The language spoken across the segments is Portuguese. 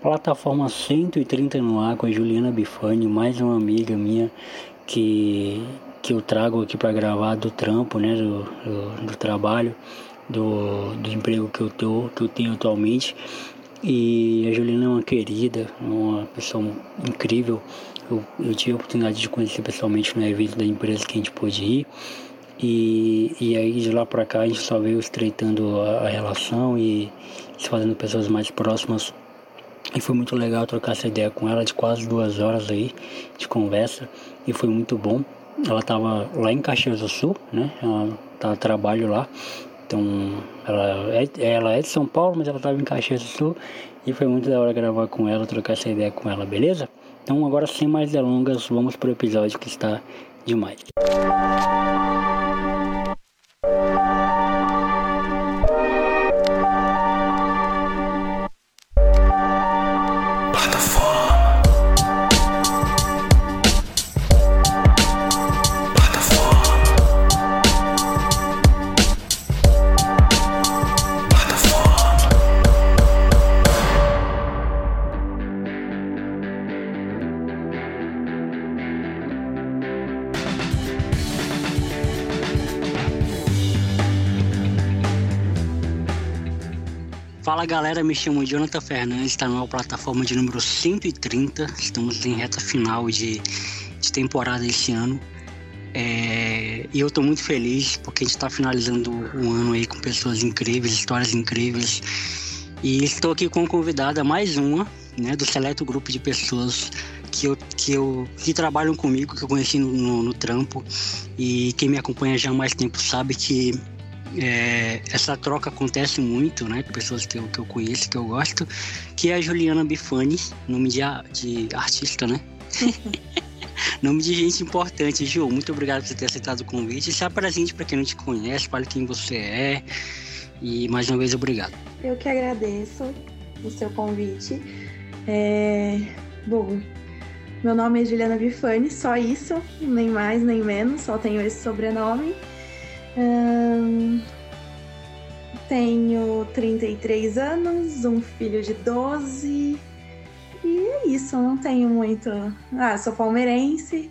Plataforma 130 no ar com a Juliana Bifani, mais uma amiga minha que, que eu trago aqui para gravar do trampo, né, do, do, do, trabalho, do, do emprego que eu, tô, que eu tenho atualmente. E a Juliana é uma querida, uma pessoa incrível. Eu, eu tive a oportunidade de conhecer pessoalmente no evento da empresa que a gente pôde ir. E, e aí de lá para cá a gente só veio estreitando a, a relação e se fazendo pessoas mais próximas. E foi muito legal trocar essa ideia com ela de quase duas horas aí de conversa e foi muito bom. Ela estava lá em Caxias do Sul, né? Ela tá trabalho lá. Então, ela é, ela é de São Paulo, mas ela estava em Caxias do Sul e foi muito da hora gravar com ela, trocar essa ideia com ela, beleza? Então, agora sem mais delongas, vamos pro episódio que está demais. Galera, me chamo Jonathan Fernandes, está na plataforma de número 130. Estamos em reta final de, de temporada esse ano. É, e eu estou muito feliz porque a gente está finalizando o ano aí com pessoas incríveis, histórias incríveis. E estou aqui com convidada, mais uma, né, do seleto grupo de pessoas que, eu, que, eu, que trabalham comigo, que eu conheci no, no, no trampo. E quem me acompanha já há mais tempo sabe que é, essa troca acontece muito, né? Com pessoas que eu, que eu conheço, que eu gosto, que é a Juliana Bifani, nome de, de artista, né? nome de gente importante. Ju, muito obrigado por você ter aceitado o convite. Se apresente para quem não te conhece, fale quem você é. E mais uma vez, obrigado. Eu que agradeço o seu convite. É... Bom, meu nome é Juliana Bifani, só isso, nem mais nem menos, só tenho esse sobrenome. Hum, tenho 33 anos, um filho de 12. E é isso, não tenho muito. Ah, sou palmeirense.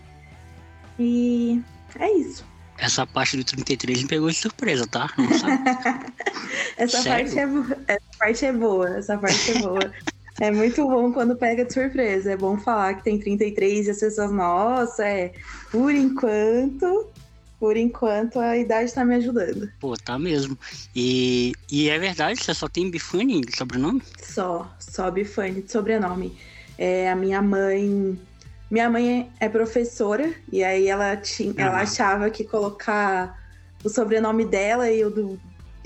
E é isso. Essa parte do 33 me pegou de surpresa, tá? essa, parte é, essa parte é boa, essa parte é boa. é muito bom quando pega de surpresa. É bom falar que tem 33 e as pessoas, nossa, é. Por enquanto, por enquanto, a idade tá me ajudando. Pô, tá mesmo. E, e é verdade, você só tem Bifani de sobrenome? Só, só Bifani de sobrenome. É, a minha mãe. Minha mãe é professora, e aí ela, tinha, ela achava que colocar o sobrenome dela e o do,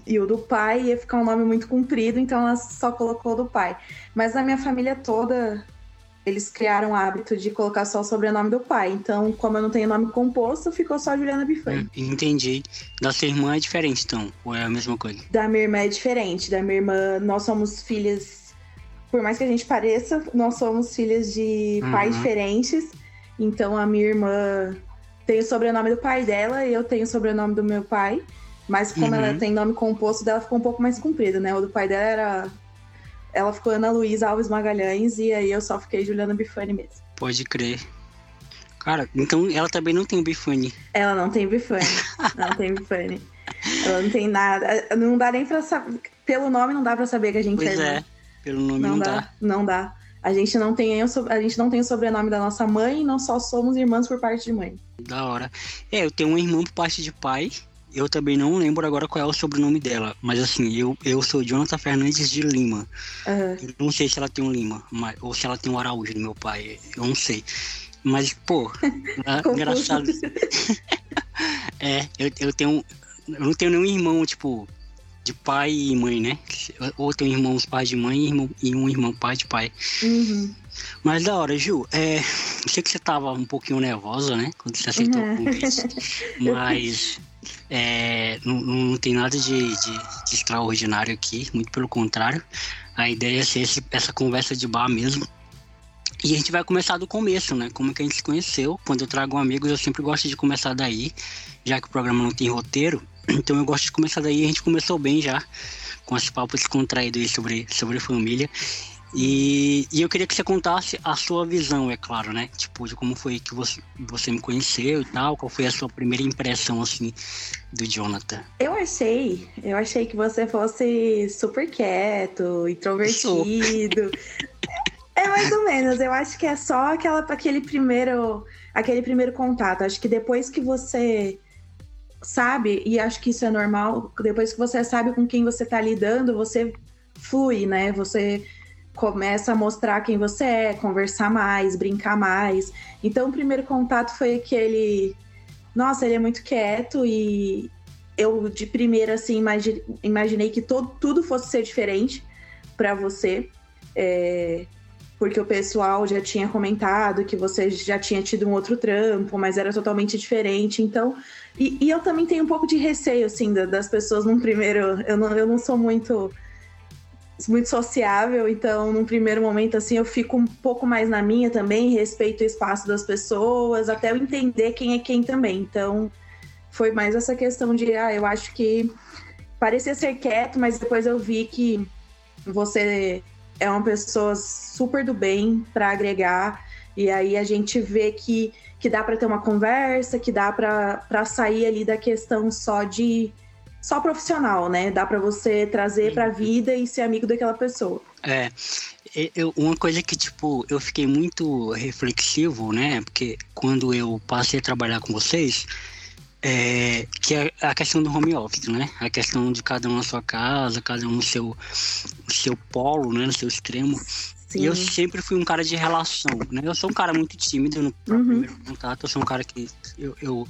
e o do pai ia ficar um nome muito comprido, então ela só colocou do pai. Mas na minha família toda, eles criaram o hábito de colocar só o sobrenome do pai. Então, como eu não tenho nome composto, ficou só Juliana Bifani. Hum, entendi. Da sua irmã é diferente, então? Ou é a mesma coisa? Da minha irmã é diferente. Da minha irmã, nós somos filhas. Por mais que a gente pareça, nós somos filhas de uhum. pais diferentes. Então, a minha irmã tem o sobrenome do pai dela e eu tenho o sobrenome do meu pai. Mas como uhum. ela tem nome composto dela, ficou um pouco mais comprido, né? O do pai dela era ela ficou Ana Luísa Alves Magalhães e aí eu só fiquei Juliana Bifani mesmo. Pode crer. Cara, então ela também não tem Bifani. Ela não tem Bifani. não tem Bifani. Ela não tem nada. Não dá nem pra saber. Pelo nome não dá pra saber que a gente pois é. é. Pelo nome não, não dá, dá. Não dá. A gente não tem a gente não tem o sobrenome da nossa mãe, não só somos irmãs por parte de mãe. Da hora. É, eu tenho um irmão por parte de pai eu também não lembro agora qual é o sobrenome dela, mas assim, eu, eu sou Jonathan Fernandes de Lima. Uhum. não sei se ela tem um Lima, mas, ou se ela tem um Araújo do meu pai, eu não sei. Mas, pô, engraçado. é, eu, eu tenho. Eu não tenho nenhum irmão, tipo, de pai e mãe, né? Ou tenho irmãos pai de mãe e, irmão, e um irmão pai de pai. Uhum. Mas da hora, Ju, é, eu sei que você tava um pouquinho nervosa, né? Quando você aceitou uhum. o convite. Mas é, não, não, tem nada de, de, de, extraordinário aqui, muito pelo contrário. A ideia é ser esse, essa conversa de bar mesmo. E a gente vai começar do começo, né? Como é que a gente se conheceu. Quando eu trago amigos, eu sempre gosto de começar daí, já que o programa não tem roteiro. Então eu gosto de começar daí. A gente começou bem já, com esse papos descontraídos aí sobre, sobre família. E, e, eu queria que você contasse a sua visão, é claro, né? Tipo, de como foi que você, você me conheceu e tal, qual foi a sua primeira impressão, assim, do Jonathan? Eu achei, eu achei que você fosse super quieto, introvertido. é mais ou menos, eu acho que é só aquela, aquele primeiro, aquele primeiro contato. Acho que depois que você sabe, e acho que isso é normal, depois que você sabe com quem você tá lidando, você flui, né? Você começa a mostrar quem você é, conversar mais, brincar mais. Então, o primeiro contato foi aquele. Nossa, ele é muito quieto e eu, de primeira, assim, imaginei que todo, tudo fosse ser diferente para você. É, porque o pessoal já tinha comentado que você já tinha tido um outro trampo, mas era totalmente diferente. Então, e, e eu também tenho um pouco de receio, assim, das pessoas num primeiro. Eu não, eu não sou muito muito sociável, então num primeiro momento assim eu fico um pouco mais na minha também, respeito o espaço das pessoas, até eu entender quem é quem também. Então foi mais essa questão de, ah, eu acho que parecia ser quieto, mas depois eu vi que você é uma pessoa super do bem para agregar e aí a gente vê que que dá para ter uma conversa, que dá para sair ali da questão só de só profissional, né? Dá para você trazer para a vida e ser amigo daquela pessoa. É, eu, uma coisa que, tipo, eu fiquei muito reflexivo, né? Porque quando eu passei a trabalhar com vocês, é, que é a questão do home office, né? A questão de cada um na sua casa, cada um no seu, no seu polo, né? No seu extremo. Sim. E eu sempre fui um cara de relação, né? Eu sou um cara muito tímido no uhum. primeiro contato. Eu sou um cara que eu, eu,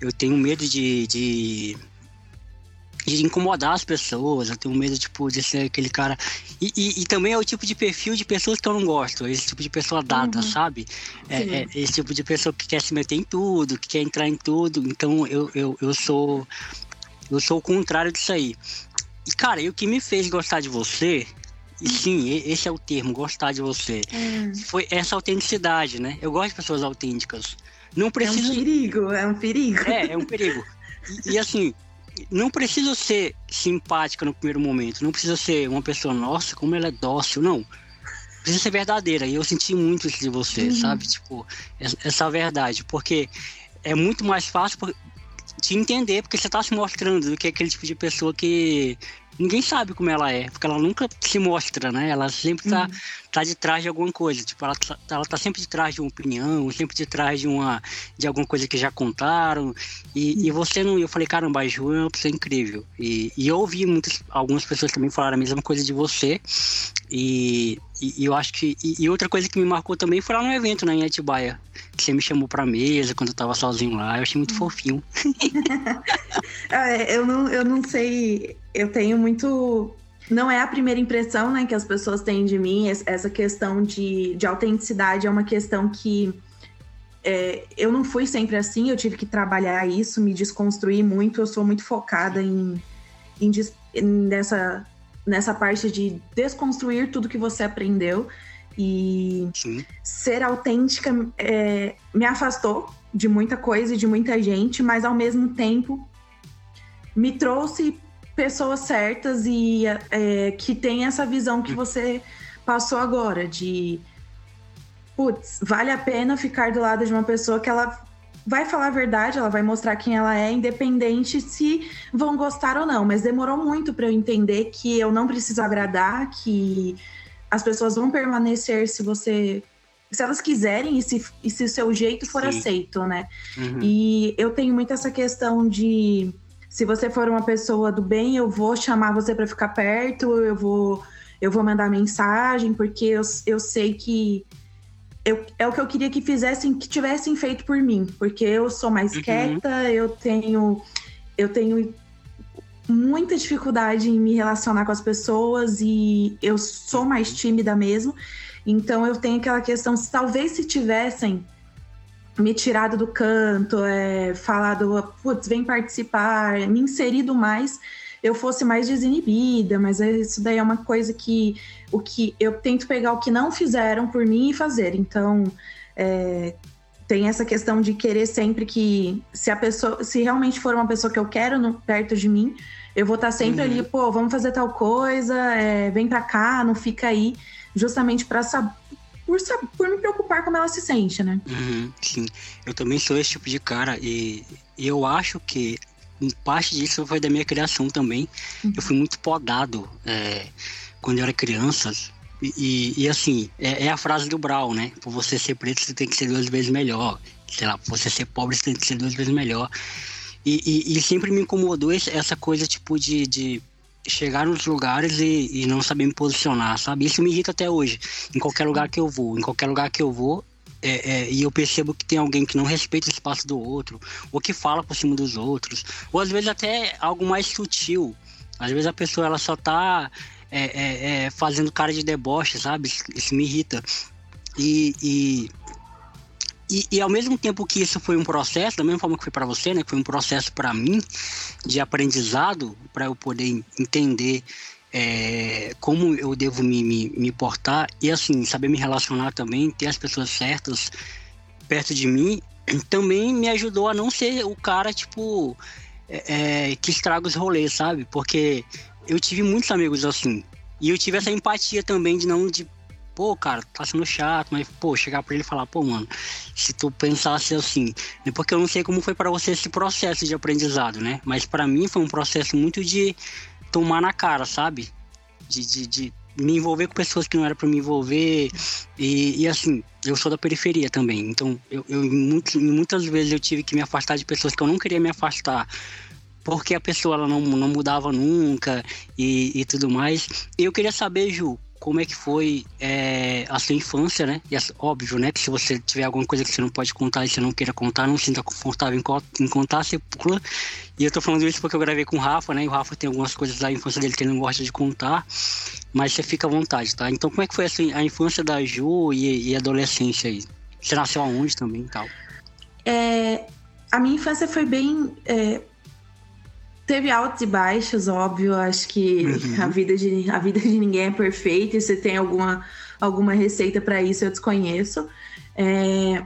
eu tenho medo de, de de incomodar as pessoas, eu tenho medo, tipo, de ser aquele cara. E, e, e, também é o tipo de perfil de pessoas que eu não gosto, esse tipo de pessoa dada, uhum. sabe? É, é, esse tipo de pessoa que quer se meter em tudo, que quer entrar em tudo. Então eu, eu, eu sou. Eu sou o contrário disso aí. E, cara, e o que me fez gostar de você, e sim, esse é o termo, gostar de você, uhum. foi essa autenticidade, né? Eu gosto de pessoas autênticas. Não precisa. É um perigo, é um perigo. É, é um perigo. E, e assim, não precisa ser simpática no primeiro momento, não precisa ser uma pessoa, nossa, como ela é dócil, não. Precisa ser verdadeira. E eu senti muito isso de você, uhum. sabe? Tipo, essa verdade. Porque é muito mais fácil te entender, porque você está se mostrando do que aquele tipo de pessoa que ninguém sabe como ela é, porque ela nunca se mostra, né? Ela sempre tá, uhum. Tá de trás de alguma coisa. Tipo, ela, tá, ela tá sempre de trás de uma opinião, sempre de trás de uma de alguma coisa que já contaram. E, uhum. e você não. Eu falei, caramba, a Ju é uma pessoa incrível. E, e eu ouvi muitas, algumas pessoas também falaram a mesma coisa de você. E, e, e eu acho que. E, e, outra coisa que me marcou também foi lá no evento, né, em Atibaia. Que você me chamou pra mesa quando eu tava sozinho lá. Eu achei muito uhum. fofinho. É, eu, não, eu não sei eu tenho muito. Não é a primeira impressão né, que as pessoas têm de mim. Essa questão de, de autenticidade é uma questão que é, eu não fui sempre assim, eu tive que trabalhar isso, me desconstruir muito. Eu sou muito focada em, em, nessa, nessa parte de desconstruir tudo que você aprendeu. E Sim. ser autêntica é, me afastou de muita coisa e de muita gente, mas ao mesmo tempo me trouxe pessoas certas e é, que tem essa visão que você passou agora de putz, vale a pena ficar do lado de uma pessoa que ela vai falar a verdade, ela vai mostrar quem ela é, independente se vão gostar ou não. Mas demorou muito para eu entender que eu não preciso agradar, que as pessoas vão permanecer se você. Se elas quiserem e se, e se o seu jeito for Sim. aceito, né? Uhum. E eu tenho muito essa questão de se você for uma pessoa do bem, eu vou chamar você para ficar perto, eu vou eu vou mandar mensagem, porque eu, eu sei que eu, é o que eu queria que fizessem, que tivessem feito por mim, porque eu sou mais uhum. quieta, eu tenho eu tenho muita dificuldade em me relacionar com as pessoas e eu sou mais tímida mesmo. Então eu tenho aquela questão, se talvez se tivessem me tirado do canto, é, falado, putz, vem participar, me inserido mais, eu fosse mais desinibida, mas é, isso daí é uma coisa que o que eu tento pegar o que não fizeram por mim e fazer. Então, é, tem essa questão de querer sempre que se a pessoa, se realmente for uma pessoa que eu quero no, perto de mim, eu vou estar sempre uhum. ali, pô, vamos fazer tal coisa, é, vem pra cá, não fica aí justamente para por, por me preocupar como ela se sente, né? Uhum, sim, eu também sou esse tipo de cara e eu acho que parte disso foi da minha criação também. Uhum. Eu fui muito podado é, quando eu era criança. E, e, e assim, é, é, a frase do Brown, né? Por você ser preto, você tem que ser duas vezes melhor. Sei lá, por você ser pobre, você tem que ser duas vezes melhor. E, e, e sempre me incomodou essa coisa, tipo, de, de chegar nos lugares e, e, não saber me posicionar, sabe? Isso me irrita até hoje. Em qualquer lugar que eu vou, em qualquer lugar que eu vou, é, é, e eu percebo que tem alguém que não respeita o espaço do outro, ou que fala por cima dos outros, ou às vezes até algo mais sutil. Às vezes a pessoa ela só tá é, é, é fazendo cara de deboche, sabe? Isso, isso me irrita. E, e e, e, ao mesmo tempo que isso foi um processo, da mesma forma que foi para você, né, que foi um processo para mim de aprendizado, para eu poder entender é, como eu devo me, me, me, portar e assim saber me relacionar também, ter as pessoas certas perto de mim, também me ajudou a não ser o cara tipo é, é, que estraga os rolês, sabe? Porque eu tive muitos amigos assim. E eu tive essa empatia também de não de pô, cara, tá sendo chato, mas, pô, chegar pra ele e falar, pô, mano, se tu pensasse assim, né, porque eu não sei como foi para você esse processo de aprendizado, né? Mas para mim foi um processo muito de tomar na cara, sabe? De, de, de me envolver com pessoas que não era para me envolver e, e, assim eu sou da periferia também então eu, eu muitas vezes eu tive que me afastar de pessoas que eu não queria me afastar porque a pessoa ela não, não mudava nunca e, e tudo mais eu queria saber Ju como é que foi é, a sua infância, né? E é óbvio, né? Que se você tiver alguma coisa que você não pode contar e você não queira contar, não se sinta confortável em, contar, você pula. E eu tô falando isso porque eu gravei com o Rafa, né? E o Rafa tem algumas coisas da infância dele que ele não gosta de contar, mas você fica à vontade, tá? Então, como é que foi assim, a infância da Ju e, e adolescência aí? Você nasceu aonde também e tal? É, a minha infância foi bem. É Teve altos e baixos, óbvio. Acho que uhum. a, vida de, a vida de ninguém é perfeita. E se tem alguma, alguma receita para isso, eu desconheço. É,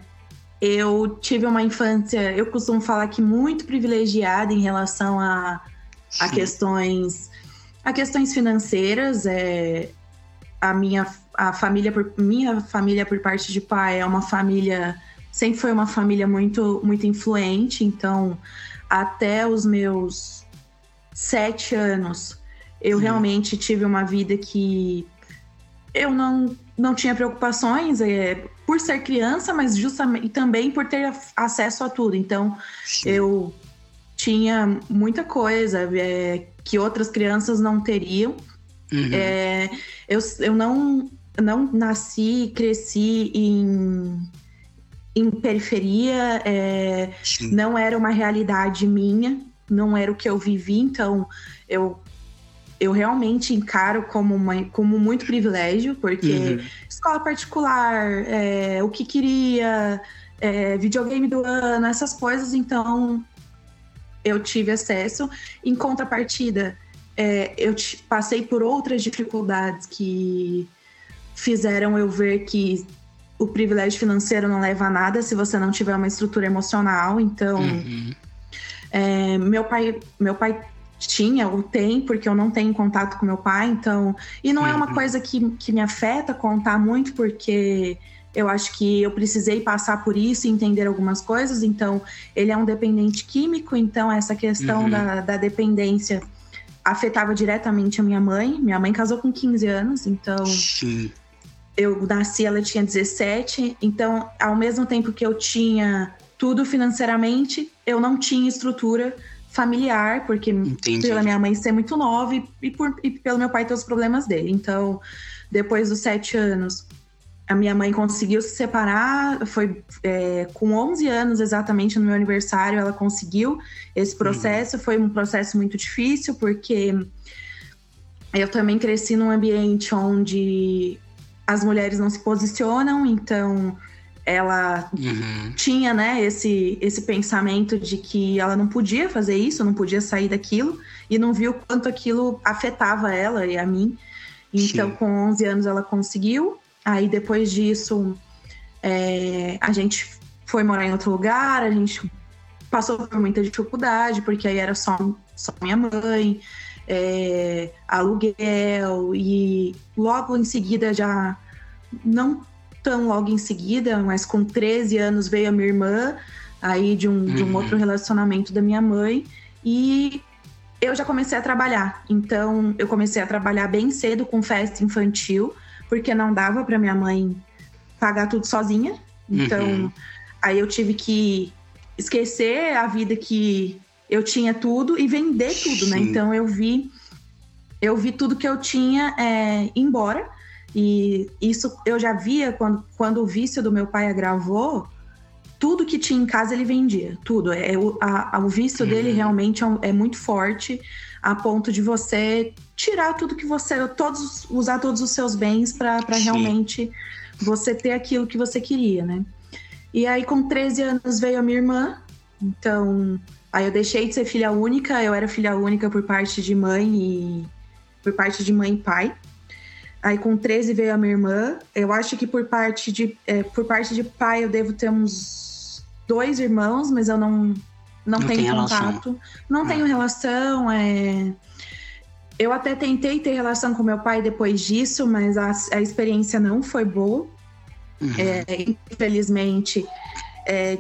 eu tive uma infância, eu costumo falar que muito privilegiada em relação a, a questões a questões financeiras. É, a minha a família por minha família por parte de pai é uma família sempre foi uma família muito muito influente. Então até os meus sete anos, eu Sim. realmente tive uma vida que eu não, não tinha preocupações é, por ser criança, mas justamente também por ter acesso a tudo. Então, Sim. eu tinha muita coisa é, que outras crianças não teriam. Uhum. É, eu, eu não, não nasci, cresci em, em periferia, é, não era uma realidade minha não era o que eu vivi, então eu eu realmente encaro como, uma, como muito privilégio, porque uhum. escola particular, é, o que queria, é, videogame do ano, essas coisas, então eu tive acesso. Em contrapartida, é, eu passei por outras dificuldades que fizeram eu ver que o privilégio financeiro não leva a nada se você não tiver uma estrutura emocional, então. Uhum é, meu pai, meu pai tinha ou tem, porque eu não tenho contato com meu pai, então. E não é uma uhum. coisa que, que me afeta contar muito, porque eu acho que eu precisei passar por isso e entender algumas coisas. Então, ele é um dependente químico, então essa questão uhum. da, da dependência afetava diretamente a minha mãe. Minha mãe casou com 15 anos, então. Sim. Eu nasci, ela tinha 17. Então, ao mesmo tempo que eu tinha tudo financeiramente, eu não tinha estrutura familiar, porque Entendi. pela minha mãe ser muito nova e, e, por, e pelo meu pai ter os problemas dele. Então, depois dos sete anos, a minha mãe conseguiu se separar, foi é, com 11 anos exatamente no meu aniversário, ela conseguiu esse uhum. processo. Uhum. Foi um processo muito difícil, porque eu também cresci num ambiente onde as mulheres não se posicionam, então ela uhum. tinha né, esse, esse pensamento de que ela não podia fazer isso, não podia sair daquilo, e não viu quanto aquilo afetava ela e a mim. Então, Sim. com 11 anos, ela conseguiu. Aí, depois disso, é, a gente foi morar em outro lugar, a gente passou por muita dificuldade, porque aí era só, só minha mãe. é, aluguel e logo em seguida já não tão logo em seguida, mas com 13 anos veio a minha irmã, aí de um, uhum. de um uhum. outro relacionamento da minha mãe, e eu já comecei a trabalhar. Então, eu comecei a trabalhar bem cedo com festa infantil, porque não dava para minha mãe pagar tudo sozinha. Então, uhum. aí eu tive que esquecer a vida que eu tinha tudo e vender tudo, né? Sim. né? Então eu vi eu vi tudo que eu tinha é, embora. E isso eu já via quando, quando o vício do meu pai agravou, tudo que tinha em casa ele vendia, tudo. É, o, a, o vício uhum. dele realmente é, é, muito forte, a ponto de você tirar tudo que você. todos usar todos os seus bens para realmente você ter aquilo que você queria, né? E aí, com 13 anos, veio a minha irmã. Então, aí eu deixei de ser filha única. Eu era filha única por parte de mãe e por parte de mãe e pai. Aí com 13 veio a minha irmã. Eu acho que por parte de, é, por parte de pai eu devo ter uns dois irmãos, mas eu não, não, não tenho contato. Relação. Não ah. tenho relação. É... Eu até tentei ter relação com meu pai depois disso, mas a, a experiência não foi boa. Uhum. É, infelizmente, é,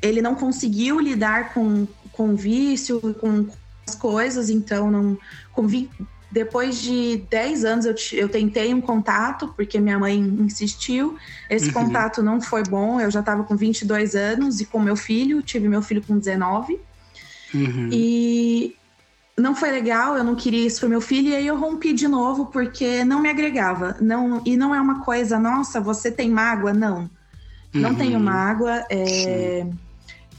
ele não conseguiu lidar com, com vício, com as coisas, então não. Com depois de 10 anos eu, eu tentei um contato, porque minha mãe insistiu. Esse uhum. contato não foi bom, eu já estava com 22 anos e com meu filho, tive meu filho com 19. Uhum. E não foi legal, eu não queria isso para meu filho, e aí eu rompi de novo porque não me agregava. Não, e não é uma coisa, nossa, você tem mágoa? Não. Não uhum. tenho mágoa. É,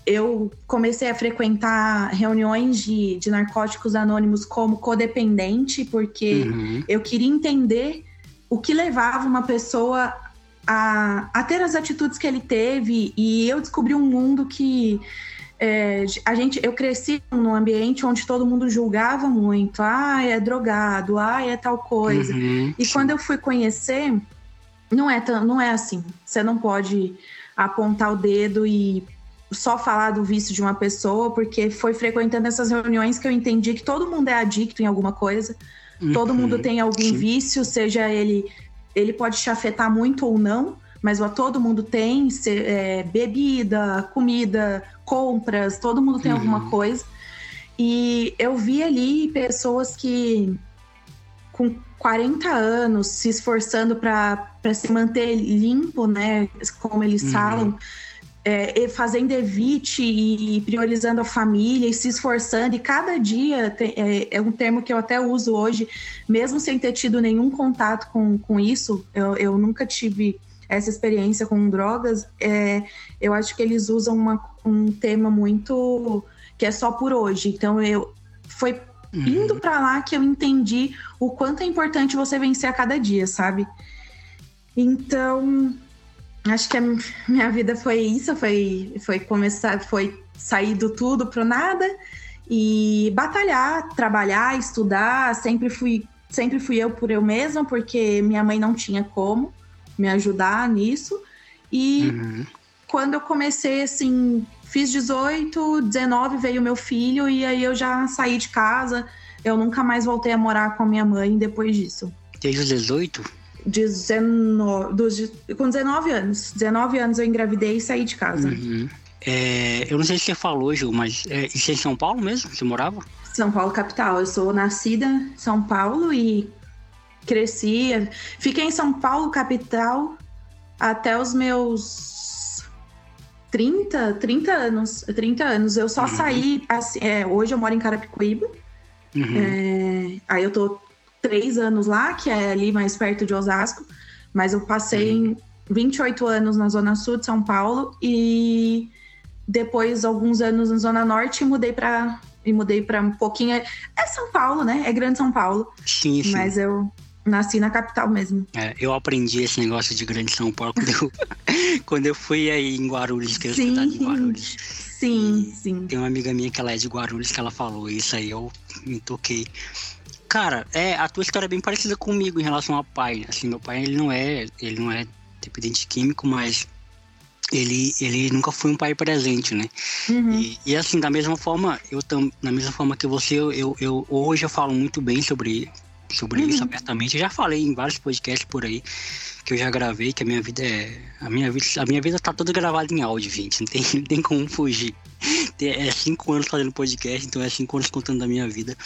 eu comecei a frequentar reuniões de, de narcóticos anônimos como codependente, porque uhum. eu queria entender o que levava uma pessoa a, a ter as atitudes que ele teve, e eu descobri um mundo que é, a gente, eu cresci num ambiente onde todo mundo julgava muito. Ah, é drogado, ah, é tal coisa. Uhum, e quando eu fui conhecer, não é, não é assim. Você não pode apontar o dedo e só falar do vício de uma pessoa, porque foi frequentando essas reuniões que eu entendi que todo mundo é adicto em alguma coisa. Uhum, todo mundo tem algum sim. vício, seja ele ele pode te afetar muito ou não, mas todo mundo tem é, bebida, comida, compras, todo mundo tem uhum. alguma coisa. E eu vi ali pessoas que com 40 anos se esforçando para se manter limpo, né? Como eles uhum. falam, é, fazendo evite e priorizando a família e se esforçando. E cada dia tem, é, é, um termo que eu até uso hoje, mesmo sem ter tido nenhum contato com, com isso, eu, eu nunca tive essa experiência com drogas, é, eu acho que eles usam uma, um tema muito que é só por hoje. Então eu foi uhum. indo para lá que eu entendi o quanto é importante você vencer a cada dia, sabe? Então, acho que a minha vida foi isso, foi foi começar, foi sair do tudo pro nada e batalhar, trabalhar, estudar, sempre fui sempre fui eu por eu mesma, porque minha mãe não tinha como me ajudar nisso. E uhum. quando eu comecei, assim, fiz 18, 19 veio meu filho, e aí eu já saí de casa. Eu nunca mais voltei a morar com a minha mãe depois disso. Desde os 18? 19, dos, com 19 anos. 19 anos eu engravidei e saí de casa. Uhum. É, eu não sei se você falou, Ju, mas é, isso é em São Paulo mesmo? Você morava? São Paulo, capital. Eu sou nascida em São Paulo e cresci. Fiquei em São Paulo, capital, até os meus 30, 30 anos. 30 anos. Eu só uhum. saí. Assim, é, hoje eu moro em Carapicuíba. Uhum. É, aí eu tô três anos lá, que é ali mais perto de Osasco. Mas eu passei uhum. 28 anos na Zona Sul de São Paulo e depois alguns anos na Zona Norte e mudei para e mudei para um pouquinho. É São Paulo, né? É Grande São Paulo. Sim, sim. Mas eu Nasci na capital mesmo. É, eu aprendi esse negócio de Grande São Paulo quando eu, quando eu fui aí em Guarulhos, que eu sim, em Guarulhos. Sim, sim. Tem uma amiga minha que ela é de Guarulhos que ela falou isso aí, eu me toquei. Cara, é, a tua história é bem parecida comigo em relação ao pai. Assim, meu pai, ele não é, ele não é dependente químico, mas ele, ele nunca foi um pai presente, né? Uhum. E, e, assim, da mesma forma, eu tam, da mesma forma que você, eu, eu, eu hoje eu falo muito bem sobre, sobre uhum. isso abertamente. Eu já falei em vários podcasts por aí que eu já gravei, que a minha vida é. A minha vida, a minha vida tá toda gravada em áudio, gente. Não tem, não tem como fugir. É cinco anos fazendo podcast, então é cinco anos contando da minha vida.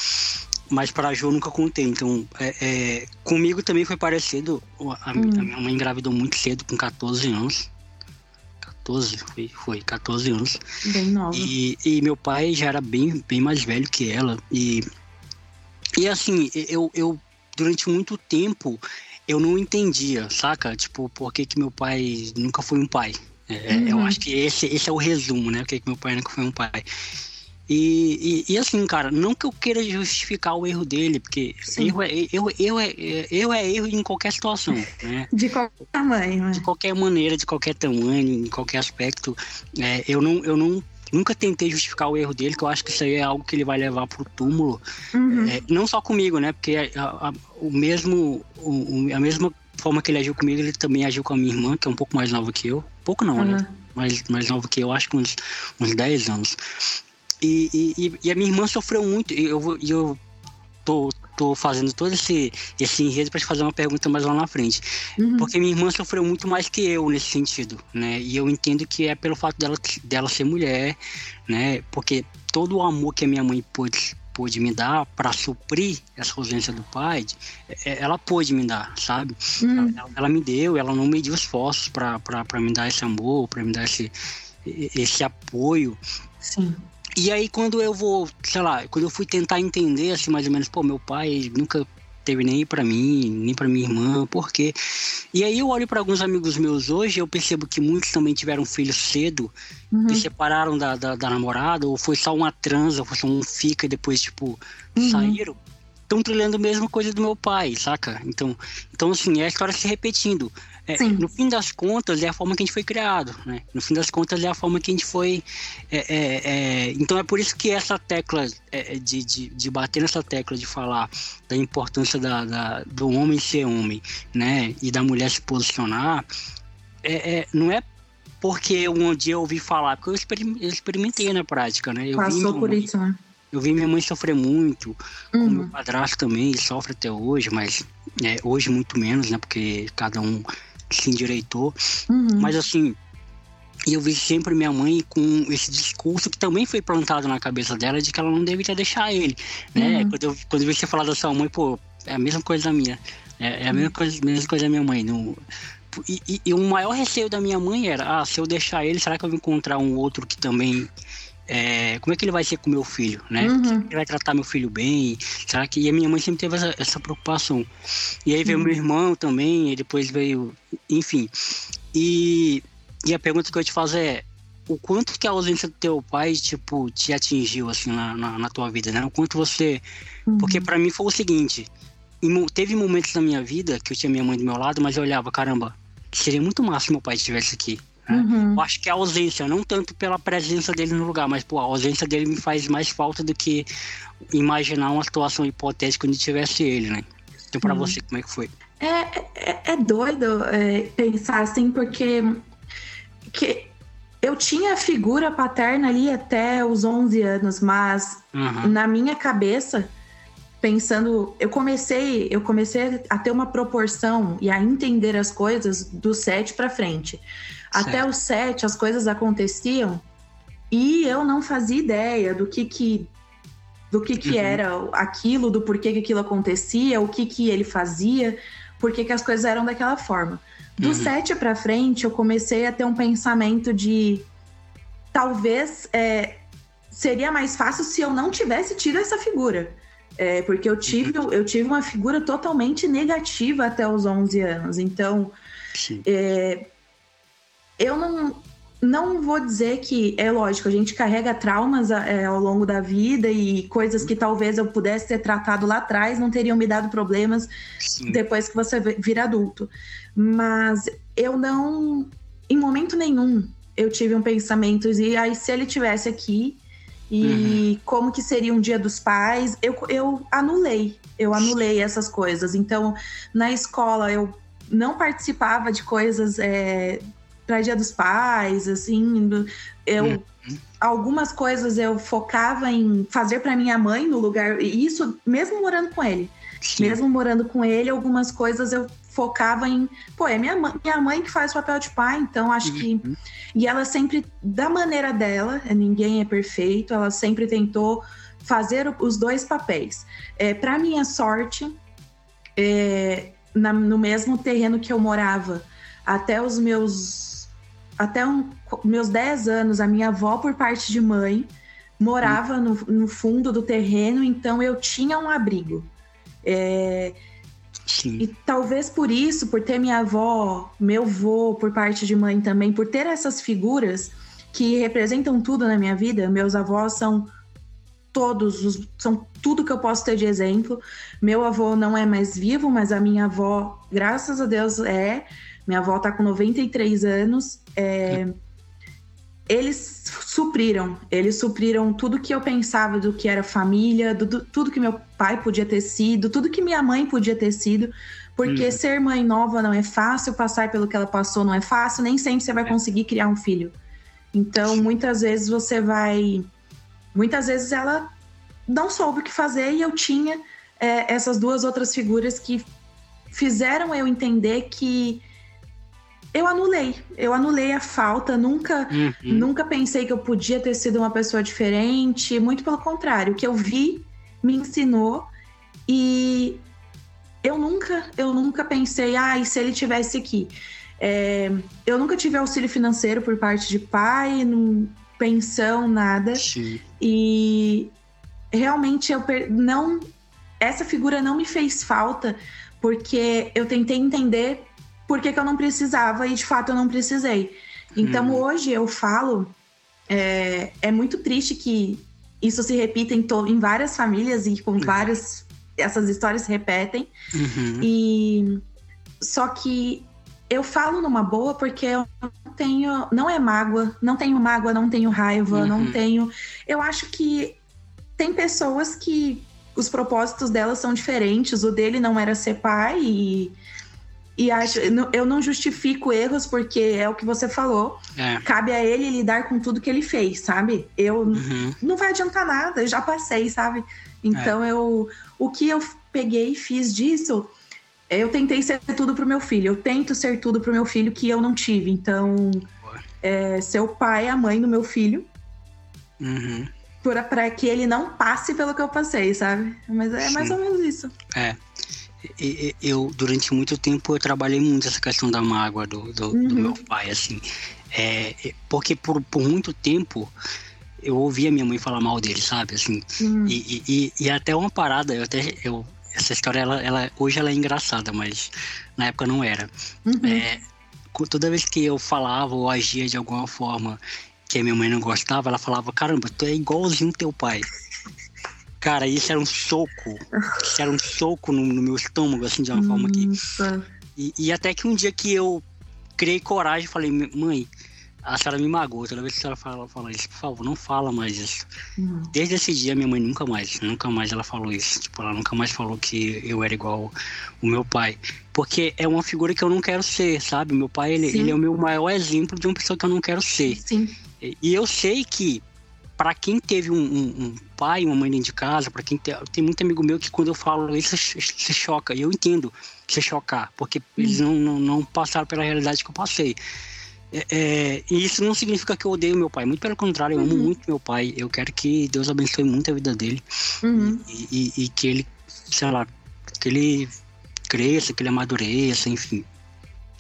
Mas para a Jo nunca contei. Então, é, é, comigo também foi parecido. A, a, minha mãe engravidou muito cedo, com 14 anos. 14, foi, foi 14 anos. Bem nova. E, e meu pai já era bem, bem mais velho que ela. E, e assim, eu, eu durante muito tempo eu não entendia, saca? Tipo, por que, que meu pai nunca foi um pai? É, uhum. Eu acho que esse, esse é o resumo, né? Por que, que meu pai nunca foi um pai? E, e, e, assim, cara, não que eu queira justificar o erro dele, porque erro é, erro, erro, é, erro é erro em qualquer situação, né? De qualquer tamanho, né? De qualquer maneira, de qualquer tamanho, em qualquer aspecto. É, eu, não, eu não nunca tentei justificar o erro dele, que eu acho que isso aí é algo que ele vai levar pro túmulo. Uhum. É, não só comigo, né? Porque a, a, o mesmo, o, a mesma forma que ele agiu comigo, ele também agiu com a minha irmã, que é um pouco mais nova que eu. Pouco não, uhum. né? Mais, mais nova que eu, acho que uns, uns 10 anos. E, e, e, a minha irmã sofreu muito. E eu, eu tô, tô fazendo todo esse, esse enredo para te fazer uma pergunta mais lá na frente. Uhum. Porque minha irmã sofreu muito mais que eu nesse sentido, né? E eu entendo que é pelo fato dela, dela ser mulher, né? Porque todo o amor que a minha mãe pôde, pôde me dar para suprir essa ausência do pai, é, ela pôde me dar, sabe? Uhum. Ela, ela, me deu, ela não mediu esforços para me dar esse amor, para me dar esse, esse apoio. Sim. E aí quando eu vou, sei lá, quando eu fui tentar entender assim mais ou menos, pô, meu pai nunca teve nem para mim, nem para minha irmã, por quê? E aí eu olho para alguns amigos meus hoje, eu percebo que muitos também tiveram filhos cedo, uhum. se separaram da, da, da, namorada, ou foi só uma transa, ou foi só um fica e depois, tipo, uhum. saíram. Estão trilhando a mesma coisa do meu pai, saca? Então, então assim, é a história se repetindo. É, no fim das contas, é a forma que a gente foi criado, né? No fim das contas, é a forma que a gente foi. É, é, é então, é por isso que essa tecla é, é, de, de, de, bater nessa tecla de falar da importância da, da, do homem ser homem, né? E da mulher se posicionar, é, não é porque um dia eu ouvi falar, porque eu experimentei na prática, né? Eu Passou por mãe, isso, né? Eu vi minha mãe sofrer muito, uhum. o meu padrasto também sofre até hoje, mas é, hoje muito menos, né? Porque cada um se endireitou. Uhum. Mas assim, eu vi sempre minha mãe com esse discurso que também foi plantado na cabeça dela de que ela não deveria deixar ele. Né? Uhum. Quando, eu, quando eu vi você falar da sua mãe, pô, é a mesma coisa da minha. É, é a mesma coisa, mesma coisa da minha mãe. Não, e, e, e, o maior receio da minha mãe era, ah, se eu deixar ele, será que eu vou encontrar um outro que também é, como é que ele vai ser com meu filho, né? Uhum. Ele vai tratar meu filho bem? Será que e a minha mãe sempre teve essa, essa preocupação. E aí veio uhum. meu irmão também, e depois veio, enfim. E, e a pergunta que eu te faço é o quanto que a ausência do teu pai, tipo, te atingiu, assim, na, na, na tua vida, né? O quanto você... Uhum. Porque para mim foi o seguinte, teve momentos na minha vida que eu tinha minha mãe do meu lado, mas eu olhava, caramba, seria muito massa se meu pai estivesse aqui. Né? Uhum. Eu acho que a ausência, não tanto pela presença dele no lugar, mas pô, a ausência dele me faz mais falta do que imaginar uma situação hipotética onde tivesse ele, né? Então, para uhum. você, como é que foi? É, é, é doido é, pensar assim, porque que eu tinha figura paterna ali até os 11 anos, mas uhum. na minha cabeça, pensando, eu comecei, eu comecei a ter uma proporção e a entender as coisas do 7 para frente. Até os sete as coisas aconteciam e eu não fazia ideia do que que do que que uhum. era aquilo, do porquê que aquilo acontecia, o que que ele fazia, por que as coisas eram daquela forma. Do uhum. sete para frente eu comecei a ter um pensamento de talvez é, seria mais fácil se eu não tivesse tido essa figura. É, porque eu tive, uhum. eu tive uma figura totalmente negativa até os 11 anos. Então, é, eu não, não vou dizer que é lógico, a gente carrega traumas é, ao longo da vida e coisas que talvez eu pudesse ter tratado lá atrás não teriam me dado problemas Sim. depois que você vira adulto. Mas eu não, em momento nenhum, eu tive um pensamento e aí se ele tivesse aqui e uhum. como que seria um dia dos pais, eu, eu anulei, eu anulei essas coisas. Então, na escola eu não participava de coisas é, para Dia dos Pais, assim, eu uhum. algumas coisas eu focava em fazer para minha mãe no lugar, e isso mesmo morando com ele. Sim. Mesmo morando com ele, algumas coisas eu focava em, pô, é minha mãe, minha mãe que faz o papel de pai, então acho uhum. que e ela sempre da maneira dela, ninguém é perfeito, ela sempre tentou fazer os dois papéis. É, para minha sorte, é, na, no mesmo terreno que eu morava até os meus até um, meus 10 anos, a minha avó por parte de mãe morava no, no fundo do terreno, então eu tinha um abrigo. É. E talvez por isso, por ter minha avó, meu avô por parte de mãe também, por ter essas figuras que representam tudo na minha vida, meus avós são todos, os, são tudo que eu posso ter de exemplo. Meu avô não é mais vivo, mas a minha avó, graças a Deus, é. Minha avó tá com 93 anos. É, eles supriram, eles supriram tudo que eu pensava do que era família, do, do, tudo que meu pai podia ter sido, tudo que minha mãe podia ter sido, porque hum. ser mãe nova não é fácil, passar pelo que ela passou não é fácil, nem sempre você vai é. conseguir criar um filho. Então, muitas vezes você vai. Muitas vezes ela não soube o que fazer e eu tinha é, essas duas outras figuras que fizeram eu entender que eu anulei. Eu anulei a falta, nunca, uhum. nunca pensei que eu podia ter sido uma pessoa diferente, muito pelo contrário, o que eu vi me ensinou e eu nunca, eu nunca pensei, ah, e se ele tivesse aqui? É, eu nunca tive auxílio financeiro por parte de pai, não, pensão, nada. Sim. E realmente eu não essa figura não me fez falta porque eu tentei entender por que, que eu não precisava e de fato eu não precisei. Então hum. hoje eu falo, é, é muito triste que isso se repita em, to, em várias famílias e com uhum. várias. Essas histórias se repetem. Uhum. E só que eu falo numa boa porque eu não tenho. Não é mágoa, não tenho mágoa, não tenho raiva, uhum. não tenho. Eu acho que tem pessoas que os propósitos delas são diferentes. O dele não era ser pai e e acho, eu não justifico erros porque é o que você falou. É. Cabe a ele lidar com tudo que ele fez, sabe? Eu uhum. não vai adiantar nada, eu já passei, sabe? Então é. eu o que eu peguei e fiz disso, eu tentei ser tudo pro meu filho. Eu tento ser tudo pro meu filho que eu não tive. Então, é, ser o pai, a mãe do meu filho. Uhum. Para que ele não passe pelo que eu passei, sabe? Mas é Sim. mais ou menos isso. É eu durante muito tempo eu trabalhei muito essa questão da mágoa do, do, uhum. do meu pai assim é, é, porque por, por muito tempo eu ouvia minha mãe falar mal dele sabe assim uhum. e, e, e, até uma parada eu até eu essa história ela, ela hoje ela é engraçada mas na época não era uhum. é, toda vez que eu falava ou agia de alguma forma que a minha mãe não gostava ela falava caramba tu é igualzinho teu pai Cara, isso era um soco. Isso era um soco no, no meu estômago, assim, de uma forma que. E, e, até que um dia que eu criei coragem, falei, mãe, a senhora me magoou. Toda vez que a senhora fala, fala isso, por favor, não fala mais isso. Uhum. Desde esse dia, minha mãe nunca mais, nunca mais ela falou isso. Tipo, ela nunca mais falou que eu era igual o meu pai. Porque é uma figura que eu não quero ser, sabe? Meu pai, ele, ele é o meu maior exemplo de uma pessoa que eu não quero ser. Sim. E eu sei que para quem teve um, um, um, pai, uma mãe dentro de casa, para quem tem, tem muito amigo meu que quando eu falo isso se choca. E eu entendo se chocar, porque eles não, não, não, passaram pela realidade que eu passei. É, é, e isso não significa que eu odeio meu pai, muito pelo contrário, eu uhum. amo muito meu pai. Eu quero que Deus abençoe muito a vida dele uhum. e, e, e que ele, sei lá, que ele cresça, que ele amadureça, enfim.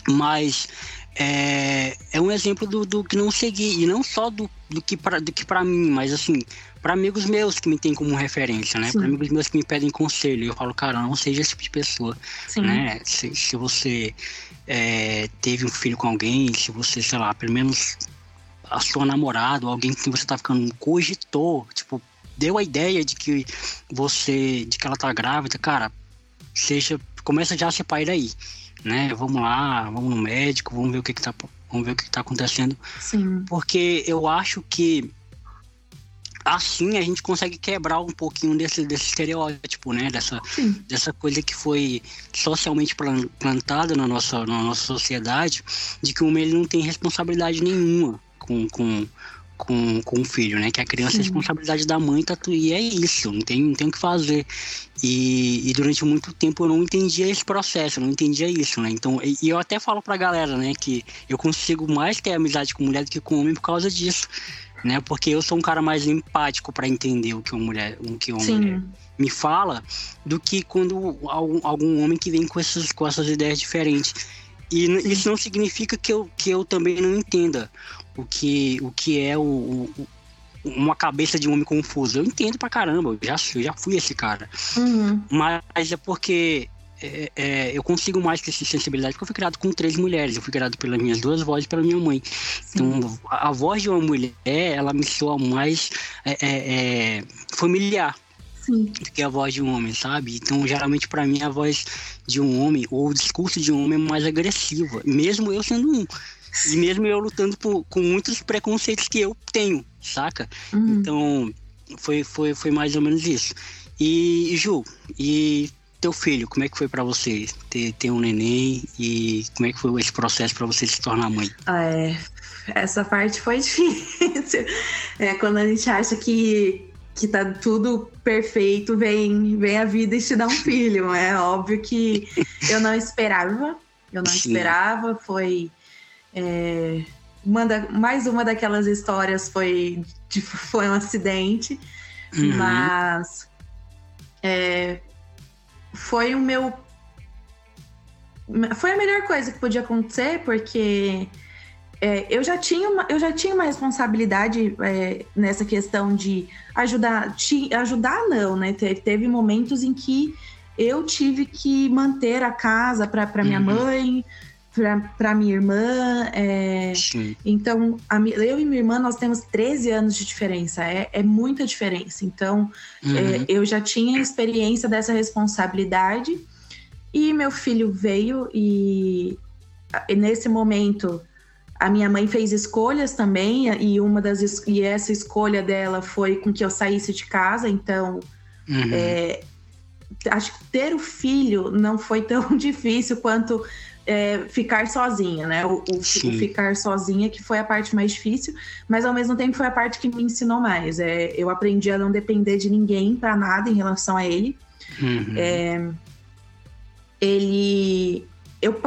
Mas é, é um exemplo do, do que não seguir, e não só do, do que para do que para mim, mas assim, para amigos meus que me têm como referência, né? Para amigos meus que me pedem conselho, eu falo, cara, não seja esse tipo de pessoa, Sim. né? Se, se você é, teve um filho com alguém, se você, sei lá, pelo menos a sua namorada ou alguém que você tá ficando cogitou, tipo, deu a ideia de que você, de que ela tá grávida, cara, seja, começa já a ser pai daí né? Vamos lá, vamos no médico, vamos ver o que, que tá, vamos ver o que, que tá acontecendo. Sim. Porque eu acho que assim a gente consegue quebrar um pouquinho desse, desse estereótipo, né? Dessa, dessa coisa que foi socialmente plantada na nossa, na nossa sociedade, de que o homem ele não tem responsabilidade nenhuma com, com, com, com o filho, né? Que a criança Sim. é responsabilidade da mãe, tá, e é isso, não tem, não tem o que fazer. E, e, durante muito tempo eu não entendia esse processo, eu não entendia isso, né? Então, e, e eu até falo pra galera, né, que eu consigo mais ter amizade com mulher do que com homem por causa disso né? Porque eu sou um cara mais empático para entender o que uma mulher, o que uma mulher me fala, do que quando algum, algum homem que vem com essas, com essas ideias diferentes. E isso não significa que eu, que eu também não entenda o que, o que é o, o uma cabeça de um homem confuso. Eu entendo pra caramba, eu já, eu já fui esse cara. Uhum. Mas é porque é, é, eu consigo mais ter essa sensibilidade porque eu fui criado com três mulheres. Eu fui criado pelas minhas duas vozes e pela minha mãe. Então, a, a, voz de uma mulher, ela me soa mais é, é, é familiar. Sim. do que a voz de um homem, sabe? Então, geralmente, para mim, a voz de um homem ou o discurso de um homem é mais agressiva, mesmo eu sendo um. E mesmo eu lutando por, com muitos preconceitos que eu tenho, saca? Uhum. Então, foi, foi, foi mais ou menos isso. E, Ju, e teu filho, como é que foi para você ter, ter um neném e como é que foi esse processo para você se tornar mãe? Ah, é, essa parte foi difícil. É quando a gente acha que que tá tudo perfeito, vem vem a vida e te dá um filho. É óbvio que eu não esperava, eu não Sim. esperava. Foi é, uma da, mais uma daquelas histórias foi foi um acidente, uhum. mas é, foi o meu. Foi a melhor coisa que podia acontecer, porque é, eu, já tinha uma, eu já tinha uma responsabilidade é, nessa questão de ajudar. Te, ajudar, não, né? Teve, teve momentos em que eu tive que manter a casa para minha uhum. mãe, para minha irmã. É, então, a, eu e minha irmã, nós temos 13 anos de diferença. É, é muita diferença. Então, é, uhum. é, eu já tinha experiência dessa responsabilidade. E meu filho veio e, e nesse momento a minha mãe fez escolhas também e uma das e essa escolha dela foi com que eu saísse de casa então uhum. é, acho que ter o filho não foi tão difícil quanto é, ficar sozinha, né? O, o, o, ficar sozinha que foi a parte mais difícil, mas ao mesmo tempo foi a parte que me ensinou mais. É, eu aprendi a não depender de ninguém para nada em relação a ele. Uhum. É, ele, eu,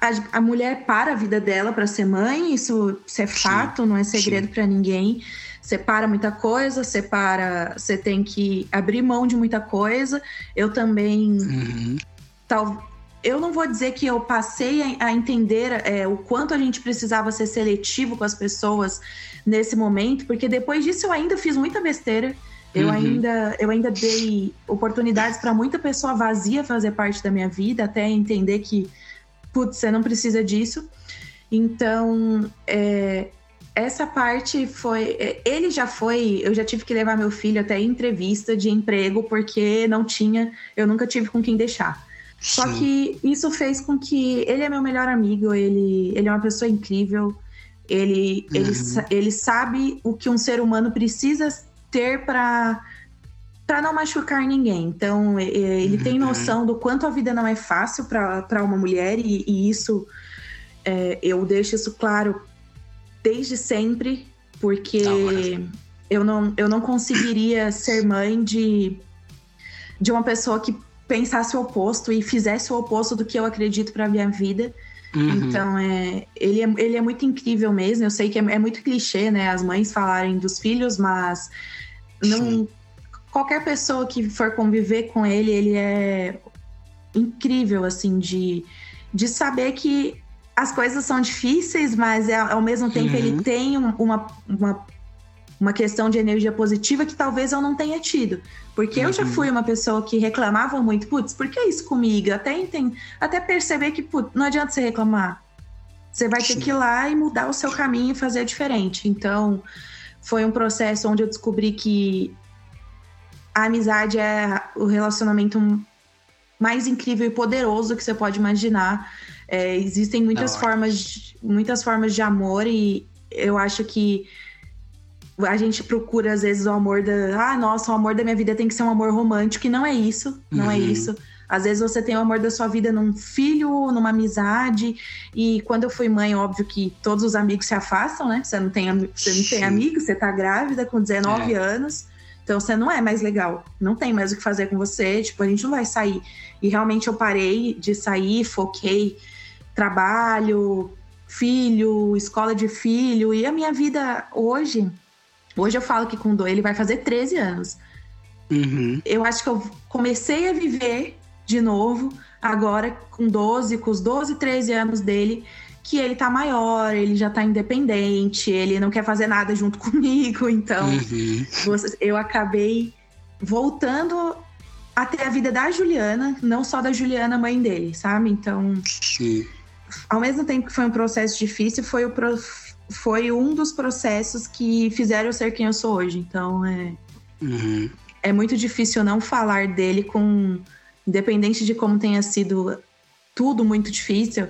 a, a, mulher para a vida dela para ser mãe, isso, isso é fato, Sim. não é segredo para ninguém. Separa muita coisa, separa, você tem que abrir mão de muita coisa. Eu também uhum. tal, eu não vou dizer que eu passei a, entender é, o quanto a gente precisava ser seletivo com as pessoas nesse momento, porque depois disso eu ainda fiz muita besteira. Eu, uhum. ainda, eu ainda dei oportunidades para muita pessoa vazia fazer parte da minha vida, até entender que, putz, você não precisa disso. Então, é, essa parte foi. É, ele já foi. Eu já tive que levar meu filho até entrevista de emprego, porque não tinha. Eu nunca tive com quem deixar. Só Sim. que isso fez com que ele é meu melhor amigo, ele, ele é uma pessoa incrível, ele, uhum. ele, ele sabe o que um ser humano precisa ter para para não machucar ninguém. Então, ele uhum. tem noção do quanto a vida não é fácil para uma mulher, e, e isso é, eu deixo isso claro desde sempre, porque eu não, eu não conseguiria ser mãe de, de uma pessoa que pensasse o oposto e fizesse o oposto do que eu acredito para minha vida. Uhum. Então, é, ele, é, ele é muito incrível mesmo. Eu sei que é, é muito clichê, né? As mães falarem dos filhos, mas não, qualquer pessoa que for conviver com ele, ele é incrível, assim, de, de saber que as coisas são difíceis, mas é, ao mesmo tempo uhum. ele tem uma, uma uma questão de energia positiva que talvez eu não tenha tido. Porque uhum. eu já uhum. fui uma pessoa que reclamava muito, putz, por que isso comigo? Até, entendo, até perceber que, putz, não adianta você reclamar. Você vai Sim. ter que ir lá e mudar o seu caminho e fazer diferente. Então, foi um processo onde eu descobri que a amizade é o relacionamento mais incrível e poderoso que você pode imaginar. É, existem muitas formas, muitas formas de amor e eu acho que a gente procura, às vezes, o amor da. Ah, nossa, o amor da minha vida tem que ser um amor romântico, e não é isso. Não é uhum. é isso. Às vezes você tem o amor da sua vida num filho, numa amizade. E quando eu fui mãe, óbvio que todos os amigos se afastam, né? Você não tem, você não tem amigos, você tá grávida com 19 é. anos. Então você não é mais legal. Não tem mais o que fazer com você. Tipo, a gente não vai sair. E realmente eu parei de sair, foquei trabalho, filho, escola de filho. E a minha vida hoje, hoje eu falo que com o ele vai fazer 13 anos. Uhum. Eu acho que eu comecei a viver de novo, agora com 12, com os 12, 13 anos dele, que ele tá maior, ele já tá independente, ele não quer fazer nada junto comigo, então uhum. eu acabei voltando até a vida da Juliana, não só da Juliana, mãe dele, sabe? Então, Sim. ao mesmo tempo que foi um processo difícil, foi, o. foi um dos processos que fizeram eu ser quem eu sou hoje. Então, é, uhum. é muito difícil não falar dele com independente de como tenha sido tudo muito difícil,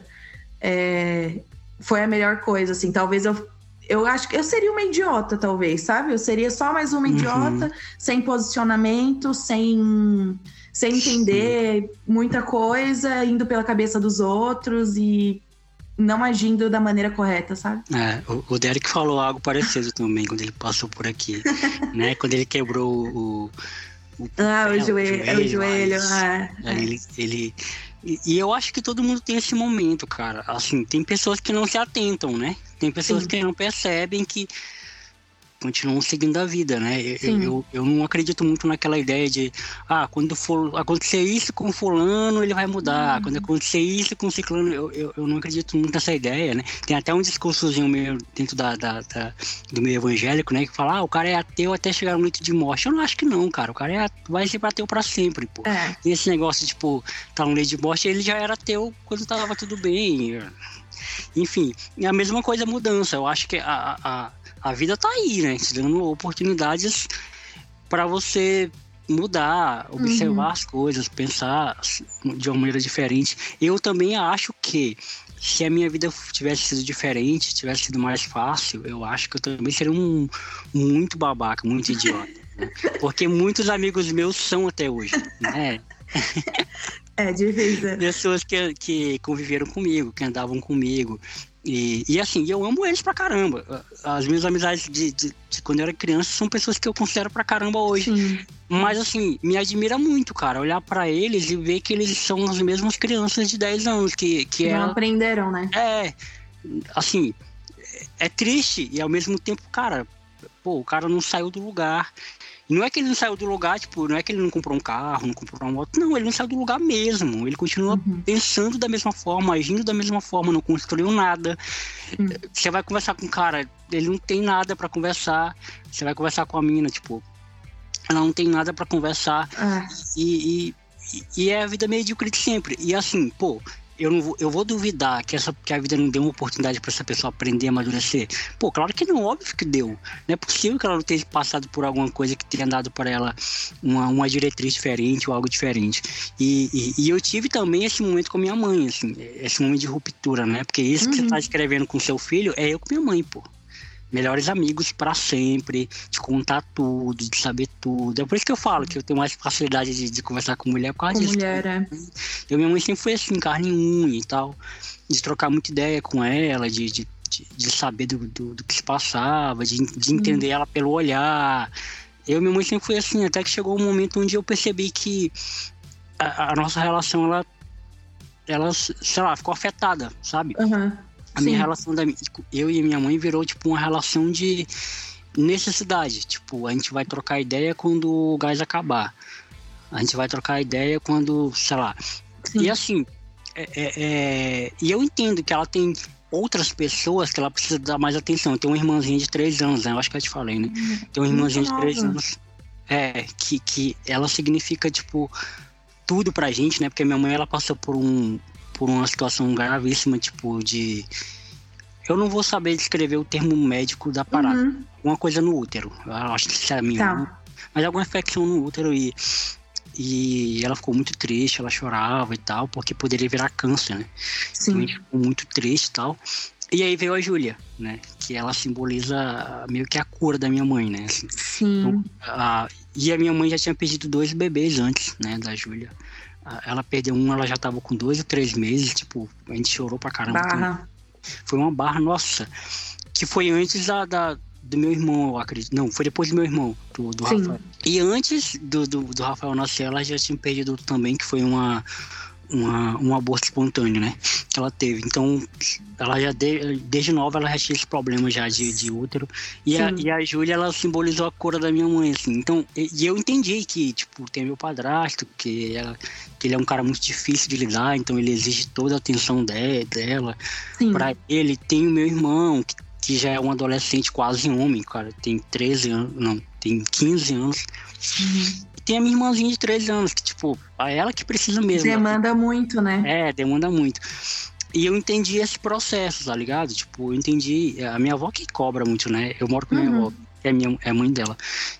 é, foi a melhor coisa, assim. Talvez eu, eu acho que eu seria uma idiota, talvez, sabe? Eu seria só mais uma uhum. idiota, sem posicionamento, sem, sem entender muita coisa, indo pela cabeça dos outros e não agindo da maneira correta, sabe? É, o, o Derek falou algo parecido também quando ele passou por aqui, né? Quando ele quebrou o ah, o, joelho, é o joelho. É, ele, ele e, e, eu acho que todo mundo tem esse momento, cara. Assim, tem pessoas que não se atentam, né? Tem pessoas Sim. que não percebem que continuam seguindo a vida, né? Eu, eu, eu, não acredito muito naquela ideia de, ah, quando for acontecer isso com fulano, ele vai mudar. Uhum. Quando acontecer isso com ciclano, eu, eu, eu, não acredito muito nessa ideia, né? Tem até um discursozinho meio dentro da, da, da, do meio evangélico, né? Que fala, ah, o cara é ateu até chegar no leito de morte. Eu não acho que não, cara. O cara é, vai ser ateu pra sempre, pô. É. E esse negócio, tipo, tá no leito de morte, ele já era ateu quando tava tudo bem. Enfim, é a mesma coisa a mudança. Eu acho que a, a a vida tá aí, né? Te dando oportunidades para você mudar, observar uhum. as coisas, pensar de uma maneira diferente. Eu também acho que se a minha vida tivesse sido diferente, tivesse sido mais fácil, eu acho que eu também seria um muito babaca, muito idiota. né? Porque muitos amigos meus são até hoje, né? É difícil. Pessoas que, que conviveram comigo, que andavam comigo. E, e assim, eu amo eles pra caramba. As minhas amizades de, de, de quando eu era criança são pessoas que eu considero pra caramba hoje. Sim. Mas assim, me admira muito, cara, olhar para eles e ver que eles são as mesmas crianças de 10 anos que, que Não aprenderam, né? É, assim, é triste e ao mesmo tempo, cara, pô, o cara não saiu do lugar. Não é que ele não saiu do lugar, tipo, não é que ele não comprou um carro, não comprou uma moto. Não, ele não saiu do lugar mesmo. Ele continua uhum. pensando da mesma forma, agindo da mesma forma, não construiu nada. Uhum. Você vai conversar com o cara, ele não tem nada para conversar. Você vai conversar com a mina, tipo, ela não tem nada para conversar. Ah. E, e, e, é a vida medíocre de sempre. E assim, pô, eu não vou, eu vou duvidar que, essa, que a vida não deu uma oportunidade para essa pessoa aprender a amadurecer? Pô, claro que não, óbvio que deu. Não é possível que ela não tenha passado por alguma coisa que tenha dado para ela uma, uma diretriz diferente ou algo diferente. E, e, e, eu tive também esse momento com minha mãe, assim, esse momento de ruptura, né? Porque isso uhum. que você tá escrevendo com seu filho é eu com minha mãe, pô melhores amigos para sempre, de contar tudo, de saber tudo. É por isso que eu falo que eu tenho mais facilidade de, de conversar com mulher por causa com disso. mulher, é. Eu, minha mãe sempre foi assim, carne unha e tal, de trocar muita ideia com ela, de, de, de, saber do, do, do, que se passava, de, de entender ela pelo olhar. Eu minha mãe sempre foi assim, até que chegou um momento onde eu percebi que a, a nossa relação, ela, ela, sei lá, ficou afetada, sabe? Uhum a minha relação da eu e minha mãe virou tipo uma relação de necessidade. Tipo, a gente vai trocar ideia quando o gás acabar. A gente vai trocar ideia quando, sei lá. Sim. E assim, é, é, é, e eu entendo que ela tem outras pessoas que ela precisa dar mais atenção. Tem uma irmãzinha de três anos, né? Eu acho que eu te falei, né? Uhum. Tem uma irmãzinha de três anos. É, que, que ela significa, tipo, tudo pra gente, né? Porque minha mãe, ela passou por um, por uma situação gravíssima, tipo de. Eu não vou saber descrever o termo médico da parada. Uhum. Uma coisa no útero. Eu acho que isso é minha. Tá. Mas alguma infecção no útero e. E ela ficou muito triste, ela chorava e tal, porque poderia virar câncer, né? Sim. Então ficou muito triste e tal. E aí veio a Júlia, né? que ela simboliza meio que a cura da minha mãe, né? Assim, Sim. Então, a, e a minha mãe já tinha perdido dois bebês antes, né, da Júlia. Ela perdeu um, ela já tava com dois ou três meses, tipo, a gente chorou pra caramba. Barra. Foi uma barra, nossa. Que foi antes da, da do meu irmão, eu acredito. Não, foi depois do meu irmão, do, do Rafael. E antes do, do, do Rafael nascer, ela já tinha perdido também, que foi uma, uma, um aborto espontâneo, né? Que ela teve. Então, ela já de, desde nova ela já tinha esse problema já de, de útero. E a, e a Júlia, ela simbolizou a cura da minha mãe, assim. Então, e, e, eu entendi que, tipo, tem meu padrasto, que, ela, que ele é um cara muito difícil de lidar, então ele exige toda a atenção de, dela. Sim. Pra ele, tem o meu irmão, que, que já é um adolescente quase homem, cara. Tem 13 anos, não, tem 15 anos. Uhum tem a minha irmãzinha de 13 anos, que, tipo, a ela que precisa mesmo. Demanda muito, né? É, demanda muito. E eu entendi esse processo, tá ligado? Tipo, eu entendi. A minha avó que cobra muito, né? Eu moro com minha uhum. avó, que é, minha, é a mãe dela.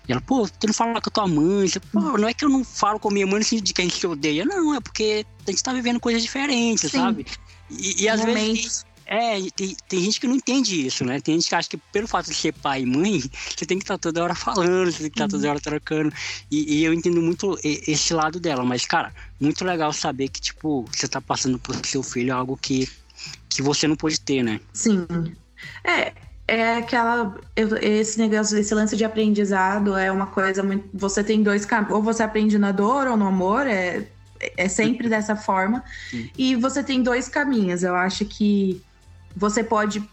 E ela, pô, tu não fala com a tua mãe. Pô, não é que eu não falo com a minha mãe no sentido de que a gente odeia. Não, é porque a gente tá vivendo coisas diferentes, Sim. sabe? E, e às Momentos. vezes é, tem, tem gente que não entende isso, né? Tem gente que acha que pelo fato de ser pai e mãe, você tem que estar tá toda hora falando, você tem que estar tá toda hora trocando. E, e, eu entendo muito esse lado dela, mas, cara, muito legal saber que, tipo, você tá passando pro seu filho algo que, que você não pode ter, né? Sim. É, é aquela. Esse negócio, esse lance de aprendizado é uma coisa muito. Você tem dois caminhos. Ou você aprende na dor ou no amor, é, é sempre dessa forma. Sim. E você tem dois caminhos. Eu acho que você pode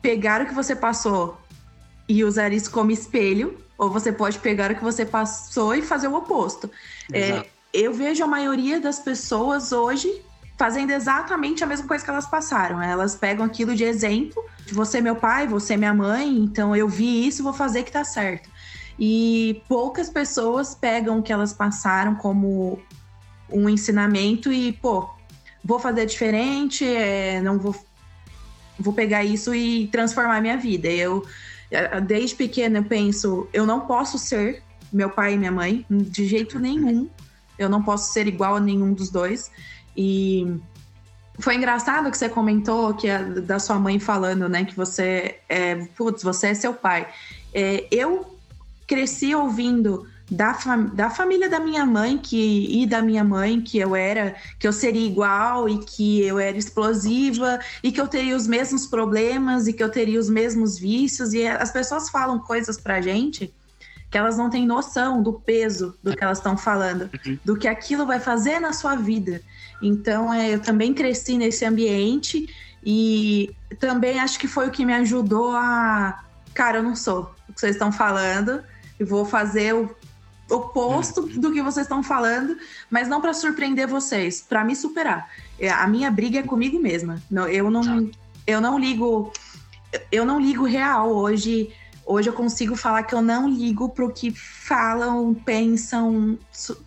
pegar o que você passou e usar isso como espelho, ou você pode pegar o que você passou e fazer o oposto. É, eu vejo a maioria das pessoas hoje fazendo exatamente a mesma coisa que elas passaram. Elas pegam aquilo de exemplo, de você é meu pai, você é minha mãe, então eu vi isso, vou fazer que tá certo. E poucas pessoas pegam o que elas passaram como um ensinamento e, pô, vou fazer diferente, é, não vou vou pegar isso e transformar minha vida. Eu, desde pequena, eu penso, eu não posso ser meu pai e minha mãe, de jeito nenhum. Eu não posso ser igual a nenhum dos dois. E foi engraçado que você comentou que a, da sua mãe falando, né, que você é, putz, você é seu pai. É, eu cresci ouvindo da, fam da família da minha mãe que, e da minha mãe que eu era, que eu seria igual e que eu era explosiva e que eu teria os mesmos problemas e que eu teria os mesmos vícios. E as pessoas falam coisas pra gente que elas não têm noção do peso do que elas estão falando, uhum. do que aquilo vai fazer na sua vida. Então, é, eu também cresci nesse ambiente e também acho que foi o que me ajudou a. Cara, eu não sou o que vocês estão falando, e vou fazer o oposto uhum. do que vocês estão falando, mas não para surpreender vocês, para me superar. É, a minha briga é comigo mesma. Eu não, eu não ligo, eu não ligo real hoje. Hoje eu consigo falar que eu não ligo pro que falam, pensam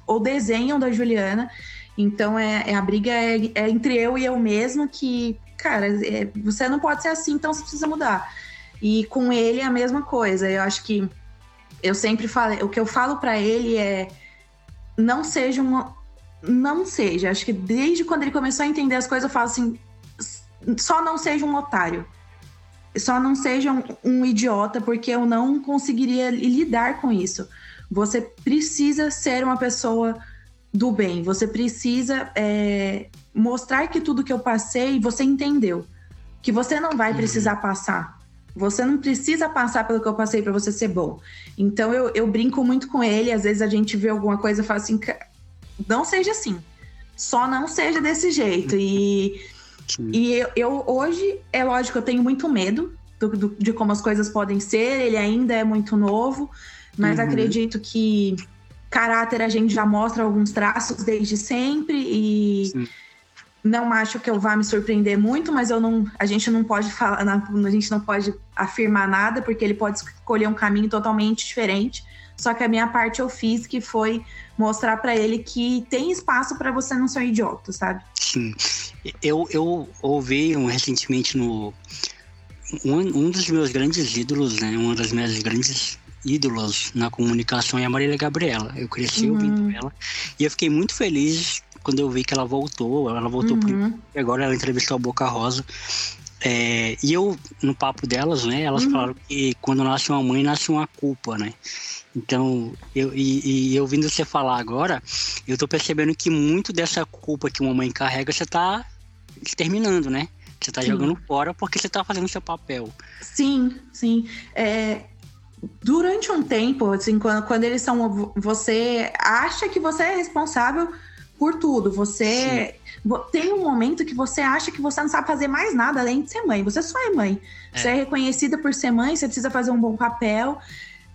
ou desenham da Juliana. Então é, é a briga é, é, entre eu e eu mesmo que, cara, é, você não pode ser assim, então você precisa mudar. E com ele é a mesma coisa. Eu acho que eu sempre falei, o que eu falo para ele é não seja um não seja, acho que desde quando ele começou a entender as coisas eu falo assim, só não seja um otário. Só não seja um, um idiota porque eu não conseguiria lidar com isso. Você precisa ser uma pessoa do bem. Você precisa é, mostrar que tudo que eu passei você entendeu. Que você não vai precisar passar. Você não precisa passar pelo que eu passei para você ser bom. Então eu, eu brinco muito com ele, às vezes a gente vê alguma coisa e fala assim, não seja assim. Só não seja desse jeito. E, e eu, eu, hoje, é lógico, eu tenho muito medo do, do, de como as coisas podem ser. Ele ainda é muito novo, mas uhum. acredito que caráter a gente já mostra alguns traços desde sempre e Sim não acho que eu vá me surpreender muito, mas eu não, a gente não pode falar, a gente não pode afirmar nada, porque ele pode escolher um caminho totalmente diferente. Só que a minha parte eu fiz, que foi mostrar para ele que tem espaço para você não ser um idiota, sabe? Sim. Eu, eu ouvi um, recentemente no. Um, um dos meus grandes ídolos, né? Uma das minhas grandes ídolos na comunicação é a Marília Gabriela. Eu cresci uhum. ouvindo ela e eu fiquei muito feliz quando eu vi que ela voltou, ela voltou uhum. agora ela entrevistou a Boca Rosa. É, e eu, no papo delas, né, elas uhum. falaram que quando nasce uma mãe, nasce uma culpa, né? Então, eu, e, e eu ouvindo você falar agora, eu tô percebendo que muito dessa culpa que uma mãe carrega, você tá exterminando, né? Você tá sim. jogando fora porque você tá fazendo seu papel. Sim, sim. É, durante um tempo, assim, quando, quando eles são. Você acha que você é responsável por tudo. Você. Sim tem um momento que você acha que você não sabe fazer mais nada além de ser mãe. Você só é mãe. É. Você é reconhecida por ser mãe, você precisa fazer um bom papel.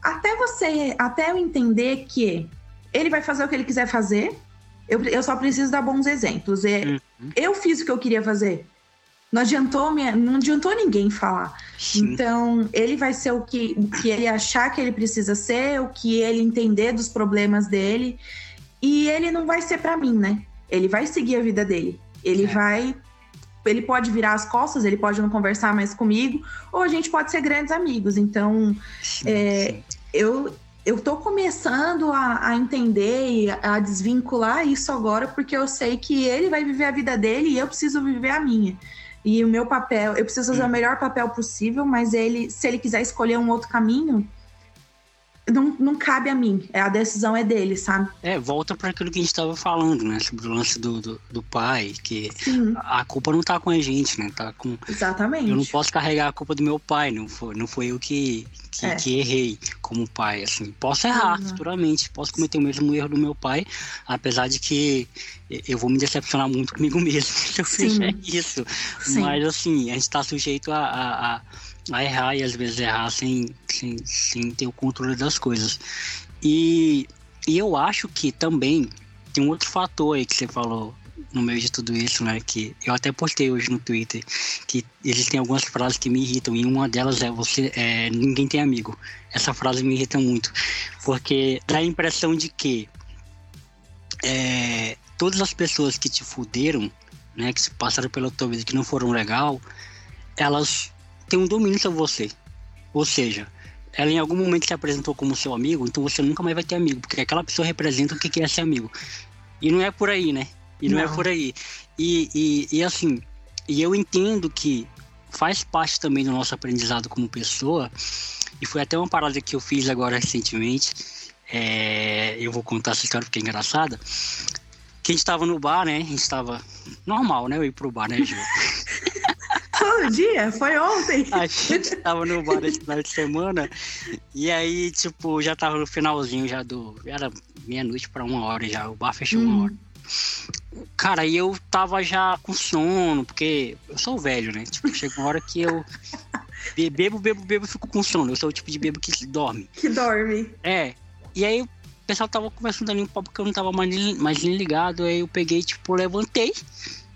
Até você, até eu entender que ele vai fazer o que ele quiser fazer, eu, eu só preciso dar bons exemplos. É, uhum. Eu fiz o que eu queria fazer. Não adiantou, minha, não adiantou ninguém falar. Sim. Então, ele vai ser o que, o que ele achar que ele precisa ser, o que ele entender dos problemas dele. E ele não vai ser para mim, né? Ele vai seguir a vida dele. Ele é. vai. Ele pode virar as costas, ele pode não conversar mais comigo, ou a gente pode ser grandes amigos. Então, sim, é, sim. eu eu tô começando a, a, entender e a desvincular isso agora, porque eu sei que ele vai viver a vida dele e eu preciso viver a minha. E o meu papel, eu preciso fazer hum. o melhor papel possível, mas ele, se ele quiser escolher um outro caminho, não, não cabe a mim. É, a decisão é dele, sabe? É, volta para aquilo que a gente estava falando, né? Sobre o lance do, do, do pai, que Sim. a culpa não tá com a gente, né? Tá com. Exatamente. Eu não posso carregar a culpa do meu pai, não foi, não foi eu que, que, é. que errei como pai, assim. Posso errar uhum. futuramente, posso cometer o mesmo erro do meu pai, apesar de que eu vou me decepcionar muito comigo mesmo se eu fizer isso. Sim. Mas, assim, a gente está sujeito a, a, a a errar e às vezes errar sem, sem, sem ter o controle das coisas. E, e eu acho que também tem um outro fator aí que você falou no meio de tudo isso, né? Que eu até postei hoje no Twitter que existem algumas frases que me irritam e uma delas é você é, ninguém tem amigo. Essa frase me irrita muito porque dá a impressão de que é, todas as pessoas que te fuderam, né? Que se passaram pela tua vida que não foram legal, elas tem um domínio sobre você. Ou seja, ela em algum momento se apresentou como seu amigo, então você nunca mais vai ter amigo, porque aquela pessoa representa o que é ser amigo. E não é por aí, né? E não, é não é por aí. E, e, e assim, e eu entendo que faz parte também do nosso aprendizado como pessoa, e foi até uma parada que eu fiz agora recentemente. É, eu vou contar essa história porque é engraçada. Que a gente tava no bar, né? A gente tava normal, né? Eu ir pro bar, né, Gil? Todo dia? Foi ontem? A gente tava no bar esse final de semana e aí, tipo, já tava no finalzinho já do. Era meia-noite pra uma hora já, o bar fechou hum. uma hora. Cara, e eu tava já com sono, porque eu sou velho, né? Tipo, chega uma hora que eu bebo, bebo, bebo, fico com sono. Eu sou o tipo de bebo que dorme. Que dorme. É. E aí o pessoal tava conversando ali um pouco porque eu não tava mais, mais ligado. Aí eu peguei, tipo, levantei.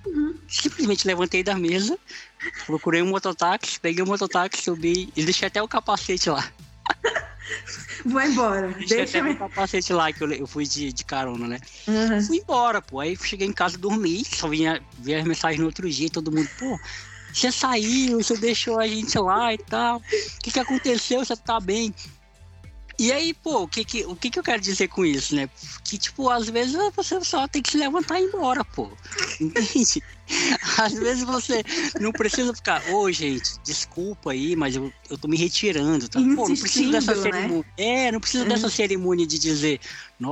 Uhum. Simplesmente levantei da mesa, Procurei um mototáxi, peguei o um mototáxi, subi e deixei até o capacete lá. Vou embora. Deixei Deixa até o capacete lá, que eu, eu fui de, de carona, né? Uhum. Fui embora, pô. Aí cheguei em casa, dormi, só vinha ver as mensagens no outro dia, todo mundo, pô, você saiu, você deixou a gente lá e tal. O que, que aconteceu? Você tá bem? E aí, pô, o que que, o que que eu quero dizer com isso, né? Que, tipo, às vezes você só tem que se levantar e ir embora, pô. Entende? às vezes você não precisa ficar, ô, oh, gente, desculpa aí, mas eu, eu tô me retirando, tá? Pô, não precisa dessa né? cerimônia. É, não precisa dessa cerimônia de dizer,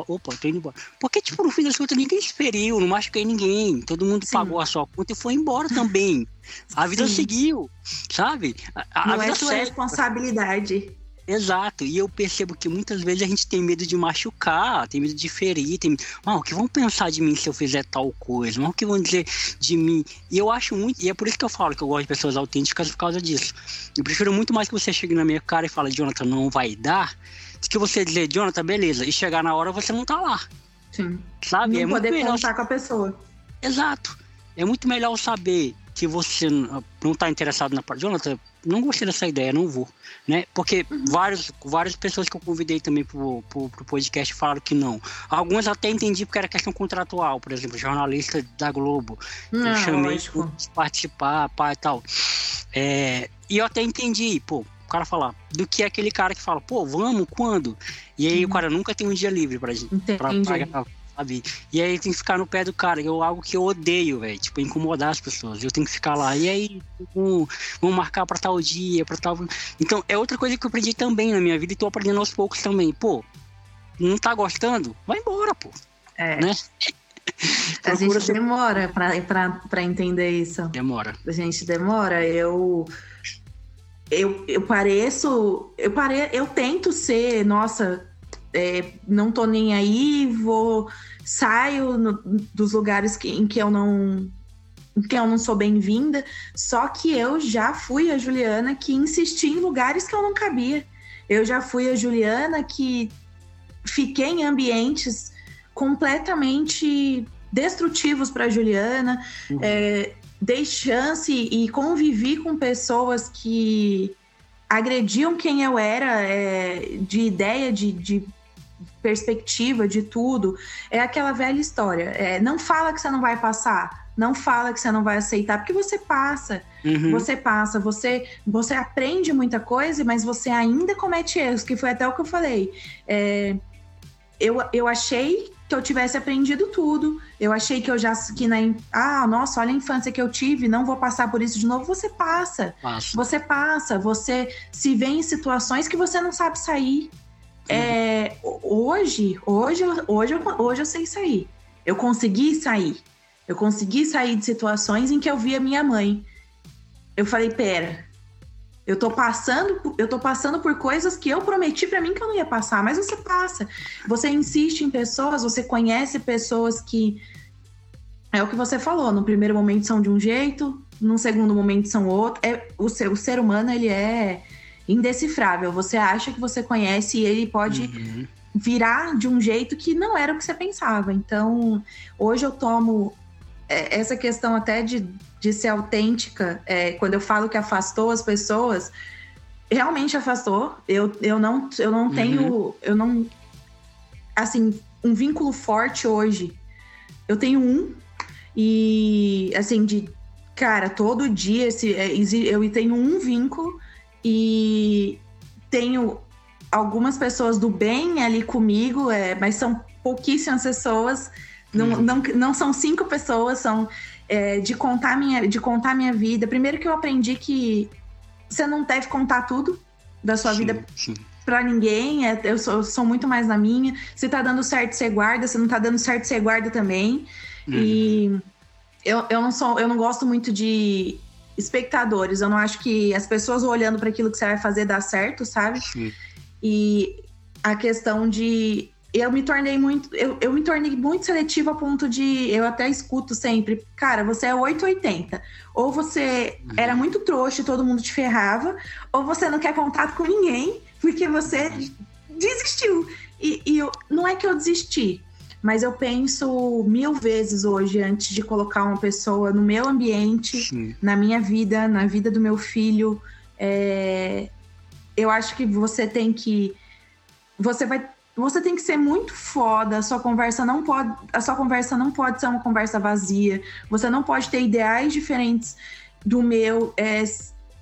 opa, tô indo embora. Porque, tipo, no fim das contas, ninguém feriu, não machuquei ninguém. Todo mundo Sim. pagou a sua conta e foi embora também. A vida Sim. seguiu, sabe? A, a não é sua responsabilidade. Exato, e eu percebo que muitas vezes a gente tem medo de machucar, tem medo de ferir, tem ah, o que vão pensar de mim se eu fizer tal coisa, ah, o que vão dizer de mim. E eu acho muito, e é por isso que eu falo que eu gosto de pessoas autênticas por causa disso. Eu prefiro muito mais que você chegue na minha cara e fale, Jonathan, não vai dar, do que você dizer, Jonathan, beleza, e chegar na hora você não tá lá. Sim. Sabe? Não é poder muito melhor... contar com a pessoa. Exato. É muito melhor saber que você não está interessado na parte. Jonathan, não gostei dessa ideia, não vou. Né? Porque uhum. vários, várias pessoas que eu convidei também pro, pro, pro, podcast falaram que não. Algumas até entendi porque era questão contratual, por exemplo, jornalista da Globo. Não, eu chamei para participar, pá e tal. É, e eu até entendi, pô, o cara falar, do que aquele cara que fala, pô, vamos, quando? E aí uhum. o cara nunca tem um dia livre pra gente. Pra, pra sabe? E aí tem que ficar no pé do cara, que é algo que eu odeio, velho. Tipo, incomodar as pessoas. Eu tenho que ficar lá. E aí, vamos, vamos marcar pra tal dia, pra tal. Então, é outra coisa que eu aprendi também na minha vida e tô aprendendo aos poucos também. Pô, não tá gostando? Vai embora, pô. É. Né? A gente demora para entender isso. Demora. A gente demora. Eu eu, eu pareço, eu pare, eu tento ser, nossa, é, não tô nem aí, vou saio no, dos lugares que, em que eu não em que eu não sou bem-vinda. Só que eu já fui a Juliana que insisti em lugares que eu não cabia. Eu já fui a Juliana que fiquei em ambientes completamente destrutivos para Juliana. Uhum. É, dei chance e convivi com pessoas que agrediam quem eu era, é, de ideia, de, de, perspectiva, de tudo. É aquela velha história. É, não fala que você não vai passar. Não fala que você não vai aceitar, porque você passa. Uhum. Você passa, você, você aprende muita coisa, mas você ainda comete erros, que foi até o que eu falei. É, eu, eu achei que eu tivesse aprendido tudo. Eu achei que eu já que na ah, nossa, olha a infância que eu tive, não vou passar por isso de novo. Você passa. passa. Você passa, você se vê em situações que você não sabe sair. É, hoje, hoje, hoje, hoje eu sei sair. Eu consegui sair. Eu consegui sair de situações em que eu via minha mãe. Eu falei, pera, eu tô passando, eu tô passando por coisas que eu prometi para mim que eu não ia passar, mas você passa. Você insiste em pessoas, você conhece pessoas que é o que você falou, no primeiro momento são de um jeito, no segundo momento são outro. É, o, ser, o ser humano, ele é indecifrável. Você acha que você conhece e ele pode uhum. virar de um jeito que não era o que você pensava. Então, hoje eu tomo é, essa questão até de de ser autêntica, é, quando eu falo que afastou as pessoas, realmente afastou. Eu, eu não, eu não uhum. tenho, eu não, assim, um vínculo forte hoje. Eu tenho um e, assim, de cara, todo dia esse, é, eu tenho um vínculo e tenho algumas pessoas do bem ali comigo, é, mas são pouquíssimas pessoas. Não, uhum. não, não são cinco pessoas, são é, de contar minha de contar minha vida. Primeiro que eu aprendi que você não deve contar tudo da sua sim, vida para ninguém. É, eu, sou, eu, sou, muito mais na minha. Se tá dando certo, você guarda. Se não tá dando certo, você guarda também. Uhum. E eu, eu não sou, eu não gosto muito de espectadores. Eu não acho que as pessoas olhando para aquilo que você vai fazer dá certo, sabe? Sim. E a questão de eu me tornei muito. Eu, eu me tornei muito seletiva a ponto de. Eu até escuto sempre, cara, você é 880. Ou você uhum. era muito trouxa e todo mundo te ferrava, ou você não quer contato com ninguém porque você desistiu. E, e eu, não é que eu desisti, mas eu penso mil vezes hoje antes de colocar uma pessoa no meu ambiente, Sim. na minha vida, na vida do meu filho. É, eu acho que você tem que. Você vai você tem que ser muito foda, a sua conversa não pode, a sua conversa não pode ser uma conversa vazia. Você não pode ter ideais diferentes do meu. É,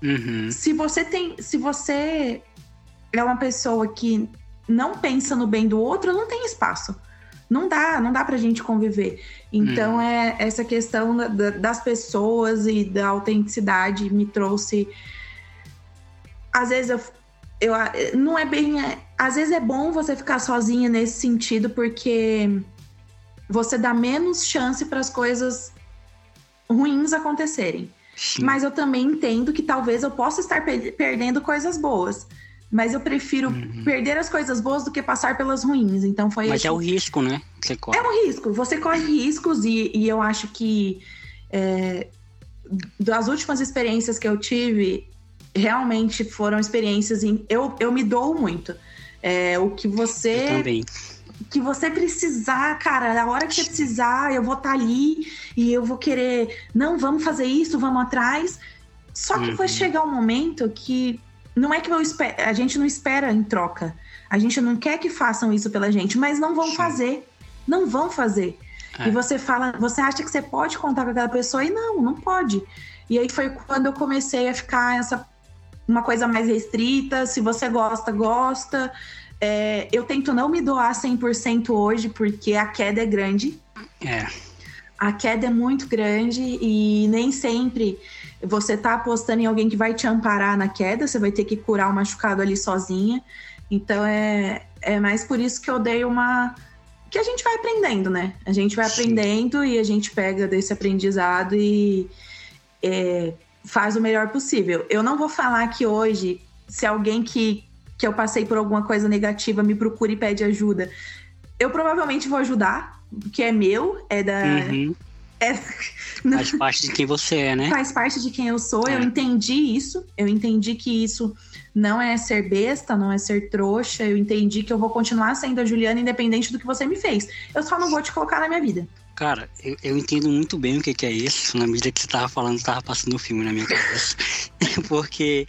uhum. Se você tem, se você é uma pessoa que não pensa no bem do outro, não tem espaço. Não dá, não dá pra gente conviver. Então uhum. é essa questão da, das pessoas e da autenticidade me trouxe. Às vezes eu, eu não é bem é, às vezes é bom você ficar sozinha nesse sentido, porque você dá menos chance para as coisas ruins acontecerem. Sim. Mas eu também entendo que talvez eu possa estar per perdendo coisas boas. Mas eu prefiro uhum. perder as coisas boas do que passar pelas ruins. Então foi. Mas é o risco, né? Você corre. É um risco. Você corre riscos e, e eu acho que é, das últimas experiências que eu tive, realmente foram experiências em. Eu, eu me dou muito. É, o que você. Eu também. Que você precisar, cara, na hora que você precisar, eu vou estar tá ali e eu vou querer. Não, vamos fazer isso, vamos atrás. Só que uhum. vai chegar um momento que não é que eu espero, a gente não espera em troca. A gente não quer que façam isso pela gente, mas não vão Sim. fazer. Não vão fazer. É. E você fala, você acha que você pode contar com aquela pessoa e não, não pode. E aí foi quando eu comecei a ficar essa uma coisa mais restrita, se você gosta, gosta. É, eu tento não me doar 100% hoje, porque a queda é grande. É. A queda é muito grande e nem sempre você tá apostando em alguém que vai te amparar na queda, você vai ter que curar o machucado ali sozinha. Então é, é mais por isso que eu dei uma. Que a gente vai aprendendo, né? A gente vai Sim. aprendendo e a gente pega desse aprendizado e é, faz o melhor possível. Eu não vou falar que hoje, se alguém que, que eu passei por alguma coisa negativa me procura e pede ajuda, eu provavelmente vou ajudar, porque é meu, é da. Uhum. É, faz parte de quem você é, né? Faz parte de quem eu sou. É. Eu entendi isso. Eu entendi que isso não é ser besta, não é ser trouxa. Eu entendi que eu vou continuar sendo a Juliana independente do que você me fez. Eu só não vou te colocar na minha vida. Cara, eu, eu entendo muito bem o que, que é isso. Na medida que você tava falando, tava passando o um filme na minha cabeça. Porque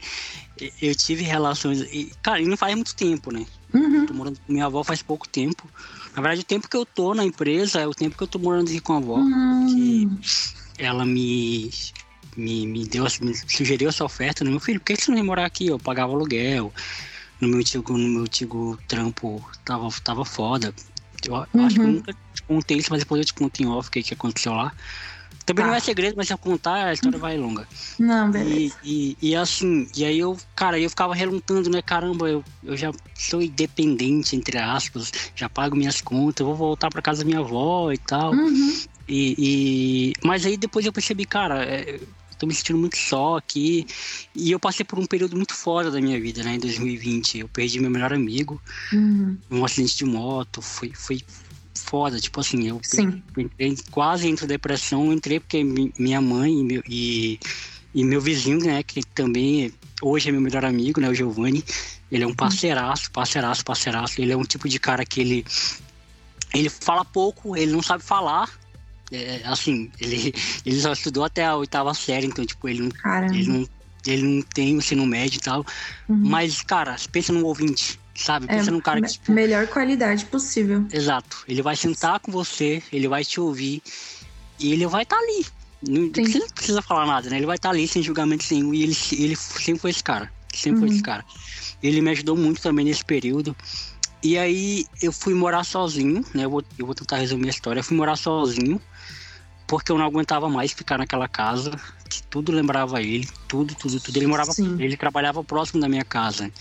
eu tive relações. E, cara, e não faz muito tempo, né? Uhum. Tô morando com minha avó faz pouco tempo. Na verdade, o tempo que eu tô na empresa é o tempo que eu tô morando aqui com a avó. Uhum. Que ela me me, me deu me sugeriu essa oferta no meu filho, por que você não ia morar aqui? Eu pagava aluguel, no meu antigo, no meu antigo trampo tava, tava foda. Eu, uhum. acho que eu uhum. nunca te contei isso, mas depois eu te conto em off o que, que aconteceu lá. Também tá. não é segredo, mas se eu contar, a história vai longa. Não, beleza. E, e, e, assim, e aí eu, cara, eu ficava relutando, né? Caramba, eu, eu já sou independente, entre aspas, já pago minhas contas, vou voltar pra casa da minha avó e tal. Uhum. E, e, mas aí depois eu percebi, cara, é, tô me sentindo muito só aqui. E eu passei por um período muito fora da minha vida, né? Em 2020. Eu perdi meu melhor amigo uhum. um acidente de moto. Foi, foi foda. Tipo assim, eu Sim. entrei quase entre depressão. Entrei porque minha mãe e meu, e, e meu vizinho, né? Que também hoje é meu melhor amigo, né? O Giovanni. Ele é um parceiraço, parceiraço, parceiraço. Ele é um tipo de cara que ele ele fala pouco, ele não sabe falar, é, assim, ele, ele só estudou até a oitava série, então, tipo, ele não, ele não, ele não tem o ensino médio e tal. Uhum. Mas, cara, pensa num ouvinte, sabe? Pensa é, num cara que. Tipo, melhor qualidade possível. Exato. Ele vai sentar com você, ele vai te ouvir e ele vai estar tá ali. Não, você não precisa falar nada, né? Ele vai estar tá ali sem julgamento nenhum e ele, ele sempre foi esse cara. Sempre uhum. foi esse cara. Ele me ajudou muito também nesse período. E aí eu fui morar sozinho, né? Eu vou, eu vou tentar resumir a história. Eu fui morar sozinho porque eu não aguentava mais ficar naquela casa, que tudo lembrava ele, tudo, tudo, tudo. Ele morava, Sim. ele trabalhava próximo da minha casa.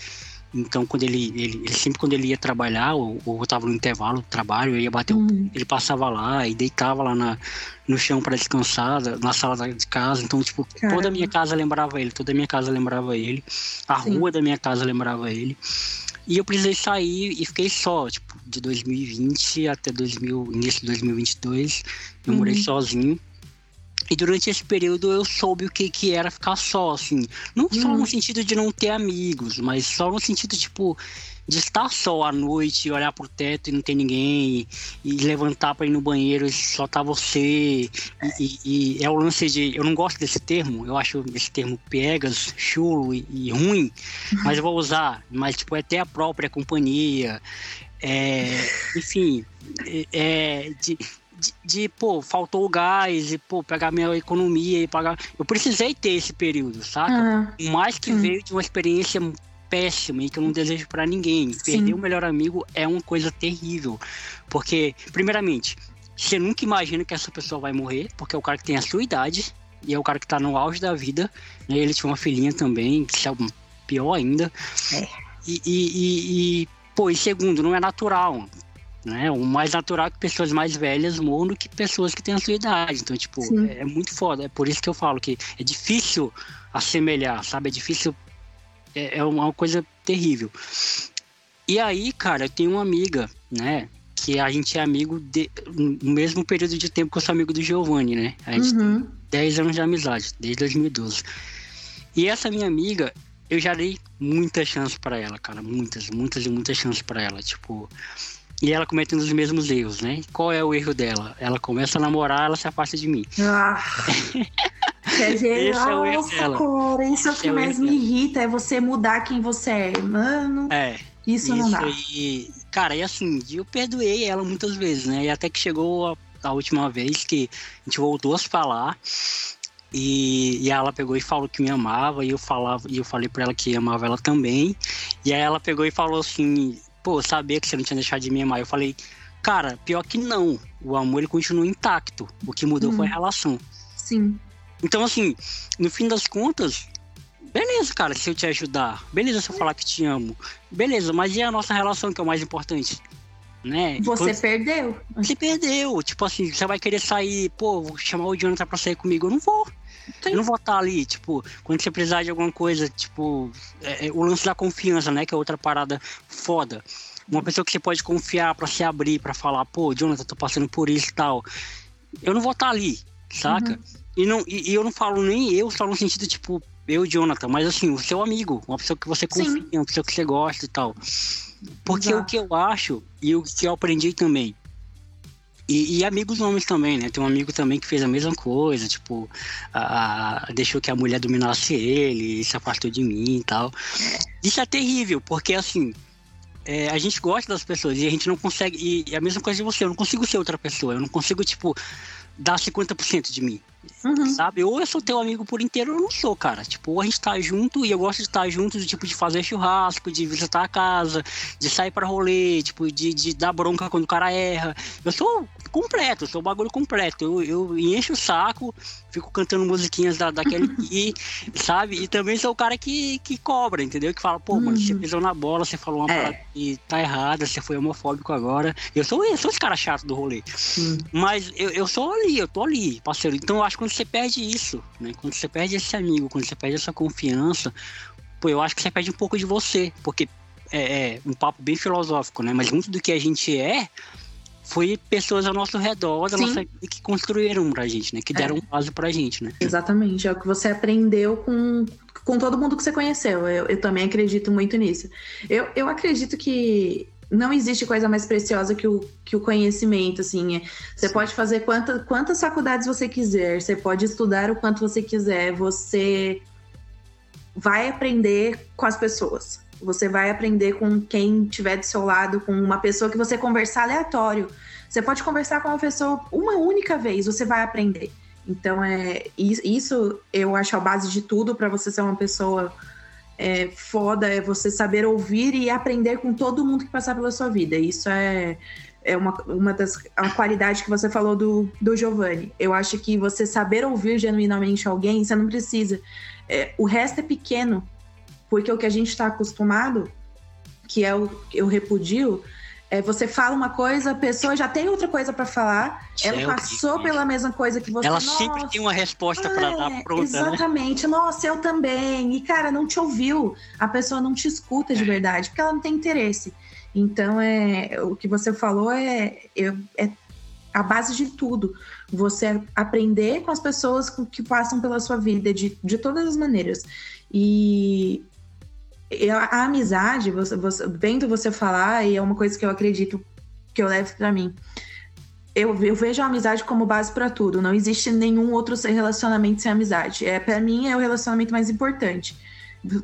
Então, quando ele, ele, ele, sempre quando ele ia trabalhar, ou, ou eu estava no intervalo do trabalho, eu ia bater, uhum. ele passava lá e deitava lá na, no chão para descansar, na sala de casa. Então, tipo, Caramba. toda a minha casa lembrava ele, toda a minha casa lembrava ele, a Sim. rua da minha casa lembrava ele. E eu precisei sair e fiquei só, tipo, de 2020 até 2000, início de 2022, eu uhum. morei sozinho. E durante esse período eu soube o que, que era ficar só, assim. Não só uhum. no sentido de não ter amigos, mas só no sentido, tipo, de estar só à noite, olhar pro teto e não ter ninguém, e, e levantar para ir no banheiro e só tá você. E, e, e, é o lance de. Eu não gosto desse termo, eu acho esse termo piegas, chulo e, e ruim, mas eu vou usar. Mas, tipo, é ter a própria companhia. É, enfim, é, é de, de, de, pô, faltou o gás e, pô, pegar minha economia e pagar. Eu precisei ter esse período, saca? Uhum. Mais que uhum. veio de uma experiência péssima e que eu não desejo para ninguém. Sim. Perder o melhor amigo é uma coisa terrível. Porque, primeiramente, você nunca imagina que essa pessoa vai morrer, porque é o cara que tem a sua idade e é o cara que tá no auge da vida. Né? Ele tinha uma filhinha também, que é pior ainda. É. E, e, e, e, pô, e segundo, não é natural. Né? O mais natural é que pessoas mais velhas morram do que pessoas que têm a sua idade. Então, tipo, é, é muito foda. É por isso que eu falo que é difícil assemelhar, sabe? É difícil é, é uma coisa terrível. E aí, cara, eu tenho uma amiga, né? Que a gente é amigo de, no mesmo período de tempo que eu sou amigo do Giovanni, né? A gente uhum. tem 10 anos de amizade, desde 2012. E essa minha amiga, eu já dei muita chance para ela, cara. Muitas, muitas e muitas chances para ela. Tipo, e ela cometendo os mesmos erros, né? Qual é o erro dela? Ela começa a namorar, ela se afasta de mim. Ah. Quer dizer, Esse é o erro dela. Cara, isso é o que é mais me irrita, é você mudar quem você é. Mano, é, isso, isso não dá. E, cara, e assim, eu perdoei ela muitas vezes, né? E até que chegou a, a última vez que a gente voltou a se falar. E, e ela pegou e falou que me amava, e eu falava, e eu falei para ela que amava ela também. E aí ela pegou e falou assim: pô, sabia que você não tinha deixado de me amar. Eu falei, cara, pior que não. O amor ele continua intacto. O que mudou foi a hum. relação. Sim. Então, assim, no fim das contas, beleza, cara, se eu te ajudar. Beleza se eu falar que te amo. Beleza, mas e a nossa relação que é o mais importante? Né? Você Quando... perdeu. Você perdeu. Tipo assim, você vai querer sair, pô, vou chamar o Jonathan pra sair comigo. Eu não vou. Sim. Eu não vou estar ali, tipo, quando você precisar de alguma coisa, tipo, é, é, o lance da confiança, né? Que é outra parada foda. Uma pessoa que você pode confiar para se abrir, para falar, pô, Jonathan, tô passando por isso e tal. Eu não vou estar ali, saca? Uhum. E, não, e, e, eu não falo nem eu, só no sentido, tipo, eu, Jonathan, mas assim, o seu amigo, uma pessoa que você confia, Sim. uma pessoa que você gosta e tal. Porque Exato. o que eu acho, e o que eu aprendi também, e, e, amigos homens também, né? Tem um amigo também que fez a mesma coisa, tipo, a, a, deixou que a mulher dominasse ele, se afastou de mim e tal. Isso é terrível, porque assim, é, a gente gosta das pessoas e a gente não consegue. E, e a mesma coisa de você, eu não consigo ser outra pessoa, eu não consigo, tipo, dar 50% de mim. Uhum. Sabe? Ou eu sou teu amigo por inteiro ou eu não sou, cara. Tipo, ou a gente tá junto e eu gosto de estar junto, do tipo, de fazer churrasco, de visitar a casa, de sair para rolê, tipo, de, de dar bronca quando o cara erra. Eu sou completo, eu sou o bagulho completo. Eu, eu encho o saco, fico cantando musiquinhas da, daquele aqui, sabe? E também sou o cara que, que cobra, entendeu? Que fala, pô, uhum. mano, você uhum. pisou na bola, você falou uma é. parada que tá errada, você foi homofóbico agora. Eu sou, eu sou esse cara chato do rolê. Uhum. Mas eu, eu sou ali, eu tô ali, parceiro. Então eu acho quando você perde isso, né? Quando você perde esse amigo, quando você perde essa confiança, pô, eu acho que você perde um pouco de você, porque é, é um papo bem filosófico, né? Mas muito do que a gente é foi pessoas ao nosso redor da Sim. nossa vida que construíram pra gente, né? Que deram é. base pra gente, né? Exatamente, é o que você aprendeu com, com todo mundo que você conheceu. Eu, eu também acredito muito nisso. Eu, eu acredito que não existe coisa mais preciosa que o, que o conhecimento, assim. É, você pode fazer quanta, quantas faculdades você quiser, você pode estudar o quanto você quiser, você vai aprender com as pessoas. Você vai aprender com quem estiver do seu lado, com uma pessoa que você conversar aleatório. Você pode conversar com uma pessoa uma única vez, você vai aprender. Então, é isso eu acho a base de tudo para você ser uma pessoa é, foda, é você saber ouvir e aprender com todo mundo que passar pela sua vida. Isso é, é uma, uma das a qualidade que você falou do, do Giovanni. Eu acho que você saber ouvir genuinamente alguém, você não precisa. É, o resto é pequeno porque o que a gente está acostumado, que é o eu repudio, é você fala uma coisa, a pessoa já tem outra coisa para falar, ela é passou pela mesma coisa que você. Ela Nossa, sempre tem uma resposta é, para dar pronta. Né? Exatamente. Né? Nossa, eu também. E cara, não te ouviu. A pessoa não te escuta de é. verdade, porque ela não tem interesse. Então é o que você falou é, é, é a base de tudo. Você aprender com as pessoas que passam pela sua vida de, de todas as maneiras. E a, amizade, você, você, vendo você falar, e é uma coisa que eu acredito que eu levo para mim. Eu, eu, vejo a amizade como base para tudo. Não existe nenhum outro relacionamento sem amizade. É para mim é o relacionamento mais importante.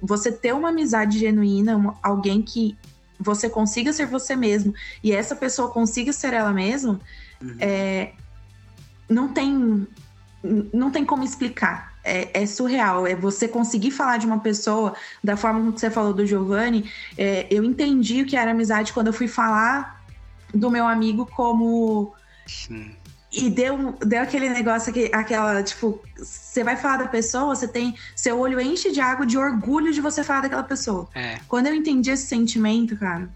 Você ter uma amizade genuína, uma, alguém que você consiga ser você mesmo e essa pessoa consiga ser ela mesma, uhum. é, não tem não tem como explicar é, é, surreal. É você conseguir falar de uma pessoa da forma como você falou do Giovanni. É, eu entendi o que era amizade quando eu fui falar do meu amigo como. Sim. E deu, deu aquele negócio, que, aquela, tipo, você vai falar da pessoa, você tem. Seu olho enche de água de orgulho de você falar daquela pessoa. É. Quando eu entendi esse sentimento, cara.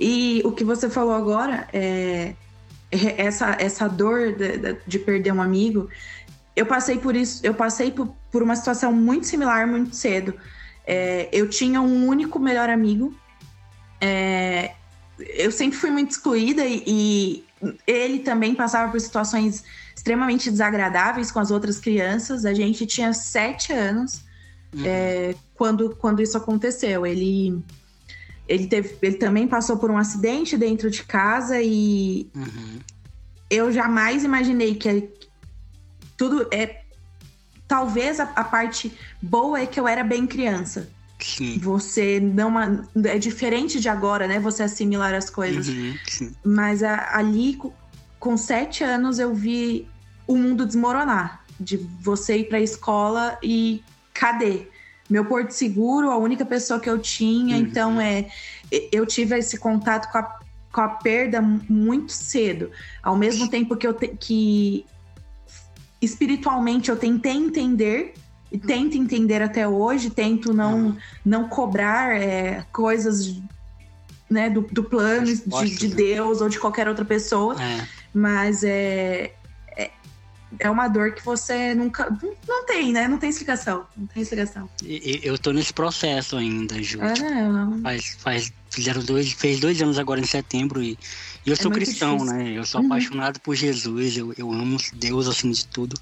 E o que você falou agora, é, essa, essa dor de, de perder um amigo, eu passei por isso, eu passei por, por uma situação muito similar muito cedo. É, eu tinha um único melhor amigo. É, eu sempre fui muito excluída e, e, ele também passava por situações extremamente desagradáveis com as outras crianças. A gente tinha sete anos uhum. é, quando, quando isso aconteceu. Ele, ele, teve, ele também passou por um acidente dentro de casa e uhum. eu jamais imaginei que, tudo é. Talvez a, a parte boa é que eu era bem criança. Sim. Você não. É diferente de agora, né? Você assimilar as coisas. Uhum, Mas a, ali, com sete anos, eu vi o mundo desmoronar. De você ir pra escola e cadê? meu porto seguro, a única pessoa que eu tinha. Uhum. Então, é, eu tive esse contato com a, com a perda muito cedo. Ao mesmo tempo que eu te, que espiritualmente eu tentei entender e tento entender até hoje, tento não, uhum. não cobrar é, coisas né, do, do plano de, de, Deus ou de qualquer outra pessoa, é. mas é, é, é uma dor que você nunca. Não tem, né? Não tem explicação. Não tem explicação. Eu tô nesse processo ainda, Ju. É, não. Faz, faz, fizeram dois, fez dois anos agora em setembro e, e eu é sou cristão, difícil. né? Eu sou uhum. apaixonado por Jesus, eu, eu amo Deus acima de tudo.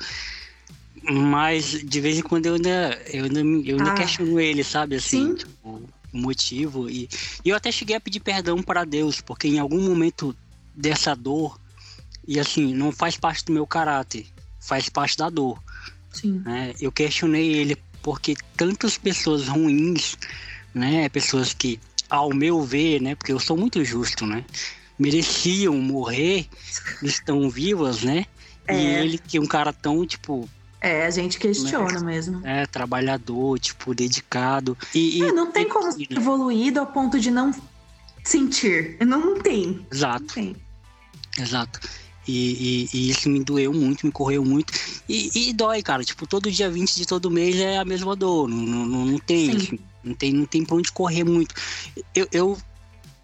Mas de vez em quando eu ainda, eu ainda, eu ainda ah. questiono ele, sabe? Assim, Sim. tipo, o motivo. E, e eu até cheguei a pedir perdão para Deus, porque em algum momento dessa dor, e assim, não faz parte do meu caráter, faz parte da dor. Sim. Né? Eu questionei ele porque tantas pessoas ruins, né? Pessoas que, ao meu ver, né? Porque eu sou muito justo, né? Mereciam morrer, estão vivas, né? É. E ele, que é um cara tão, tipo, é, a gente questiona né? mesmo. É, trabalhador, tipo, dedicado. E, e é, não tem como ser evoluído ao ponto de não sentir. Não, não tem. Exato. Não tem. Exato. E, e, e, isso me doeu muito, me correu muito. E, e, dói, cara. Tipo, todo dia 20 de todo mês é a mesma dor. Não, não, não tem. Assim, não tem, não tem pra onde correr muito. Eu, eu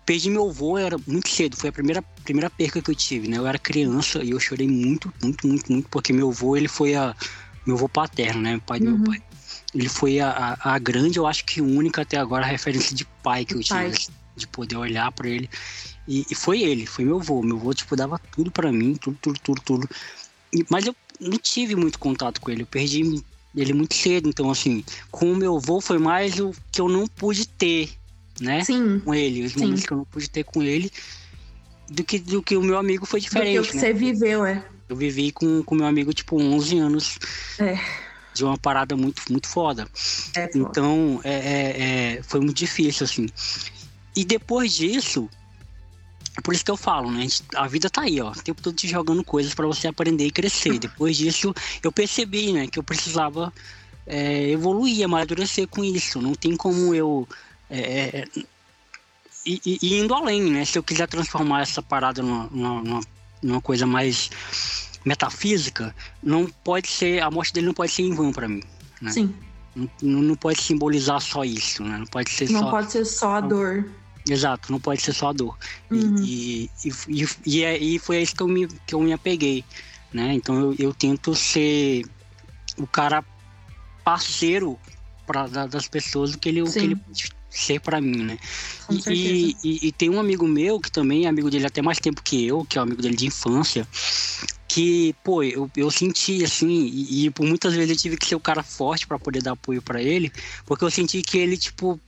perdi meu avô, era muito cedo. Foi a primeira, primeira perca que eu tive, né? Eu era criança e eu chorei muito, muito, muito, muito, porque meu avô, ele foi a meu avô paterno, né? pai do uhum. meu pai. Ele foi a, a, a, grande, eu acho que única até agora referência de pai que eu tive, de poder olhar para ele. E, e, foi ele, foi meu avô. Meu avô, tipo, dava tudo para mim, tudo, tudo, tudo, tudo. E, mas eu não tive muito contato com ele, eu perdi ele muito cedo. Então, assim, com o meu avô foi mais o que eu não pude ter, né? Sim. Com ele, os momentos Sim. que eu não pude ter com ele, do que, do que o meu amigo foi diferente. Do que, né? você viveu, é. Eu vivi com o meu amigo, tipo, 11 anos. É. De uma parada muito, muito foda. É, então, é, é, é, foi muito difícil, assim. E depois disso, é por isso que eu falo, né? A vida tá aí, ó. O tempo todo te jogando coisas para você aprender e crescer. Depois disso, eu percebi, né? Que eu precisava é, evoluir, amadurecer com isso. Não tem como eu. É, e, e, indo além, né? Se eu quiser transformar essa parada numa, numa, numa coisa mais metafísica, não pode ser a morte dele não pode ser em vão para mim. Né? Sim. Não, não pode simbolizar só isso, né? Não pode ser não só. Não pode ser só a dor. Exato, não pode ser só a dor. Uhum. E, e, e, e, é, e foi isso que eu me, que eu me apeguei, né? Então eu, eu tento ser o cara parceiro para das pessoas o que ele, o que ele ser para mim, né? E, e, e, tem um amigo meu que também é amigo dele até mais tempo que eu, que é um amigo dele de infância, que, pô, eu, eu senti assim, e, e por muitas vezes eu tive que ser o cara forte para poder dar apoio para ele, porque eu senti que ele, tipo,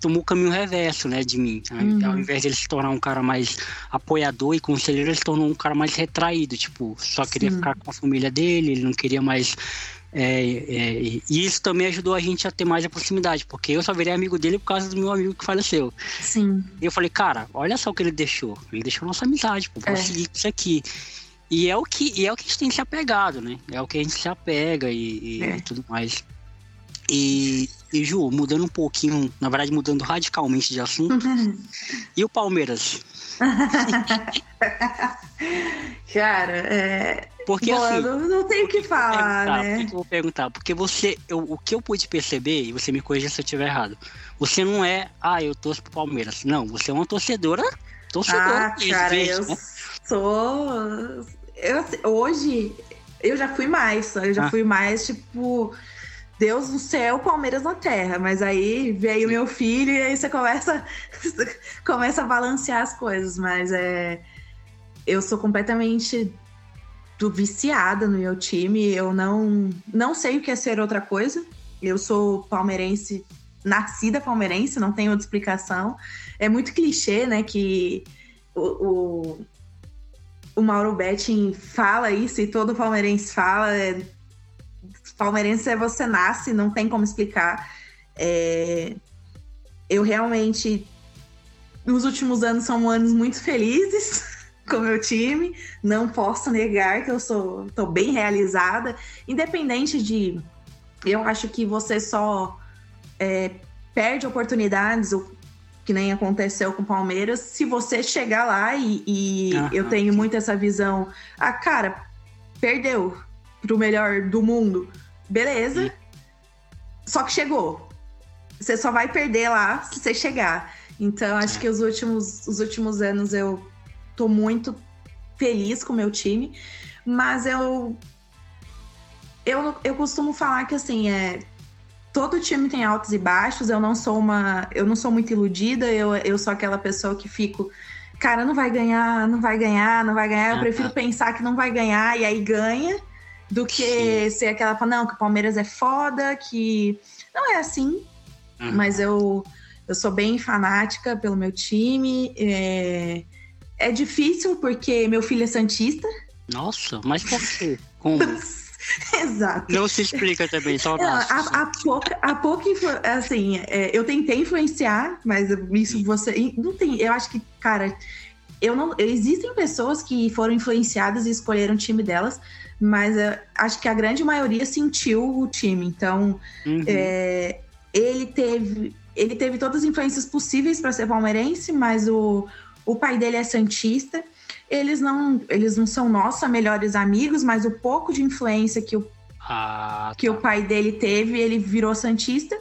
tomou o caminho reverso, né, de mim. Uhum. Ao invés de ele se tornar um cara mais apoiador e conselheiro, ele se tornou um cara mais retraído, tipo, só queria Sim. ficar com a família dele, ele não queria mais é, é, e isso também ajudou a gente a ter mais a proximidade, porque eu só virei amigo dele por causa do meu amigo que faleceu. Sim. E eu falei, cara, olha só o que ele deixou. Ele deixou nossa amizade, pô, vamos é. seguir isso aqui. E é o que e é o que a gente tem se apegado, né? É o que a gente se apega e, e é. tudo mais. E, e Ju, mudando um pouquinho, na verdade mudando radicalmente de assunto. Uhum. E o Palmeiras? Cara, é. Porque Bom, assim. Não, não tem o que falar, né? eu vou perguntar? Porque você. Eu, o que eu pude perceber, e você me corrija se eu estiver errado. Você não é, ah, eu torço pro Palmeiras. Não, você é uma torcedora. Torcedora. Ah, cara, eu né? sou. Eu, hoje, eu já fui mais. Eu já ah. fui mais, tipo. Deus no céu, Palmeiras na terra. Mas aí veio Sim. meu filho e aí você começa, começa a balancear as coisas. Mas é. Eu sou completamente viciada no meu time. Eu não, não sei o que é ser outra coisa. Eu sou palmeirense, nascida palmeirense, não tem outra explicação. É muito clichê, né? Que o, o, o Mauro Betting fala isso e todo palmeirense fala. É, palmeirense é você nasce, não tem como explicar. É, eu realmente, nos últimos anos, são anos muito felizes com o meu time. Não posso negar que eu sou tô bem realizada, independente de eu acho que você só é, perde oportunidades, o que nem aconteceu com o Palmeiras, se você chegar lá e, e eu tenho muito essa visão, ah, cara, perdeu pro melhor do mundo, beleza, só que chegou. Você só vai perder lá se você chegar. Então, acho é. que os últimos, os últimos anos eu tô muito feliz com o meu time, mas eu eu, eu costumo falar que assim, é todo time tem altos e baixos. Eu não sou uma, eu não sou muito iludida. Eu, eu sou aquela pessoa que fico, cara, não vai ganhar, não vai ganhar, não vai ganhar. Eu prefiro pensar que não vai ganhar e aí ganha, do que Sim. ser aquela, não, que o Palmeiras é foda, que não é assim. Uhum. Mas eu eu sou bem fanática pelo meu time. É, é difícil porque meu filho é santista. Nossa, mas por quê? Como? Exato. Não se explica também, só Não, a, a, pouca, a pouca assim, é, eu tentei influenciar, mas isso você não tem. Eu acho que, cara, eu não. Existem pessoas que foram influenciadas e escolheram o time delas, mas acho que a grande maioria sentiu o time. Então, uhum. é, ele teve ele teve todas as influências possíveis para ser palmeirense, mas o, o pai dele é santista. Eles não, eles não são nossa melhores amigos, mas o pouco de influência que o, ah, tá. que o pai dele teve, ele virou santista.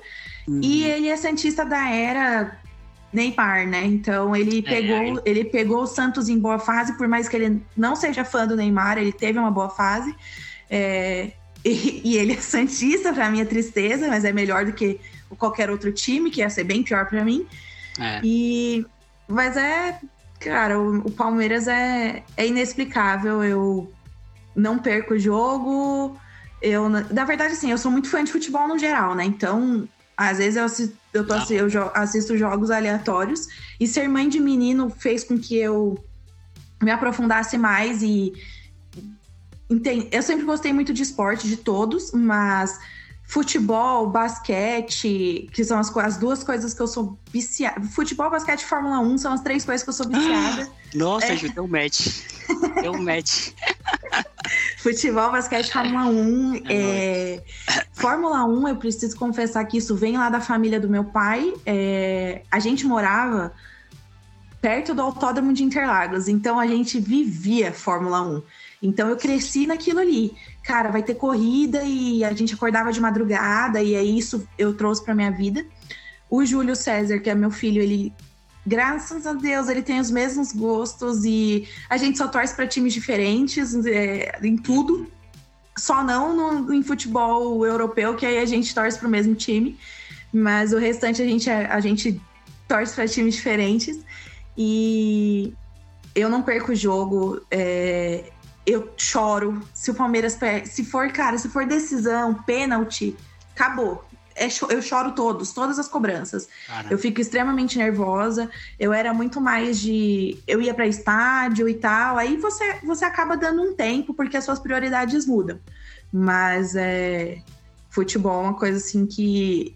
Uhum. E ele é santista da era Neymar, né? Então ele é, pegou, é. ele pegou o Santos em boa fase, por mais que ele não seja fã do Neymar, ele teve uma boa fase. É, e, e, ele é santista, para minha tristeza, mas é melhor do que qualquer outro time, que ia ser bem pior para mim. É. E mas é, cara, o, o, Palmeiras é, é inexplicável. Eu não perco o jogo. Eu, na verdade, assim, eu sou muito fã de futebol no geral, né? Então, às vezes eu assisto, eu, tô, eu assisto jogos aleatórios. E ser mãe de menino fez com que eu me aprofundasse mais e. Eu sempre gostei muito de esporte, de todos, mas futebol, basquete, que são as, as, duas coisas que eu sou viciada. Futebol, basquete e Fórmula 1 são as três coisas que eu sou viciada. Nossa, é. Ju, deu um match. deu um match. Futebol, basquete, Fórmula 1. É é... Fórmula 1, eu preciso confessar que isso vem lá da família do meu pai. É... A gente morava perto do Autódromo de Interlagos, então a gente vivia Fórmula 1. Então eu cresci naquilo ali. Cara, vai ter corrida e a gente acordava de madrugada e é isso eu trouxe para minha vida. O Júlio César, que é meu filho, ele graças a Deus ele tem os mesmos gostos e a gente só torce para times diferentes é, em tudo. Só não no, em futebol europeu, que aí a gente torce para o mesmo time. Mas o restante a gente, a gente torce para times diferentes. E eu não perco o jogo. É, eu choro. Se o Palmeiras perde, se for, cara, se for decisão, pênalti, acabou. É, eu choro todos, todas as cobranças. Caramba. Eu fico extremamente nervosa. Eu era muito mais de. Eu ia para estádio e tal. Aí você, você acaba dando um tempo, porque as suas prioridades mudam. Mas é. Futebol é uma coisa assim que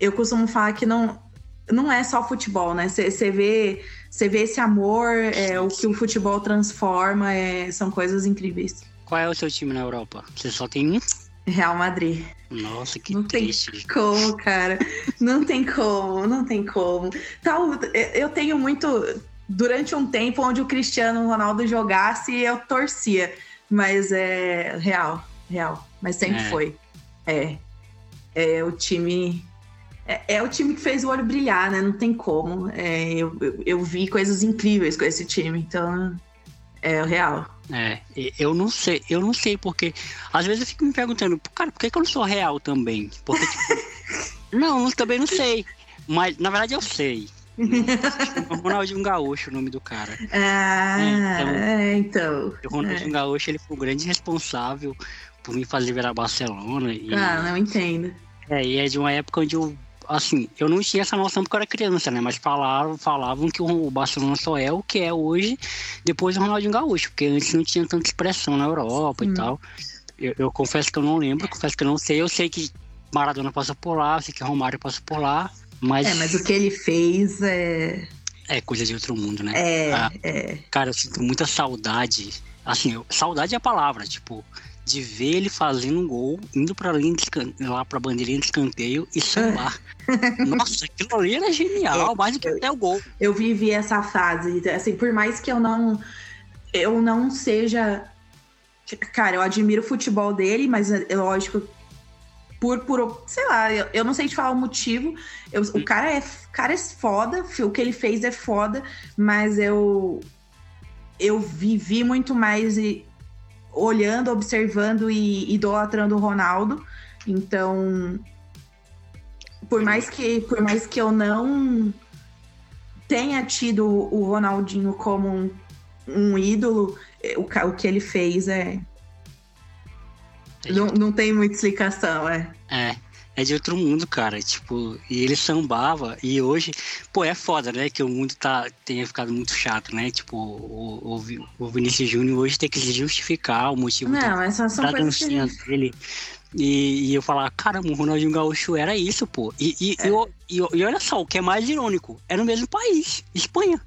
eu costumo falar que não, não é só futebol, né? Você vê você vê esse amor, é, o que o futebol transforma, é, são coisas incríveis. Qual é o seu time na Europa? Você só tem um? Real Madrid. Nossa, que não triste. Tem como, cara. Não tem como, não tem como. Tal, eu tenho muito. Durante um tempo onde o Cristiano Ronaldo jogasse, eu torcia. Mas é real, real. Mas sempre é. foi. É. É o time é, é, o time que fez o olho brilhar, né? Não tem como. É, eu, eu, eu, vi coisas incríveis com esse time, então é o real. É, eu não sei, eu não sei porque às vezes eu fico me perguntando, cara, por que, que eu não sou real também? Porque, tipo, não, também não sei. Mas na verdade eu sei. É Ronaldinho Gaúcho, o nome do cara. Ah, é, então. então. O Ronaldinho é. Gaúcho ele foi o grande responsável por me fazer virar Barcelona. E, ah, não entendo. É, e é de uma época onde eu assim, eu não tinha essa noção porque eu era criança, né? Mas falavam, falavam que o Barcelona só é o que é hoje, depois do Ronaldinho Gaúcho, porque antes não tinha tanta expressão na Europa Sim. e tal. Eu, eu, confesso que eu não lembro, confesso que eu não sei. Eu sei que Maradona passou por lá, eu sei que Romário passou por lá, mas... É, mas o que ele fez é... É coisa de outro mundo, né? É, ah, é. Cara, eu sinto muita saudade. Assim, eu, saudade é a palavra, tipo de ver ele fazendo um gol, indo pra linha de lá pra bandeirinha de escanteio e sambar. Nossa, aquilo ali era genial, mais do que até o gol. Eu vivi essa fase, assim, por mais que eu não eu não seja cara, eu admiro o futebol dele, mas é lógico por, por sei lá, eu, eu não sei te falar o motivo. Eu, o cara é, cara é foda, o que ele fez é foda, mas eu eu vivi muito mais e, olhando, observando e idolatrando o Ronaldo. Então, por mais que por mais que eu não tenha tido o Ronaldinho como um, um ídolo, o, o que ele fez é não, não tem muita explicação, é. É. É de outro mundo, cara. Tipo, e ele sambava. E hoje, pô, é foda, né? Que o mundo tá, tenha ficado muito chato, né? Tipo, o, o, o Vinícius Júnior hoje tem que se justificar o motivo não, da, da dancinha que... dele. E, e, eu falar, caramba, o Ronaldinho Gaúcho era isso, pô. E, e, é. e, e, olha só, o que é mais irônico, é no mesmo país, Espanha.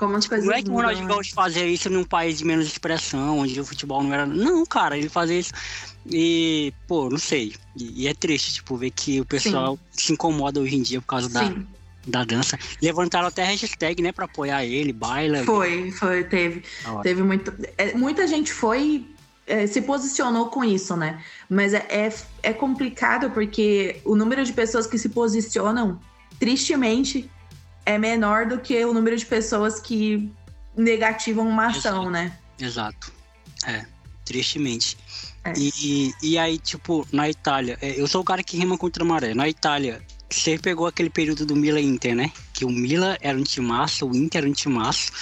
Como as coisas não é que o Ronaldinho Gaúcho fazia isso num país de menos expressão, onde o futebol não era. Não, cara, ele fazia isso. E, pô, não sei. E, e é triste, tipo, ver que o pessoal Sim. se incomoda hoje em dia por causa da, da dança. Levantaram até hashtag, né, pra apoiar ele, baila. Foi, foi, teve. Ah, teve muito. É, muita gente foi. É, se posicionou com isso, né? Mas é, é, é complicado porque o número de pessoas que se posicionam, tristemente, é menor do que o número de pessoas que negativam uma ação, Exato. né? Exato. É, tristemente. É. E, e aí, tipo, na Itália, é, eu sou o cara que rima contra a maré. Na Itália, você pegou aquele período do Milan Inter, né? Que o Milan era um timaço, o Inter era um timaço.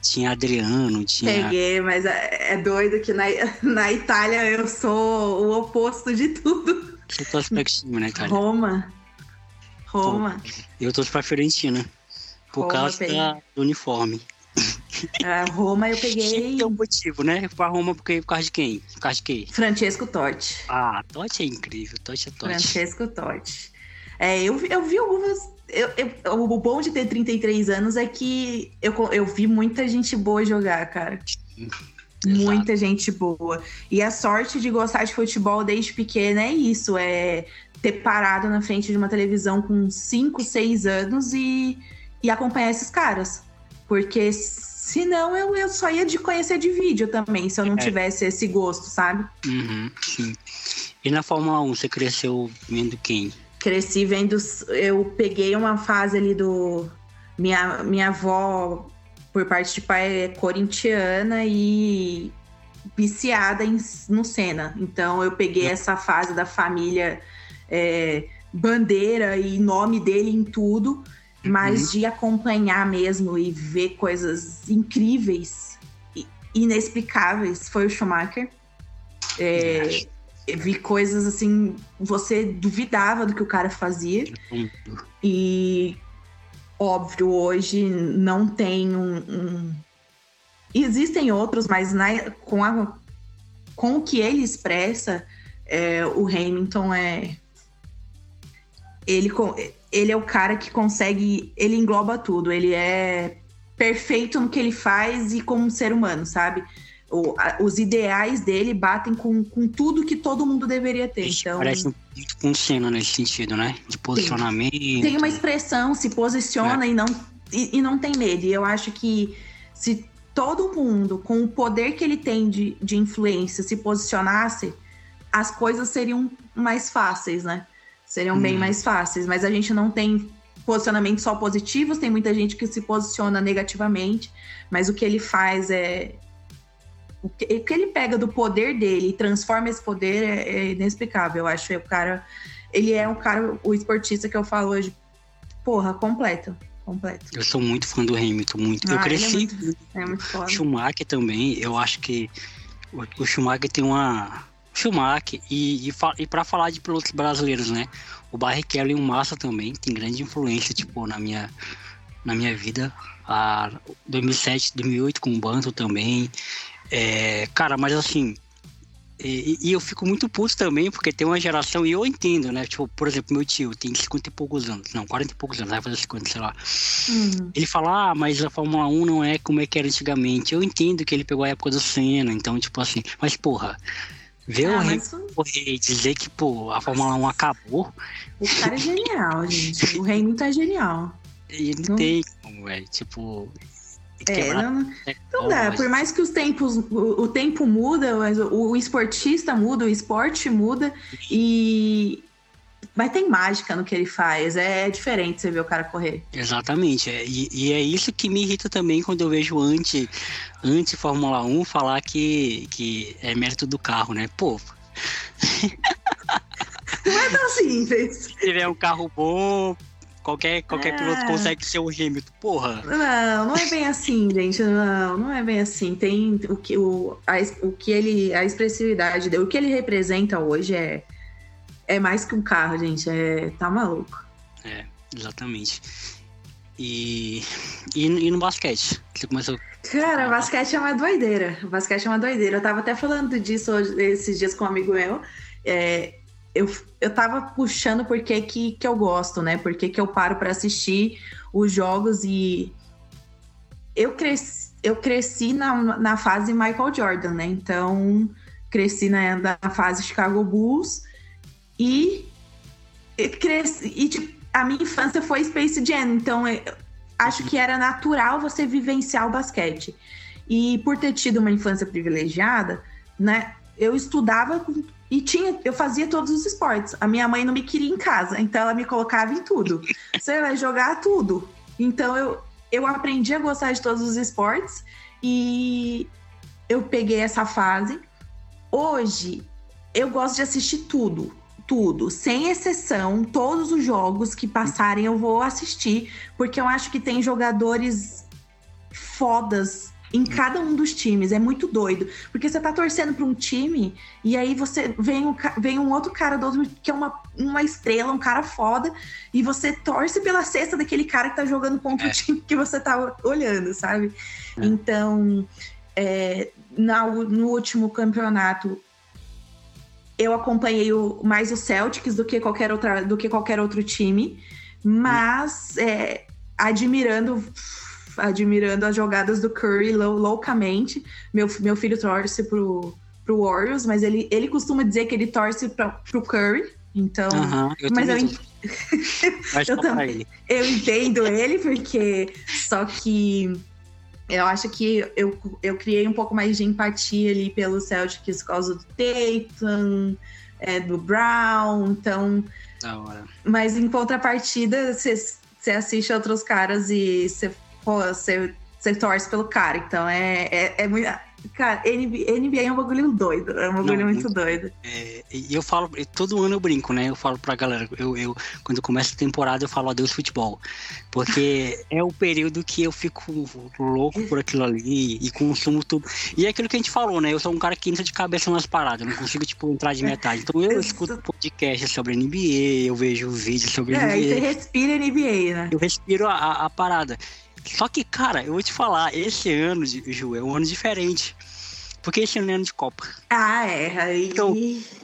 Tinha Adriano, tinha. Peguei, mas é, é doido que na, na Itália eu sou o oposto de tudo. Você torce pra que time na Itália? Roma. Roma. Pô, eu torço pra Fiorentina. Por Roma causa da, do uniforme. A Roma eu peguei. Tem um motivo, né? Pra Roma, porque por causa de quem? Por causa de quem? Francesco Totti. Ah, Totti é incrível. Totti é Totti. Francesco Totti. É, eu, eu vi algumas. Eu, eu, o bom de ter 33 anos é que eu, eu vi muita gente boa jogar, cara. Muita gente boa. E a sorte de gostar de futebol desde pequena é isso: é ter parado na frente de uma televisão com 5, 6 anos e e acompanhar esses caras. Porque senão eu, eu só ia de conhecer de vídeo também, se eu não é. tivesse esse gosto, sabe? Uhum, sim. E na Fórmula 1, você cresceu vendo quem? Cresci vendo. Eu peguei uma fase ali do. Minha, minha avó, por parte de pai, é corintiana e viciada em, no Senna. Então eu peguei uhum. essa fase da família, é, bandeira e nome dele em tudo mas uhum. de acompanhar mesmo e ver coisas incríveis e inexplicáveis foi o Schumacher. É, vi coisas assim, você duvidava do que o cara fazia. E óbvio, hoje não tem um. um... Existem outros, mas na, com, a, com o que ele expressa, é, o Hamilton é. Ele, ele é o cara que consegue. Ele engloba tudo. Ele é perfeito no que ele faz e como ser humano, sabe? O, a, os ideais dele batem com, com tudo que todo mundo deveria ter. Então, parece muito com nesse sentido, né? De posicionamento. Tem, tem uma expressão, se posiciona é. e, não, e, e, não tem medo. E eu acho que se todo mundo, com o poder que ele tem de, de influência, se posicionasse, as coisas seriam mais fáceis, né? Seriam hum. bem mais fáceis. Mas a gente não tem posicionamentos só positivos, tem muita gente que se posiciona negativamente, mas o que ele faz é. O que, o que ele pega do poder dele e transforma esse poder é, é inexplicável. Eu acho que o cara. Ele é um cara, o esportista que eu falo hoje, porra, completo. Completo. Eu sou muito fã do Hamilton, muito. Ah, eu cresci. É muito, é muito. Schumacher também, eu acho que o Schumacher tem uma Schumacher e, e, e para falar de pilotos brasileiros, né? O Barrichello e o Massa também tem grande influência, tipo, na minha, na minha vida. A 2007, 2008 com o Banto também. É, cara, mas assim, E, e, eu fico muito puto também, porque tem uma geração, e eu entendo, né? Tipo, por exemplo, meu tio tem 50 e poucos anos, não, 40 e poucos anos, vai fazer 50, sei lá. Uhum. Ele fala, ah, mas a Fórmula 1 não é como é que era antigamente. Eu entendo que ele pegou a época do Senna, então, tipo assim, mas porra, ver ah, o. Rei dizer que, pô, a Fórmula 1 acabou. O cara é genial, gente. O Hamilton é genial. E não, não tem como, velho. Tipo, é, não, não dá. Por mais que os tempos, o, o tempo muda, mas o, o, esportista muda, o esporte muda e mas tem mágica no que ele faz. É diferente você ver o cara correr. Exatamente. É, e, e, é isso que me irrita também quando eu vejo anti, anti Fórmula 1 falar que, que é mérito do carro, né? Pô. Não é tão simples. Se tiver um carro bom, Qualquer, qualquer piloto consegue ser o Hamilton, porra. Não, não é bem assim, gente. Não, não é bem assim. Tem o que, o, a, o que ele. A expressividade dele, o que ele representa hoje é, é mais que um carro, gente. É, tá maluco. É, exatamente. E, e, e no basquete? Você começou. Cara, o basquete é uma doideira. O basquete é uma doideira. Eu tava até falando disso hoje, esses dias com um amigo meu. É, eu, eu tava puxando porque que, que eu gosto, né? Porque que eu paro para assistir os jogos e eu cresci, eu cresci na, na fase Michael Jordan, né? Então, cresci na, na fase Chicago Bulls e, e cresci e tipo, a minha infância foi Space Jam, então eu, acho que era natural você vivenciar o basquete. E por ter tido uma infância privilegiada, né? Eu estudava e tinha, eu fazia todos os esportes. A minha mãe não me queria em casa, então ela me colocava em tudo. Você vai jogar tudo. Então eu, eu aprendi a gostar de todos os esportes e eu peguei essa fase. Hoje eu gosto de assistir tudo, tudo, sem exceção, todos os jogos que passarem eu vou assistir, porque eu acho que tem jogadores fodas em cada um dos times. É muito doido. Porque você tá torcendo para um time e aí você vem um, vem um outro cara do outro que é uma, uma estrela, um cara foda, e você torce pela cesta daquele cara que tá jogando contra é. o time que você tá olhando, sabe? É. Então, é, na, no último campeonato. Eu acompanhei o, mais o Celtics do que qualquer, outra, do que qualquer outro time, mas é, admirando admirando as jogadas do Curry lou loucamente. Meu, meu filho torce pro, pro Warriors, mas ele, ele costuma dizer que ele torce pra, pro Curry. Então, eu mas eu, eu, também, eu entendo ele, porque só que eu acho que eu, eu criei um pouco mais de empatia ali pelo Celtics por causa do Tatum, é, do Brown, então. Da hora. Mas em contrapartida, você assiste outros caras e você torce pelo cara. Então é, é, é muito. Cara, NBA, é um bagulho doido, é um bagulho Não, muito, doido. É, e eu falo, todo ano eu brinco, né? Eu falo pra galera, eu, eu quando começa a temporada, eu falo adeus futebol. Porque é o período que eu fico louco por aquilo ali e consumo tudo. E é aquilo que a gente falou, né? Eu sou um cara que entra de cabeça nas paradas, eu não consigo, tipo, entrar de metade. Então eu escuto podcast sobre NBA, eu vejo vídeos sobre é, NBA. E você respira NBA, né? Eu respiro a, a, a parada. Só que, cara, eu vou te falar, esse ano, Ju, é um ano diferente. Porque esse ano é ano de Copa. Ah, é. Aí... Então,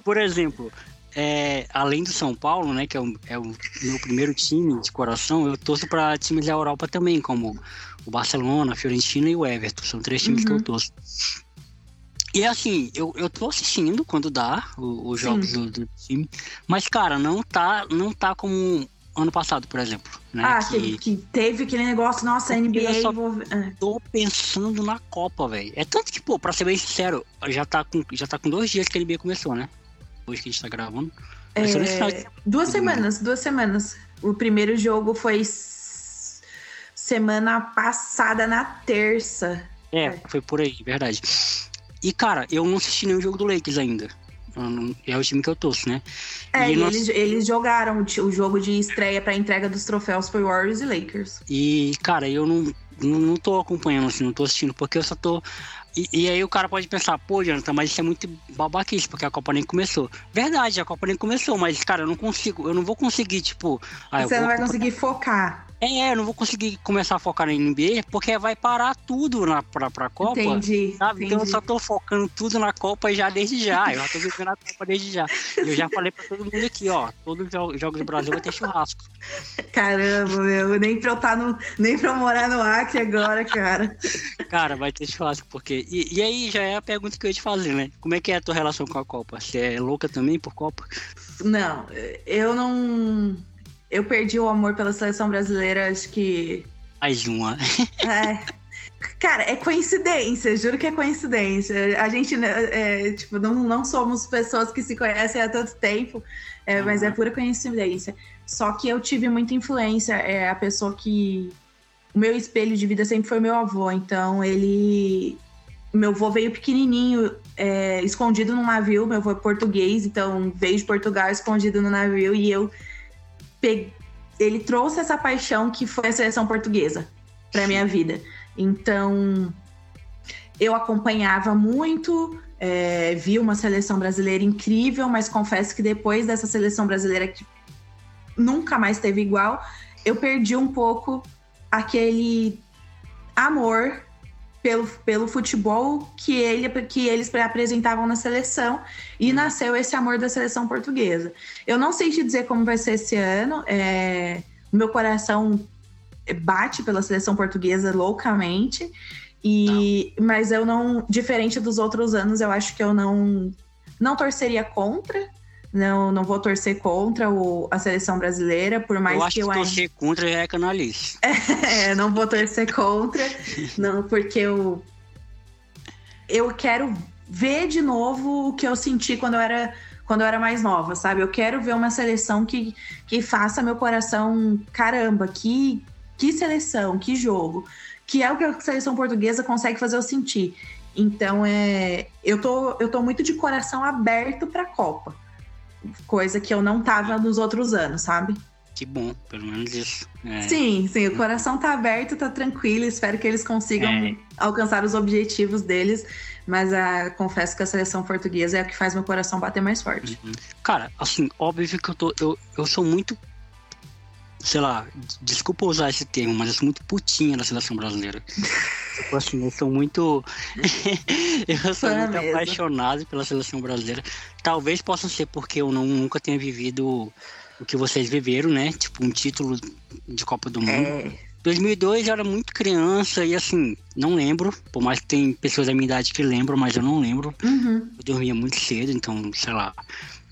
por exemplo, é, além do São Paulo, né, que é o, é o, meu primeiro time de coração, eu torço para times da Europa também, como o Barcelona, a Fiorentina e o Everton. São três times uhum. que eu uhum. torço. E assim, eu, eu tô assistindo quando dá os jogos do, do, time, mas cara, não tá, não tá como ano passado, por exemplo. Né? Ah, que, que teve aquele negócio, nossa, a NBA. Eu só é. tô pensando na Copa, velho. É tanto que, pô, pra ser bem sincero, já tá, com, já tá com dois dias que a NBA começou, né? Hoje que a gente tá gravando. É, duas semanas, duas semanas. O primeiro jogo foi semana passada, na terça. É, foi por aí, verdade. E, cara, eu não assisti nenhum jogo do Lakers ainda é o time que eu torço, né? É, e nós... eles, eles jogaram o jogo de estreia para entrega dos troféus foi Warriors e Lakers. E, cara, eu não, não, não tô acompanhando, assim, não tô assistindo, porque eu só tô. E, e, aí o cara pode pensar, pô, Jonathan, mas isso é muito babaquice, porque a Copa nem começou. Verdade, a Copa nem começou, mas, cara, eu não consigo, eu não vou conseguir, tipo. Ah, Você não vai conseguir focar. É, eu não vou conseguir começar a focar na NBA porque vai parar tudo na, pra, pra Copa. Entendi. Sabe? entendi. Então eu só tô focando tudo na Copa já desde já. Eu já tô vivendo a Copa desde já. Eu já falei pra todo mundo aqui, ó. Todos os jogos do Brasil vai ter churrasco. Caramba, meu. Nem pra eu, tá no, nem pra morar no Acre agora, cara. Cara, vai ter churrasco, porque. E, e aí já é a pergunta que eu ia te fazer, né? Como é que é a tua relação com a Copa? Você é louca também por Copa? Não, eu não. Eu perdi o amor pela seleção brasileira, acho que. Mais uma. É. Cara, é coincidência, juro que é coincidência. A gente, né, é, tipo, não, não somos pessoas que se conhecem há tanto tempo, é, mas é pura coincidência. Só que eu tive muita influência, é a pessoa que. O meu espelho de vida sempre foi meu avô, então ele. Meu avô veio pequenininho, é, escondido num navio, meu avô é português, então veio de Portugal escondido no navio e eu. Ele trouxe essa paixão que foi a seleção portuguesa para minha vida. Então, eu acompanhava muito, é, vi uma seleção brasileira incrível, mas confesso que depois dessa seleção brasileira que nunca mais teve igual, eu perdi um pouco aquele amor pelo, pelo futebol que, ele, que eles apresentavam na seleção e nasceu esse amor da seleção portuguesa. Eu não sei te dizer como vai ser esse ano, é, meu coração bate pela seleção portuguesa loucamente. E, mas eu não, diferente dos outros anos, eu acho que eu não não torceria contra. Não, não vou torcer contra o, a seleção brasileira, por mais eu acho que eu que torcer contra já é canalice. É, não vou torcer contra, não, porque eu eu quero ver de novo o que eu senti quando eu era quando eu era mais nova, sabe? Eu quero ver uma seleção que, que faça meu coração, caramba, que que seleção, que jogo, que é o que a seleção portuguesa consegue fazer eu sentir. Então é, eu tô, eu tô muito de coração aberto para a Copa, coisa que eu não tava nos outros anos, sabe? Que bom, pelo menos isso. É. Sim, sim, o coração tá aberto, tá tranquilo, espero que eles consigam É. alcançar os objetivos deles, mas ah, confesso que a seleção portuguesa é a que faz meu coração bater mais forte. Cara, assim, óbvio que eu tô. Eu, eu sou muito. Sei lá, desculpa usar esse termo, mas eu sou muito putinha da seleção brasileira. eu sou muito. eu sou É muito mesmo. apaixonado pela seleção brasileira. Talvez possa ser porque eu não, nunca tenha vivido o que vocês viveram, né? Tipo, um título de Copa do Mundo. É, 2002 eu era muito criança e assim, não lembro. Por mais que tem pessoas da minha idade que lembram, mas eu não lembro. uhum, Eu dormia muito cedo, então, sei lá.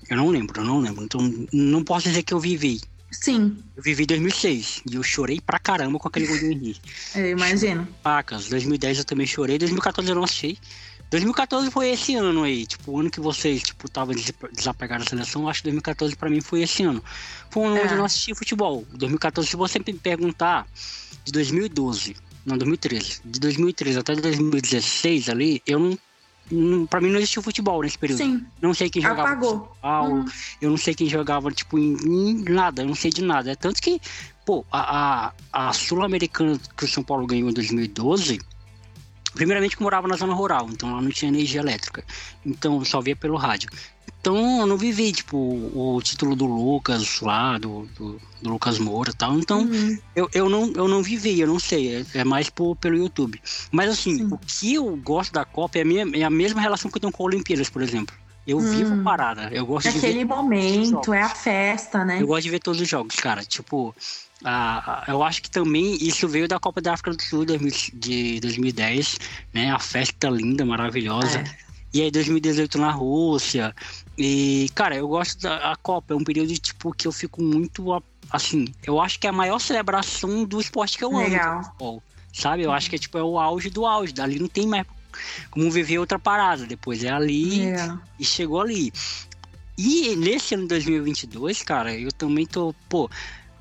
Eu não lembro, eu não lembro. Então, não posso dizer que eu vivi. Sim, Eu vivi 2006 e eu chorei pra caramba com aquele gol do Henrique. eu imagino. Pacas, 2010 eu também chorei, 2014 eu não achei. 2014 foi esse ano aí, tipo, o ano que vocês, tipo, estavam desapegados da seleção, eu acho que 2014 pra mim foi esse ano. Foi um ano onde É. eu não assisti futebol. 2014, se você me perguntar, de 2012, não, 2013, de 2013 até 2016 ali, eu não, pra mim não existiu futebol nesse período. Sim, Não sei quem jogava apagou. Paulo, Uhum. eu não sei quem jogava, tipo, em, em nada, eu não sei de nada. É tanto que, pô, a, a, a Sul-Americana que o São Paulo ganhou em 2012, primeiramente que eu morava na zona rural, então lá não tinha energia elétrica. Então eu só via pelo rádio. Então eu não vivi, tipo, o título do Lucas lá, do, do, do Lucas Moura e tal. Então Uhum. eu, eu, não, eu não vivi, eu não sei, é, é mais por, pelo YouTube. Mas assim, Sim. o que eu gosto da Copa é a, minha, é a mesma relação que eu tenho com a Olimpíadas, por exemplo. Eu vivo Hum. parada, eu gosto de ver Aquele momento, é a festa, né? eu gosto de ver todos os jogos, cara. Tipo, a, a- eu acho que também isso veio da Copa da África do Sul 2000 de 2010, né? A festa linda, maravilhosa. É. E aí 2018 na Rússia. E, cara, eu gosto da Copa. É um período, tipo, que eu fico muito, assim... Eu acho que é a maior celebração do esporte que eu amo. é Legal. futebol, sabe? Eu acho que é, tipo, é o auge do auge. Dali não tem mais como viver outra parada. Depois é ali Legal. e chegou ali. E nesse ano de 2022, cara, eu também tô, pô,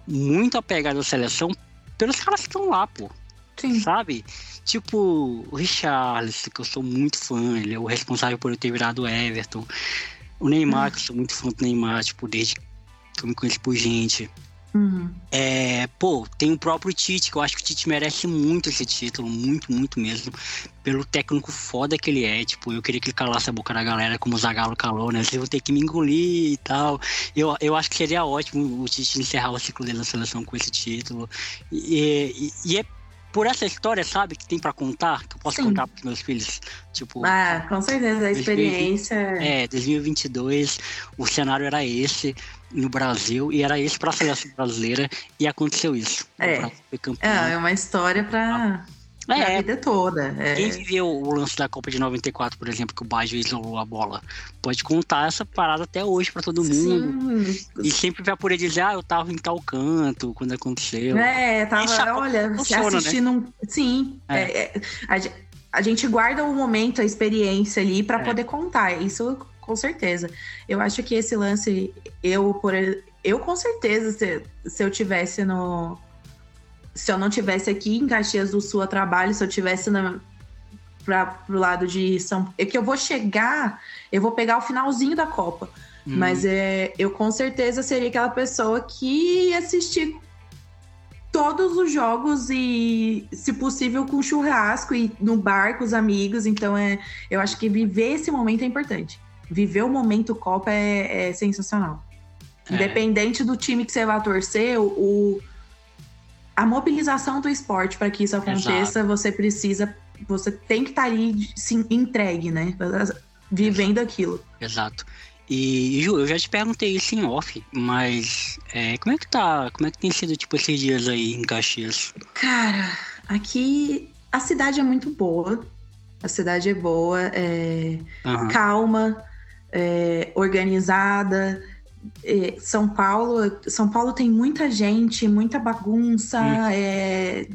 muito apegado à seleção pelos caras que estão lá, pô, Sim. sabe? Tipo, o Richarlison, que eu sou muito fã, ele é o responsável por eu ter virado o Everton. O Neymar, que eu sou muito fã do Neymar, tipo, desde que eu me conheço por gente. Uhum. É, pô, tem o próprio Tite, que eu acho que o Tite merece muito esse título, muito, muito mesmo, pelo técnico foda que ele é. Tipo, eu queria que ele calasse a boca da galera, como o Zagallo calou, né? Vocês vão ter que me engolir e tal. Eu, eu acho que seria ótimo o Tite encerrar o ciclo dele na seleção com esse título. E, e, e é por essa história, sabe, que tem para contar, que eu posso Sim. contar pros meus filhos. Tipo, ah, com certeza, a experiência. é, 2022, o cenário era esse no Brasil e era esse para a seleção brasileira e aconteceu isso. É, é, é uma história para é, a vida toda. É. Quem viveu o lance da Copa de 94, por exemplo, que o Baggio isolou a bola, pode contar essa parada até hoje para todo mundo. Sim. E sempre vai poder dizer, ah, eu tava em tal canto quando aconteceu. É, tava, olha, funciona, né? assistindo. Né? Sim. É. É, é a, a, gente guarda o momento, a experiência ali para é. poder contar. Isso com certeza. Eu acho que esse lance, eu, por eu com certeza, se, se eu tivesse no se eu não tivesse aqui em Caxias do Sul a trabalho, se eu tivesse na, para pro lado de São é que eu vou chegar, eu vou pegar o finalzinho da Copa. Hum. Mas é, eu com certeza seria aquela pessoa que ia assistir todos os jogos e, se possível, com churrasco e no bar com os amigos. Então, é, eu acho que viver esse momento é importante. Viver o momento Copa é, é sensacional. É. Independente do time que você vai torcer, o, a mobilização do esporte para que isso aconteça, Exato. você precisa, você tem que estar tá ali sim, entregue, né? Vivendo Exato. aquilo. Exato. E, Ju, eu já te perguntei isso em off, mas é, como é que tá? Como é que tem sido, tipo, esses dias aí em Caxias? Cara, aqui a cidade é muito boa. A cidade é boa, é uhum. calma, é, organizada. É, São Paulo, São Paulo tem muita gente, muita bagunça, é,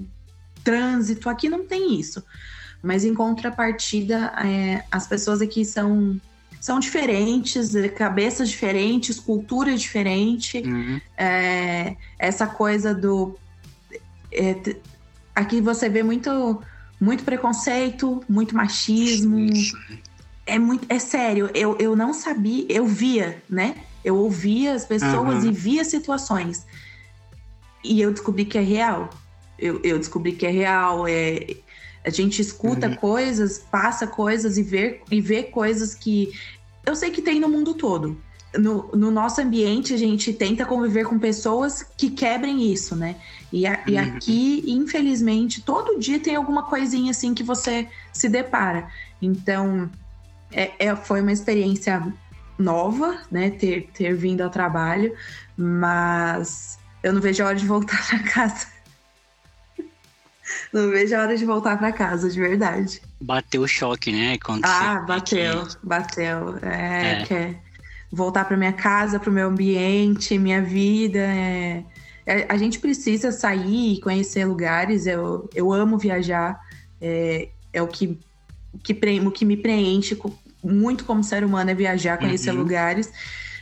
trânsito. Aqui não tem isso. Mas em contrapartida, é, as pessoas aqui são são diferentes, é, cabeças diferentes, cultura diferente. Uhum. É, essa coisa do é, aqui você vê muito muito preconceito, muito machismo. É muito é sério. Eu, eu não sabia, eu via, né? Eu ouvia as pessoas uhum. e via situações. E eu descobri que é real. Eu, eu descobri que é real. É, a gente escuta uhum. coisas, passa coisas e vê, e vê coisas que eu sei que tem no mundo todo. No, no nosso ambiente, a gente tenta conviver com pessoas que quebrem isso, né? E, a, uhum. e aqui, infelizmente, todo dia tem alguma coisinha assim que você se depara. Então, é, é, foi uma experiência nova, né, ter, ter vindo ao trabalho, mas eu não vejo a hora de voltar para casa. não vejo a hora de voltar para casa, de verdade. Bateu o choque, né? Quando ah, bateu, bateu. É, é. Quer voltar para minha casa, para o meu ambiente, minha vida. É... é a gente precisa sair e conhecer lugares. Eu, eu amo viajar. É, é o que, que, o que me preenche muito como ser humano é viajar, conhecer uhum. lugares.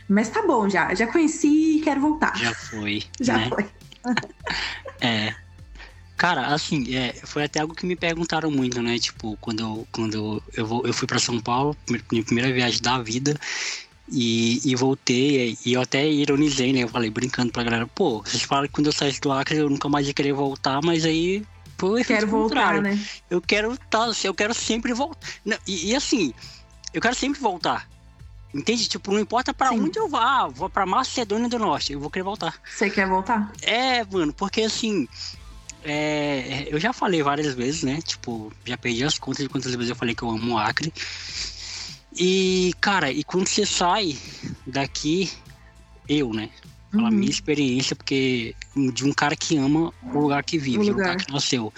Mas tá bom já, já conheci e quero voltar. Já foi. já né? foi. é. Cara, assim, é, foi até algo que me perguntaram muito, né? Tipo, quando eu, quando eu, vou, eu fui para São Paulo, minha primeira viagem da vida, e, e voltei, e eu até ironizei, né? Eu falei brincando pra galera, pô, vocês falam que quando eu saísse do Acre eu nunca mais ia querer voltar, mas aí pô, quero voltar, né? Eu quero tá, eu quero sempre voltar. E, e assim, eu quero sempre voltar. Entende? Tipo, não importa para onde eu vá, vou para Macedônia do Norte, eu vou querer voltar. Você quer voltar? É, mano, porque assim, é, eu já falei várias vezes, né? Tipo, já perdi as contas de quantas vezes eu falei que eu amo o Acre. E, cara, e quando você sai daqui, eu, né? Fala uhum. minha experiência, porque de um cara que ama o lugar que vive, o lugar. lugar que nasceu.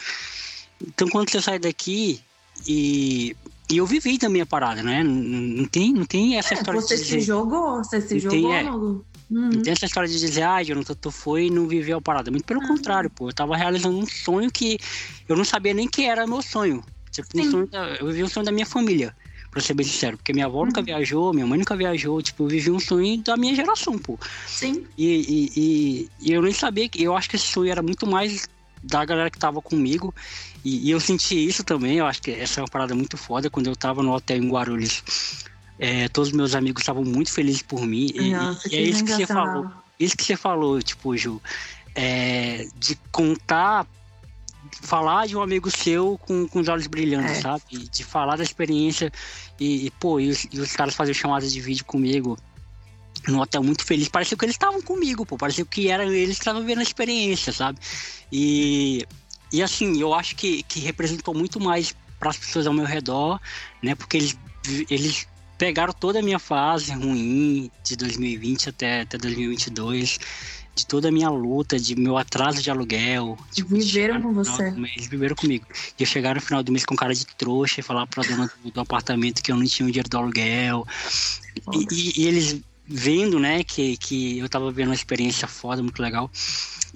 Então, quando você sai daqui e e eu vivi também a parada, né? Não, não tem, não tem essa é, história você de dizer... se jogou, você se jogou tem, é, uhum. Não tem essa história de dizer, ah, Jonathan, tu foi e não viveu a parada. Muito pelo ah. contrário, pô. Eu tava realizando um sonho que eu não sabia nem que era meu sonho. Tipo, um sonho da, eu vivi um sonho da minha família, pra ser bem sincero. Porque minha avó uhum. nunca viajou, minha mãe nunca viajou. Tipo, eu vivi um sonho da minha geração, pô. Sim. E, e, e, e eu nem sabia que. Eu acho que esse sonho era muito mais da galera que tava comigo. E, e, eu senti isso também, eu acho que essa é uma parada muito foda. Quando eu tava no hotel em Guarulhos, é, todos meus amigos estavam muito felizes por mim. E, Nossa, e é isso que você falou. isso que você falou, tipo, Ju, é, de contar, falar de um amigo seu com, com os olhos brilhando, é. sabe? De falar da experiência e, e pô, e os, e os caras faziam chamadas de vídeo comigo no hotel muito feliz. Parecia que eles estavam comigo, pô. Parecia que eram eles que estavam vendo a experiência, sabe? E, e assim, eu acho que, que representou muito mais para as pessoas ao meu redor, né? Porque eles, eles pegaram toda a minha fase ruim de 2020 até, até 2022 de toda a minha luta, de meu atraso de aluguel. Tipo, viveram com você. Eles viveram comigo. E eu chegar no final do mês com cara de trouxa e falar pra dona do, do apartamento que eu não tinha o dinheiro do aluguel. E, e, e, eles vendo, né, que, que eu tava vendo uma experiência foda, muito legal.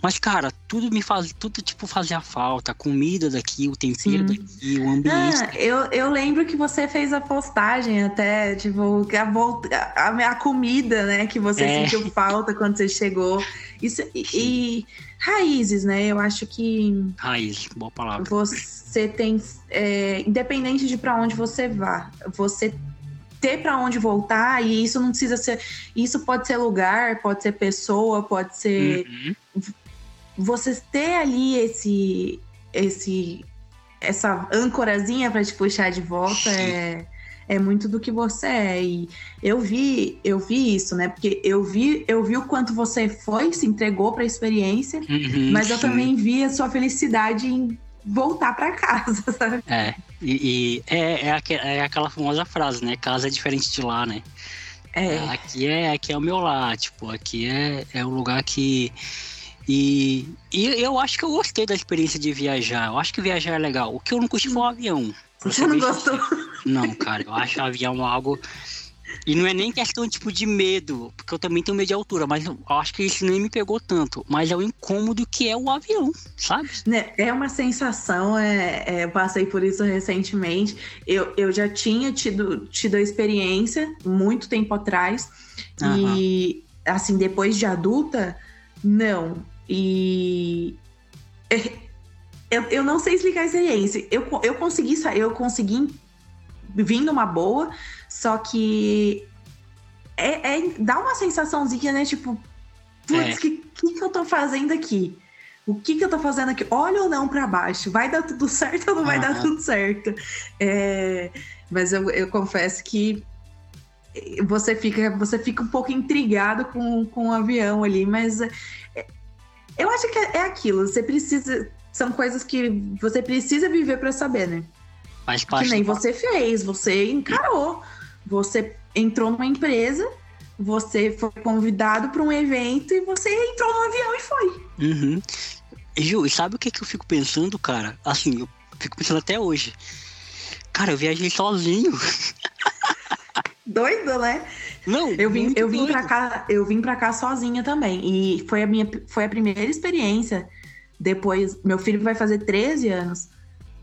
Mas, cara, tudo me faz, tudo tipo fazia falta. A comida daqui, o tempero Sim. daqui, o ambiente. Ah, eu, eu lembro que você fez a postagem até, tipo, a, a, a comida, né, que você é. sentiu falta quando você chegou. Isso, e, e, raízes, né? Eu acho que. Raiz, boa palavra. Você tem. É, independente de para onde você vá, você ter para onde voltar e isso não precisa ser isso pode ser lugar pode ser pessoa pode ser uhum. você ter ali esse esse essa âncorazinha para te puxar de volta é é muito do que você é e eu vi eu vi isso né porque eu vi eu vi o quanto você foi se entregou para a experiência uhum, mas eu sim. também vi a sua felicidade em voltar para casa, sabe? É, e, e é, é, aqu é, aquela famosa frase, né? Casa é diferente de lá, né? É. Aqui é, aqui é o meu lar, tipo, aqui é, é um lugar que. E, e eu acho que eu gostei da experiência de viajar. Eu acho que viajar é legal. O que eu não curti foi o avião. Você não gostou? Não, cara, eu acho o avião algo e não é nem questão, tipo, de medo, porque eu também tenho medo de altura, mas eu acho que isso nem me pegou tanto. Mas é o incômodo que é o avião, sabe? Né, é uma sensação, é, é, eu passei por isso recentemente. Eu, eu já tinha tido, tido a experiência muito tempo atrás. Uhum. E, assim, depois de adulta, não. E. Eu, eu não sei explicar a experiência. Eu, eu consegui eu consegui vir numa boa, só que é, é, dá uma sensaçãozinha, né? Tipo, putz, o é. que, que, que eu tô fazendo aqui? O que, que eu tô fazendo aqui? Olha ou não para baixo? Vai dar tudo certo ou não vai dar tudo certo? É, mas eu, eu confesso que você fica, você fica um pouco intrigado com, com o avião ali, mas é, eu acho que é, é aquilo. Você precisa. São coisas que você precisa viver para saber, né? Faz parte que nem você fez, você encarou. Você entrou numa empresa, você foi convidado para um evento e você entrou no avião e foi. Uhum. Ju, e sabe o que, que eu fico pensando, cara? Assim, eu fico pensando até hoje. Cara, eu viajei sozinho. Doido, né? Não, eu vim, eu vim para cá, eu vim para cá sozinha também e foi a minha foi a primeira experiência. Depois, meu filho vai fazer 13 anos.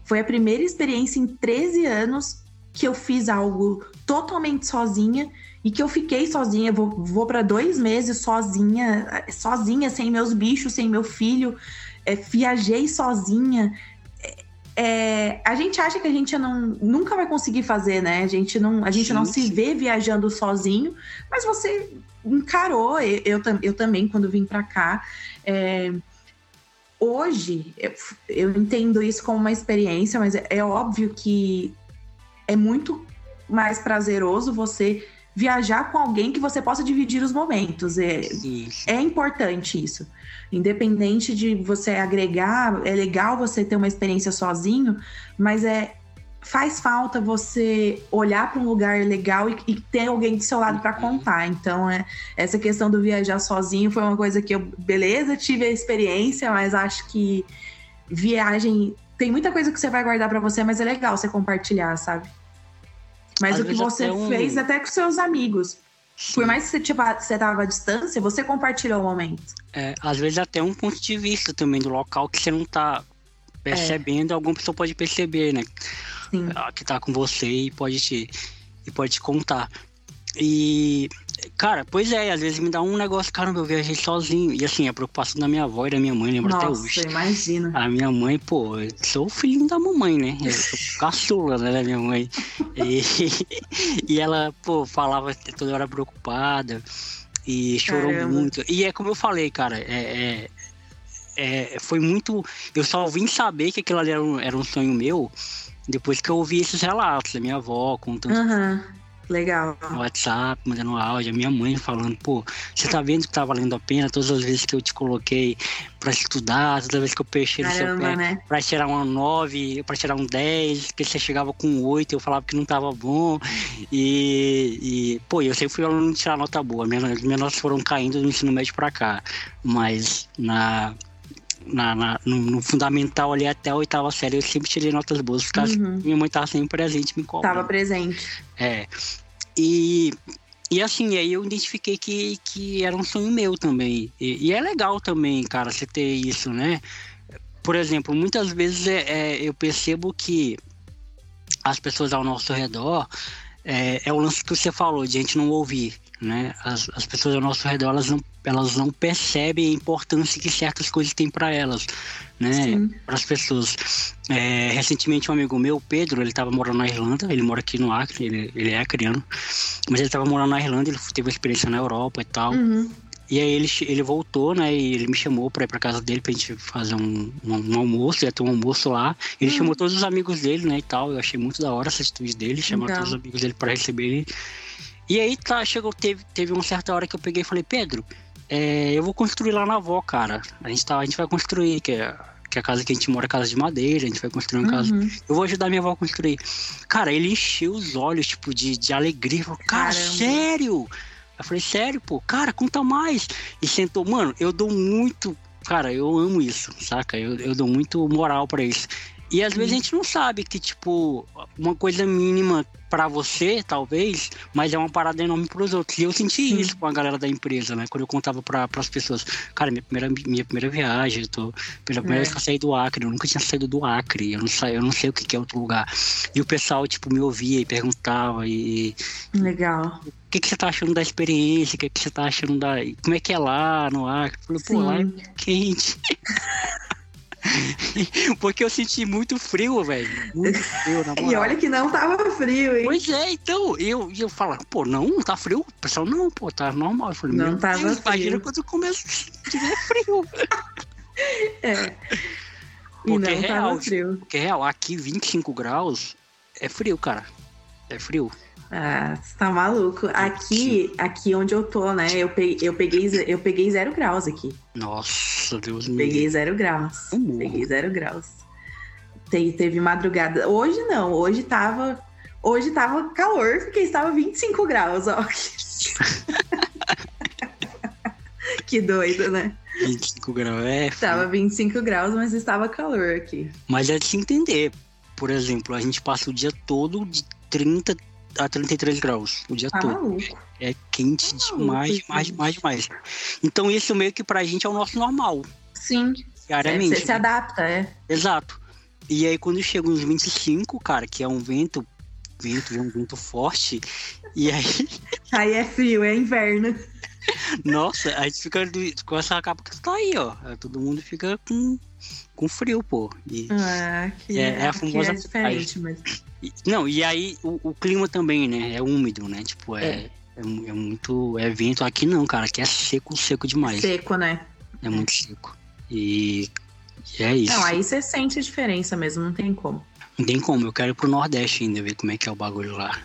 Foi a primeira experiência em 13 anos que eu fiz algo totalmente sozinha e que eu fiquei sozinha. Vou, vou para dois meses sozinha, sozinha, sem meus bichos, sem meu filho. É, viajei sozinha. É, é, a gente acha que a gente não, nunca vai conseguir fazer, né? A gente não, a gente sim, não se vê viajando sozinho, mas você encarou. Eu, eu, eu também, quando vim para cá. É, hoje, eu, eu, entendo isso como uma experiência, mas é, é óbvio que é muito mais prazeroso você viajar com alguém que você possa dividir os momentos. É, é importante isso. Independente de você agregar, é legal você ter uma experiência sozinho, mas é faz falta você olhar para um lugar legal e, e, ter alguém do seu lado para contar. Então, é, essa questão do viajar sozinho foi uma coisa que eu, beleza, tive a experiência, mas acho que viagem tem muita coisa que você vai guardar para você, mas é legal você compartilhar, sabe? Mas Às o que você um... fez até com seus amigos. Sim. Por mais que você, tipo, você tava à distância, você compartilhou o momento. É, às vezes até um ponto de vista também do local que você não tá percebendo, é. alguma pessoa pode perceber, né? Sim. Que tá com você e pode te, e pode te contar. E, cara, pois é, às vezes me dá um negócio, caramba, eu viajei sozinho. E assim, a preocupação da minha avó e da minha mãe, lembro Nossa, até hoje. imagina. A minha mãe, pô, eu sou o filhinho da mamãe, né? Eu sou caçula, né, da minha mãe. E, e ela, pô, falava toda hora preocupada. E chorou Caramba. muito. E é como eu falei, cara, é, é, é, foi muito. Eu só vim saber que aquilo ali era um, era um sonho meu depois que eu ouvi esses relatos da minha avó contando. Uhum. Legal. No WhatsApp, mandando áudio, a minha mãe falando, pô, você tá vendo que tá valendo a pena todas as vezes que eu te coloquei pra estudar, toda vez que eu peixei no seu pé né? pra tirar uma 9, pra tirar um 10, que você chegava com 8, eu falava que não tava bom. E, e pô, eu sempre fui aluno de tirar nota boa. Minhas, minhas notas foram caindo do ensino médio pra cá. Mas na na, na no, no, fundamental ali até a oitava série, eu sempre tirei notas boas, porque uhum. minha mãe tava sempre presente, me cobrando. Tava presente. É. E, e assim, aí eu identifiquei que, que era um sonho meu também. E, e é legal também, cara, você ter isso, né? Por exemplo, muitas vezes é, é, eu percebo que as pessoas ao nosso redor é, é o lance que você falou, de a gente não ouvir né? As, as pessoas ao nosso redor elas não, elas não percebem a importância que certas coisas têm para elas, né? Para as pessoas. É, recentemente um amigo meu, Pedro, ele estava morando na Irlanda, ele mora aqui no Acre, ele, ele é acriano, mas ele estava morando na Irlanda, ele teve uma experiência na Europa e tal. Uhum. E aí ele, ele voltou, né? E ele me chamou pra ir pra casa dele pra gente fazer um, um, um almoço, ia ter um almoço lá. Ele uhum. chamou todos os amigos dele, né? E tal. Eu achei muito da hora essa atitude dele, chamar todos os amigos dele pra receber ele. E aí tá, chegou, teve, teve uma certa hora que eu peguei e falei, Pedro, é, eu vou construir lá na avó, cara. A gente, tá, a gente vai construir, que é, que é a casa que a gente mora, é casa de madeira, a gente vai construir uma uhum. casa. Eu vou ajudar minha avó a construir. Cara, ele encheu os olhos, tipo, de, de alegria. Falou, cara, Caramba. sério? Eu falei, sério, pô, cara, conta mais. E sentou, mano, eu dou muito. Cara, eu amo isso, saca? Eu, eu dou muito moral para isso. E às vezes a gente não sabe que, tipo, uma coisa mínima para você, talvez, mas é uma parada enorme para os outros. E eu senti Sim. isso com a galera da empresa, né? Quando eu contava para as pessoas, cara, minha primeira, minha primeira viagem, eu tô, pela primeira é. vez que eu saí do Acre, eu nunca tinha saído do Acre, eu não, sei, eu não sei o que é outro lugar. E o pessoal, tipo, me ouvia e perguntava e... Legal. O que, que você tá achando da experiência? O que, que você tá achando da... Como é que é lá no Acre? Eu falei, pô, lá é quente. Porque eu senti muito frio, velho. Muito frio, na moral. E olha que não tava frio, hein? Pois é, então, eu, eu falo, pô, não, tá frio? O pessoal, não, pô, tá normal. Eu falei, não tava Deus, frio. Imagina quando começa a tiver frio. é. Porque é real, frio. porque é real, aqui 25 graus é frio, cara. É frio. Ah, você tá maluco. Aqui, aqui onde eu tô, né? Eu peguei, eu peguei, eu peguei zero graus aqui. Nossa, Deus me Peguei zero graus. Peguei zero graus. Te, teve madrugada. Hoje não, hoje tava. Hoje tava calor, porque estava 25 graus, ó. que doido, né? 25 graus, é. Tava 25 graus, mas estava calor aqui. Mas é de se entender. Por exemplo, a gente passa o dia todo de 30, a 33 graus o dia tá todo. Maluco. É quente tá demais, demais, demais, demais. Então isso meio que pra gente é o nosso normal. Sim. Diariamente. É, você se adapta, é. Exato. E aí quando chega uns 25, cara, que é um vento, vento, um vento forte, e aí. Aí é frio, é inverno. Nossa, a gente fica com essa capa que tá aí, ó. Todo mundo fica com, com frio, pô. E ah, que é, é a famosa. É diferente, mas... Não, e aí o, o, clima também, né? É úmido, né? Tipo, é, é. é, é muito. É vento aqui não, cara. Aqui é seco, seco demais. Seco, né? É, muito seco. E, e é isso. Não, aí você sente a diferença mesmo, não tem como. Não tem como, eu quero ir pro Nordeste ainda, ver como é que é o bagulho lá.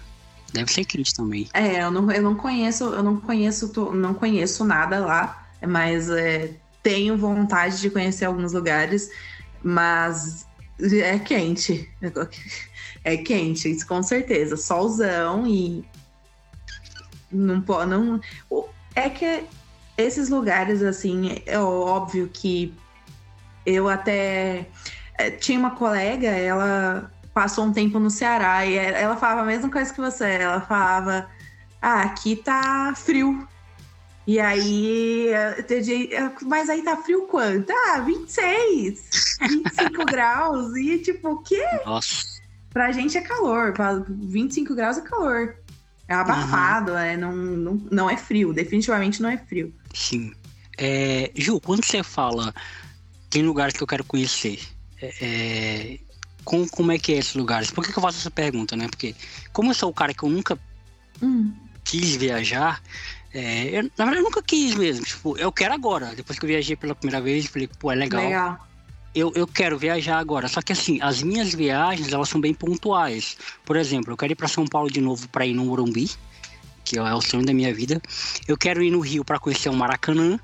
Deve ser quente também. É, eu não, eu não conheço, eu não conheço, não conheço nada lá, mas é, tenho vontade de conhecer alguns lugares, mas é quente. É quente, isso com certeza. Solzão e. Não pode. Não... É que esses lugares, assim, é óbvio que eu até. É, tinha uma colega, ela passou um tempo no Ceará e ela falava a mesma coisa que você. Ela falava: Ah, aqui tá frio. E aí, mas aí tá frio quanto? Ah, 26, 25 graus. E tipo, o quê? Nossa. Pra gente é calor, pra 25 graus é calor. É abafado, uhum. é, não, não, não é frio, definitivamente não é frio. Sim. É, Ju, quando você fala tem lugares que eu quero conhecer, é, é com, como é que é esses lugares? Por que, que, eu faço essa pergunta, né? Porque como eu sou o cara que eu nunca hum. quis viajar, É, eu, na verdade, eu nunca quis mesmo. Tipo, eu quero agora. Depois que eu viajei pela primeira vez, falei, pô, é legal. Legal. Eu, eu quero viajar agora. Só que assim, as minhas viagens, elas são bem pontuais. Por exemplo, eu quero ir para São Paulo de novo para ir no Morumbi, que é o sonho da minha vida. Eu quero ir no Rio para conhecer o Maracanã.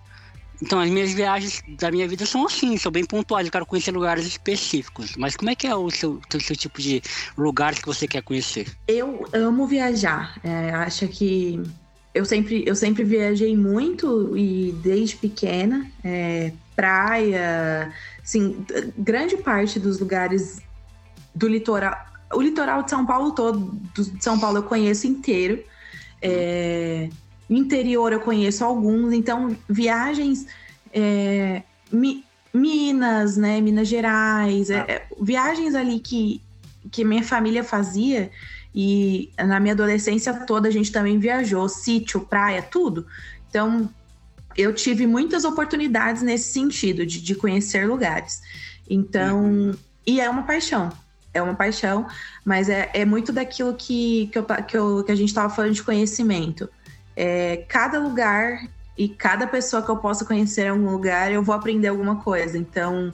Então, as minhas viagens da minha vida são assim, são bem pontuais. Eu quero conhecer lugares específicos. Mas como é que é o seu, seu tipo de lugares que você quer conhecer? Eu amo viajar. É, acho que eu sempre, eu sempre viajei muito e desde pequena, é, praia, assim, grande parte dos lugares do litoral, o litoral de São Paulo todo, de São Paulo eu conheço inteiro. É, interior eu conheço alguns, então viagens é, Mi, Minas, né, Minas Gerais, é, é, viagens ali que, que minha família fazia e na minha adolescência toda a gente também viajou, sítio, praia, tudo. Então eu tive muitas oportunidades nesse sentido de, de conhecer lugares. Então, uhum. e é uma paixão, é uma paixão, mas é, é muito daquilo que, que, eu, que, eu, que a gente estava falando de conhecimento. É, cada lugar e cada pessoa que eu possa conhecer em algum lugar, eu vou aprender alguma coisa. Então,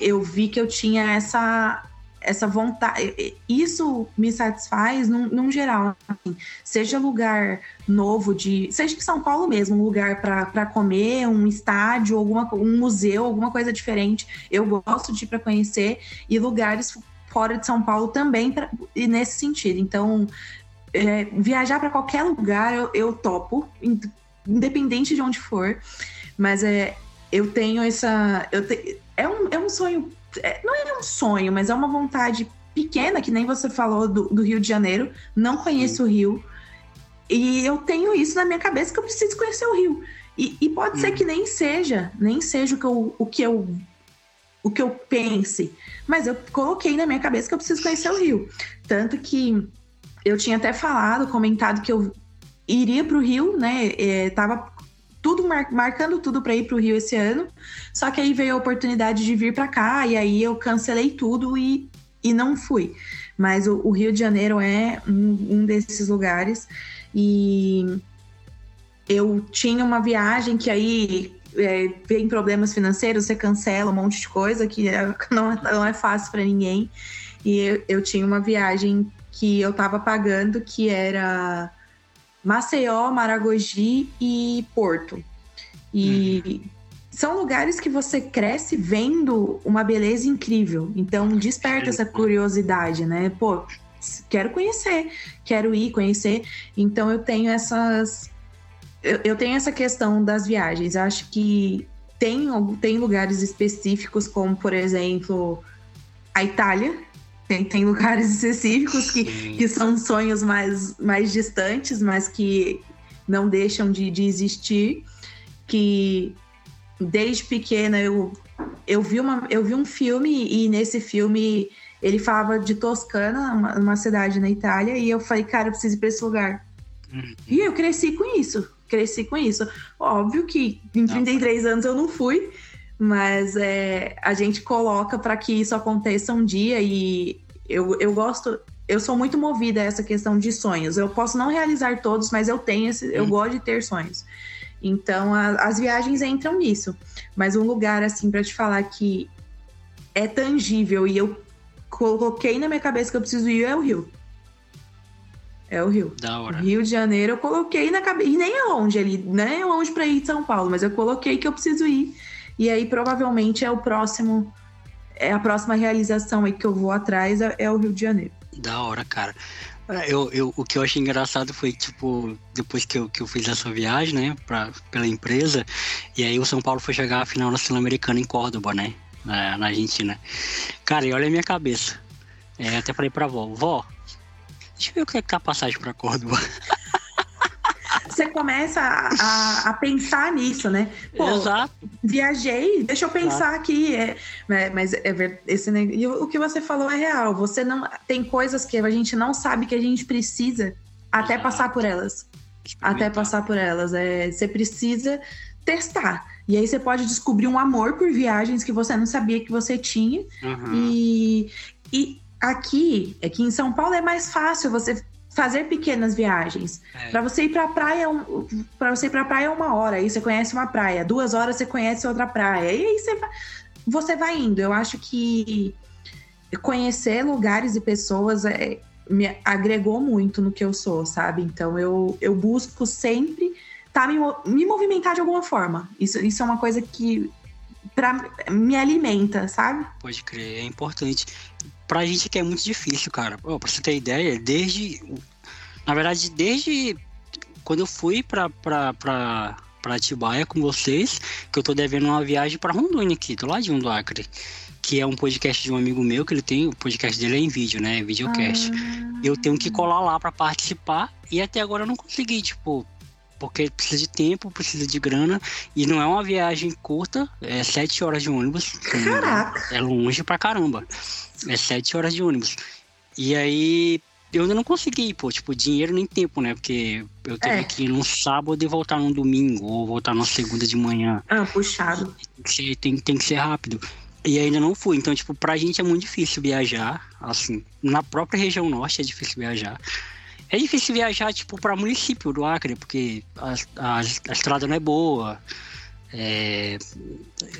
eu vi que eu tinha essa, essa vontade. Isso me satisfaz num, num geral. Assim, seja lugar novo de. Seja em São Paulo mesmo, um lugar para comer, um estádio, alguma, um museu, alguma coisa diferente. Eu gosto de ir para conhecer. E lugares fora de São Paulo também, pra, e nesse sentido. Então, é, viajar para qualquer lugar eu, eu topo, independente de onde for. Mas é, eu tenho essa. Eu te, é, um, é um sonho. É, não é um sonho, mas é uma vontade pequena, que nem você falou do, do Rio de Janeiro. Não conheço o Rio. E eu tenho isso na minha cabeça que eu preciso conhecer o Rio. E, e pode hum. ser que nem seja, nem seja o que eu, o que eu o que eu pense, mas eu coloquei na minha cabeça que eu preciso conhecer o Rio. Tanto que eu tinha até falado, comentado que eu iria para o Rio, né? É, tava tudo mar, marcando tudo para ir para o Rio esse ano. Só que aí veio a oportunidade de vir para cá e aí eu cancelei tudo e, e não fui. Mas o, o Rio de Janeiro é um, um desses lugares e eu tinha uma viagem que aí é, vem problemas financeiros, você cancela um monte de coisa que é, não, não é fácil para ninguém. E eu, eu, tinha uma viagem que eu tava pagando que era Maceió, Maragogi e Porto. E uhum. são lugares que você cresce vendo uma beleza incrível. Então desperta essa curiosidade, né? Pô, quero conhecer, quero ir conhecer. Então eu tenho essas. Eu, eu tenho essa questão das viagens. Eu acho que tem, tem lugares específicos, como por exemplo a Itália, tem, tem lugares específicos que, que são sonhos mais, mais distantes, mas que não deixam de, de existir. Que desde pequena eu, eu, vi uma, eu vi um filme e nesse filme ele falava de Toscana, uma, uma cidade na Itália, e eu falei, cara, eu preciso ir para esse lugar. Uhum. E eu cresci com isso, cresci com isso. Óbvio que em 33 anos eu não fui, mas é, a gente coloca para que isso aconteça um dia e eu, eu gosto, eu sou muito movida a essa questão de sonhos. Eu posso não realizar todos, mas eu tenho esse, eu uhum. gosto de ter sonhos. Então a, as viagens entram nisso. Mas um lugar assim para te falar que é tangível e eu coloquei na minha cabeça que eu preciso ir é o Rio. É o Rio. Da hora. Rio de Janeiro eu coloquei na cabeça. E nem é longe ali, nem é longe para ir de São Paulo, mas eu coloquei que eu preciso ir. E aí provavelmente é o próximo, é a próxima realização aí que eu vou atrás é, é o Rio de Janeiro. Da hora, cara. É, eu, eu, o que eu achei engraçado foi, tipo, depois que eu, que eu fiz essa viagem, né, pra, pela empresa, e aí o São Paulo foi chegar à final da Sul-Americana em Córdoba, né, na, na, Argentina. Cara, e olha a minha cabeça. É, até falei pra vó, vó, deixa eu ver o que é que tá a passagem pra Córdoba. você começa a, a, a, pensar nisso, né? Pô, Exato. Viajei, deixa eu pensar Exato. aqui. É, né, mas é, esse, e o que você falou é real. Você não tem coisas que a gente não sabe que a gente precisa até Exato. passar por elas. Até passar por elas. É, você precisa testar. E aí você pode descobrir um amor por viagens que você não sabia que você tinha. Uhum. E, e aqui, aqui em São Paulo é mais fácil você fazer pequenas viagens. É. Para você ir para a praia, para você ir para praia é uma hora, aí você conhece uma praia. Duas horas você conhece outra praia. E aí você vai, você vai indo. Eu acho que conhecer lugares e pessoas é, me agregou muito no que eu sou, sabe? Então eu, eu busco sempre tá, me, me movimentar de alguma forma. Isso, isso é uma coisa que pra, me alimenta, sabe? Pode crer, é importante. Pra gente que é muito difícil, cara. Oh, pra você ter ideia, desde. Na verdade, desde quando eu fui pra, pra, pra, pra Atibaia com vocês, que eu tô devendo uma viagem pra Rondônia aqui, do ladinho do Acre que é um podcast de um amigo meu, que ele tem, o podcast dele é em vídeo, né? Videocast. Ah. Eu tenho que colar lá para participar e até agora eu não consegui, tipo, porque precisa de tempo, precisa de grana e não é uma viagem curta, é sete horas de ônibus. Caraca! É longe pra caramba. É sete horas de ônibus. E aí eu ainda não consegui, pô, tipo, dinheiro nem tempo, né? Porque eu teve é. que ir num sábado e voltar num domingo, ou voltar numa segunda de manhã. Ah, puxado. Tem tem, tem que ser rápido. E ainda não fui. Então, tipo, pra gente é muito difícil viajar. Assim, na própria região norte é difícil viajar. É difícil viajar, tipo, pra município do Acre, porque a, a, a estrada não é boa. É,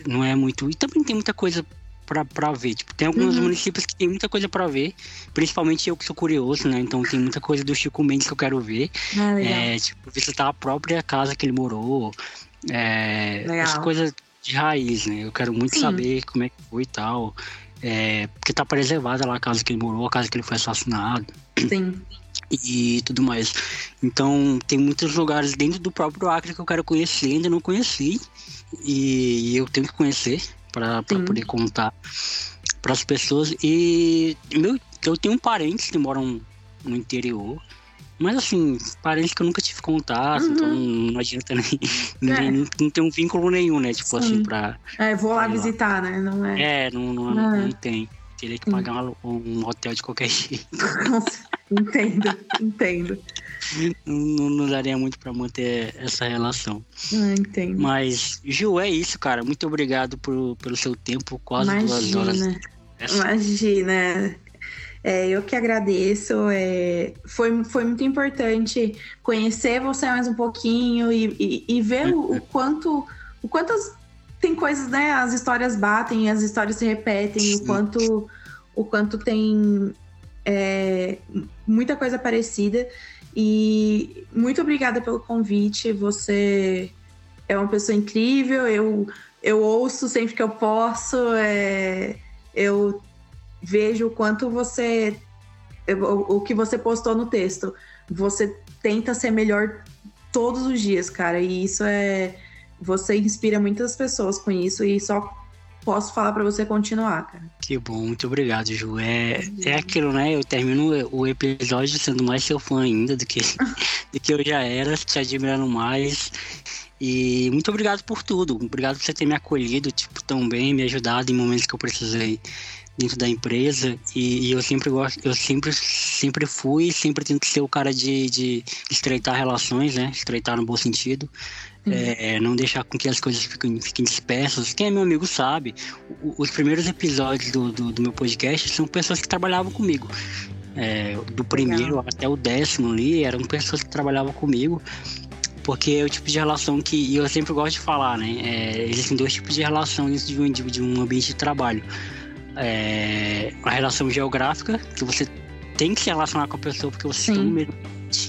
não é muito. E também tem muita coisa pra, pra ver. Tipo, tem alguns uhum. municípios que tem muita coisa pra ver. Principalmente eu que sou curioso, né? Então tem muita coisa do Chico Mendes que eu quero ver. Ah, é, tipo, visitar a própria casa que ele morou. É, as coisas de raiz, né? Eu quero muito Sim. saber como é que foi e tal. É, porque tá preservada lá a casa que ele morou, a casa que ele foi assassinado. Sim. E tudo mais. Então, tem muitos lugares dentro do próprio Acre que eu quero conhecer, ainda não conheci. E eu tenho que conhecer para poder contar para as pessoas. E meu, eu tenho parentes que moram no interior. Mas assim, parece que eu nunca tive contato, uhum. então não adianta nem, é. nem, não tem um vínculo nenhum, né? Tipo assim, Sim. assim, pra. É, vou lá visitar, lá. né? Não é. É, não, não, não, é. não tem. Teria que pagar um, um hotel de qualquer jeito. Entendo, entendo. Não, não, daria muito para manter essa relação. Ah, entendo. Mas, Gil, é isso, cara. Muito obrigado por, pelo seu tempo, quase Imagina. duas horas. Imagina. É, eu que agradeço. É, foi, foi muito importante conhecer você mais um pouquinho e, e, e ver o, o, quanto. O quanto as, tem coisas, né? As histórias batem, as histórias se repetem, o quanto, o quanto tem é, muita coisa parecida. E muito obrigada pelo convite. Você é uma pessoa incrível. Eu, eu ouço sempre que eu posso. É, eu vejo o quanto você. O, o que você postou no texto. Você tenta ser melhor todos os dias, cara. E isso é. Você inspira muitas pessoas com isso e só posso falar para você continuar, cara. Que bom, muito obrigado, Ju. É, é aquilo, né? Eu termino o episódio sendo mais seu fã ainda do que, do que eu já era, te admirando mais. E muito obrigado por tudo. Obrigado por você ter me acolhido, tipo, tão bem, me ajudado em momentos que eu precisei dentro da empresa e, e, eu sempre gosto, eu sempre, sempre fui, sempre tento ser o cara de, de estreitar relações, né? Estreitar no bom sentido. Uhum. É, não deixar com que as coisas fiquem, fiquem dispersas. Quem é meu amigo sabe, os primeiros episódios do, do, do meu podcast são pessoas que trabalhavam comigo. É, do primeiro Legal. até o décimo ali, eram pessoas que trabalhavam comigo porque é o tipo de relação que eu sempre gosto de falar, né? É, existem dois tipos de relação dentro de um, de um ambiente de trabalho é, a relação geográfica, que você tem que se relacionar com a pessoa porque vocês estão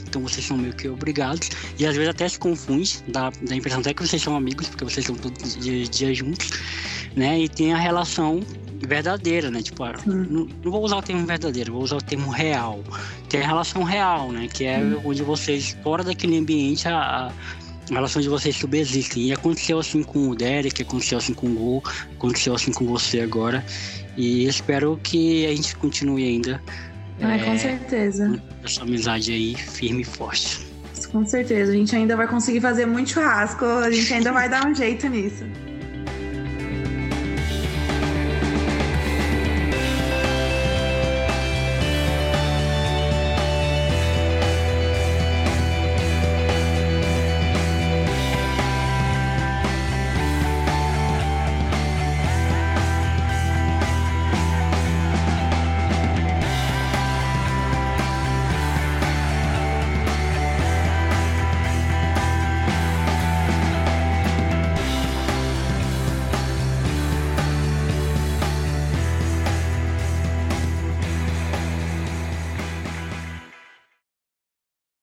então vocês são meio que obrigados. E às vezes até se confunde dá, dá a impressão até que vocês são amigos porque vocês estão todos os dias juntos né? E tem a relação verdadeira né? Tipo não, não, vou usar o termo verdadeiro vou usar o termo real. Tem a relação real né? Que é onde vocês fora daquele ambiente a, a relação de vocês subsistem. E aconteceu assim com o Derek aconteceu assim com o Gol aconteceu assim com você agora. E espero que a gente continue ainda. Ah, é, com certeza. Essa amizade aí firme e forte. Com certeza. A gente ainda vai conseguir fazer muito churrasco. A gente ainda vai dar um jeito nisso.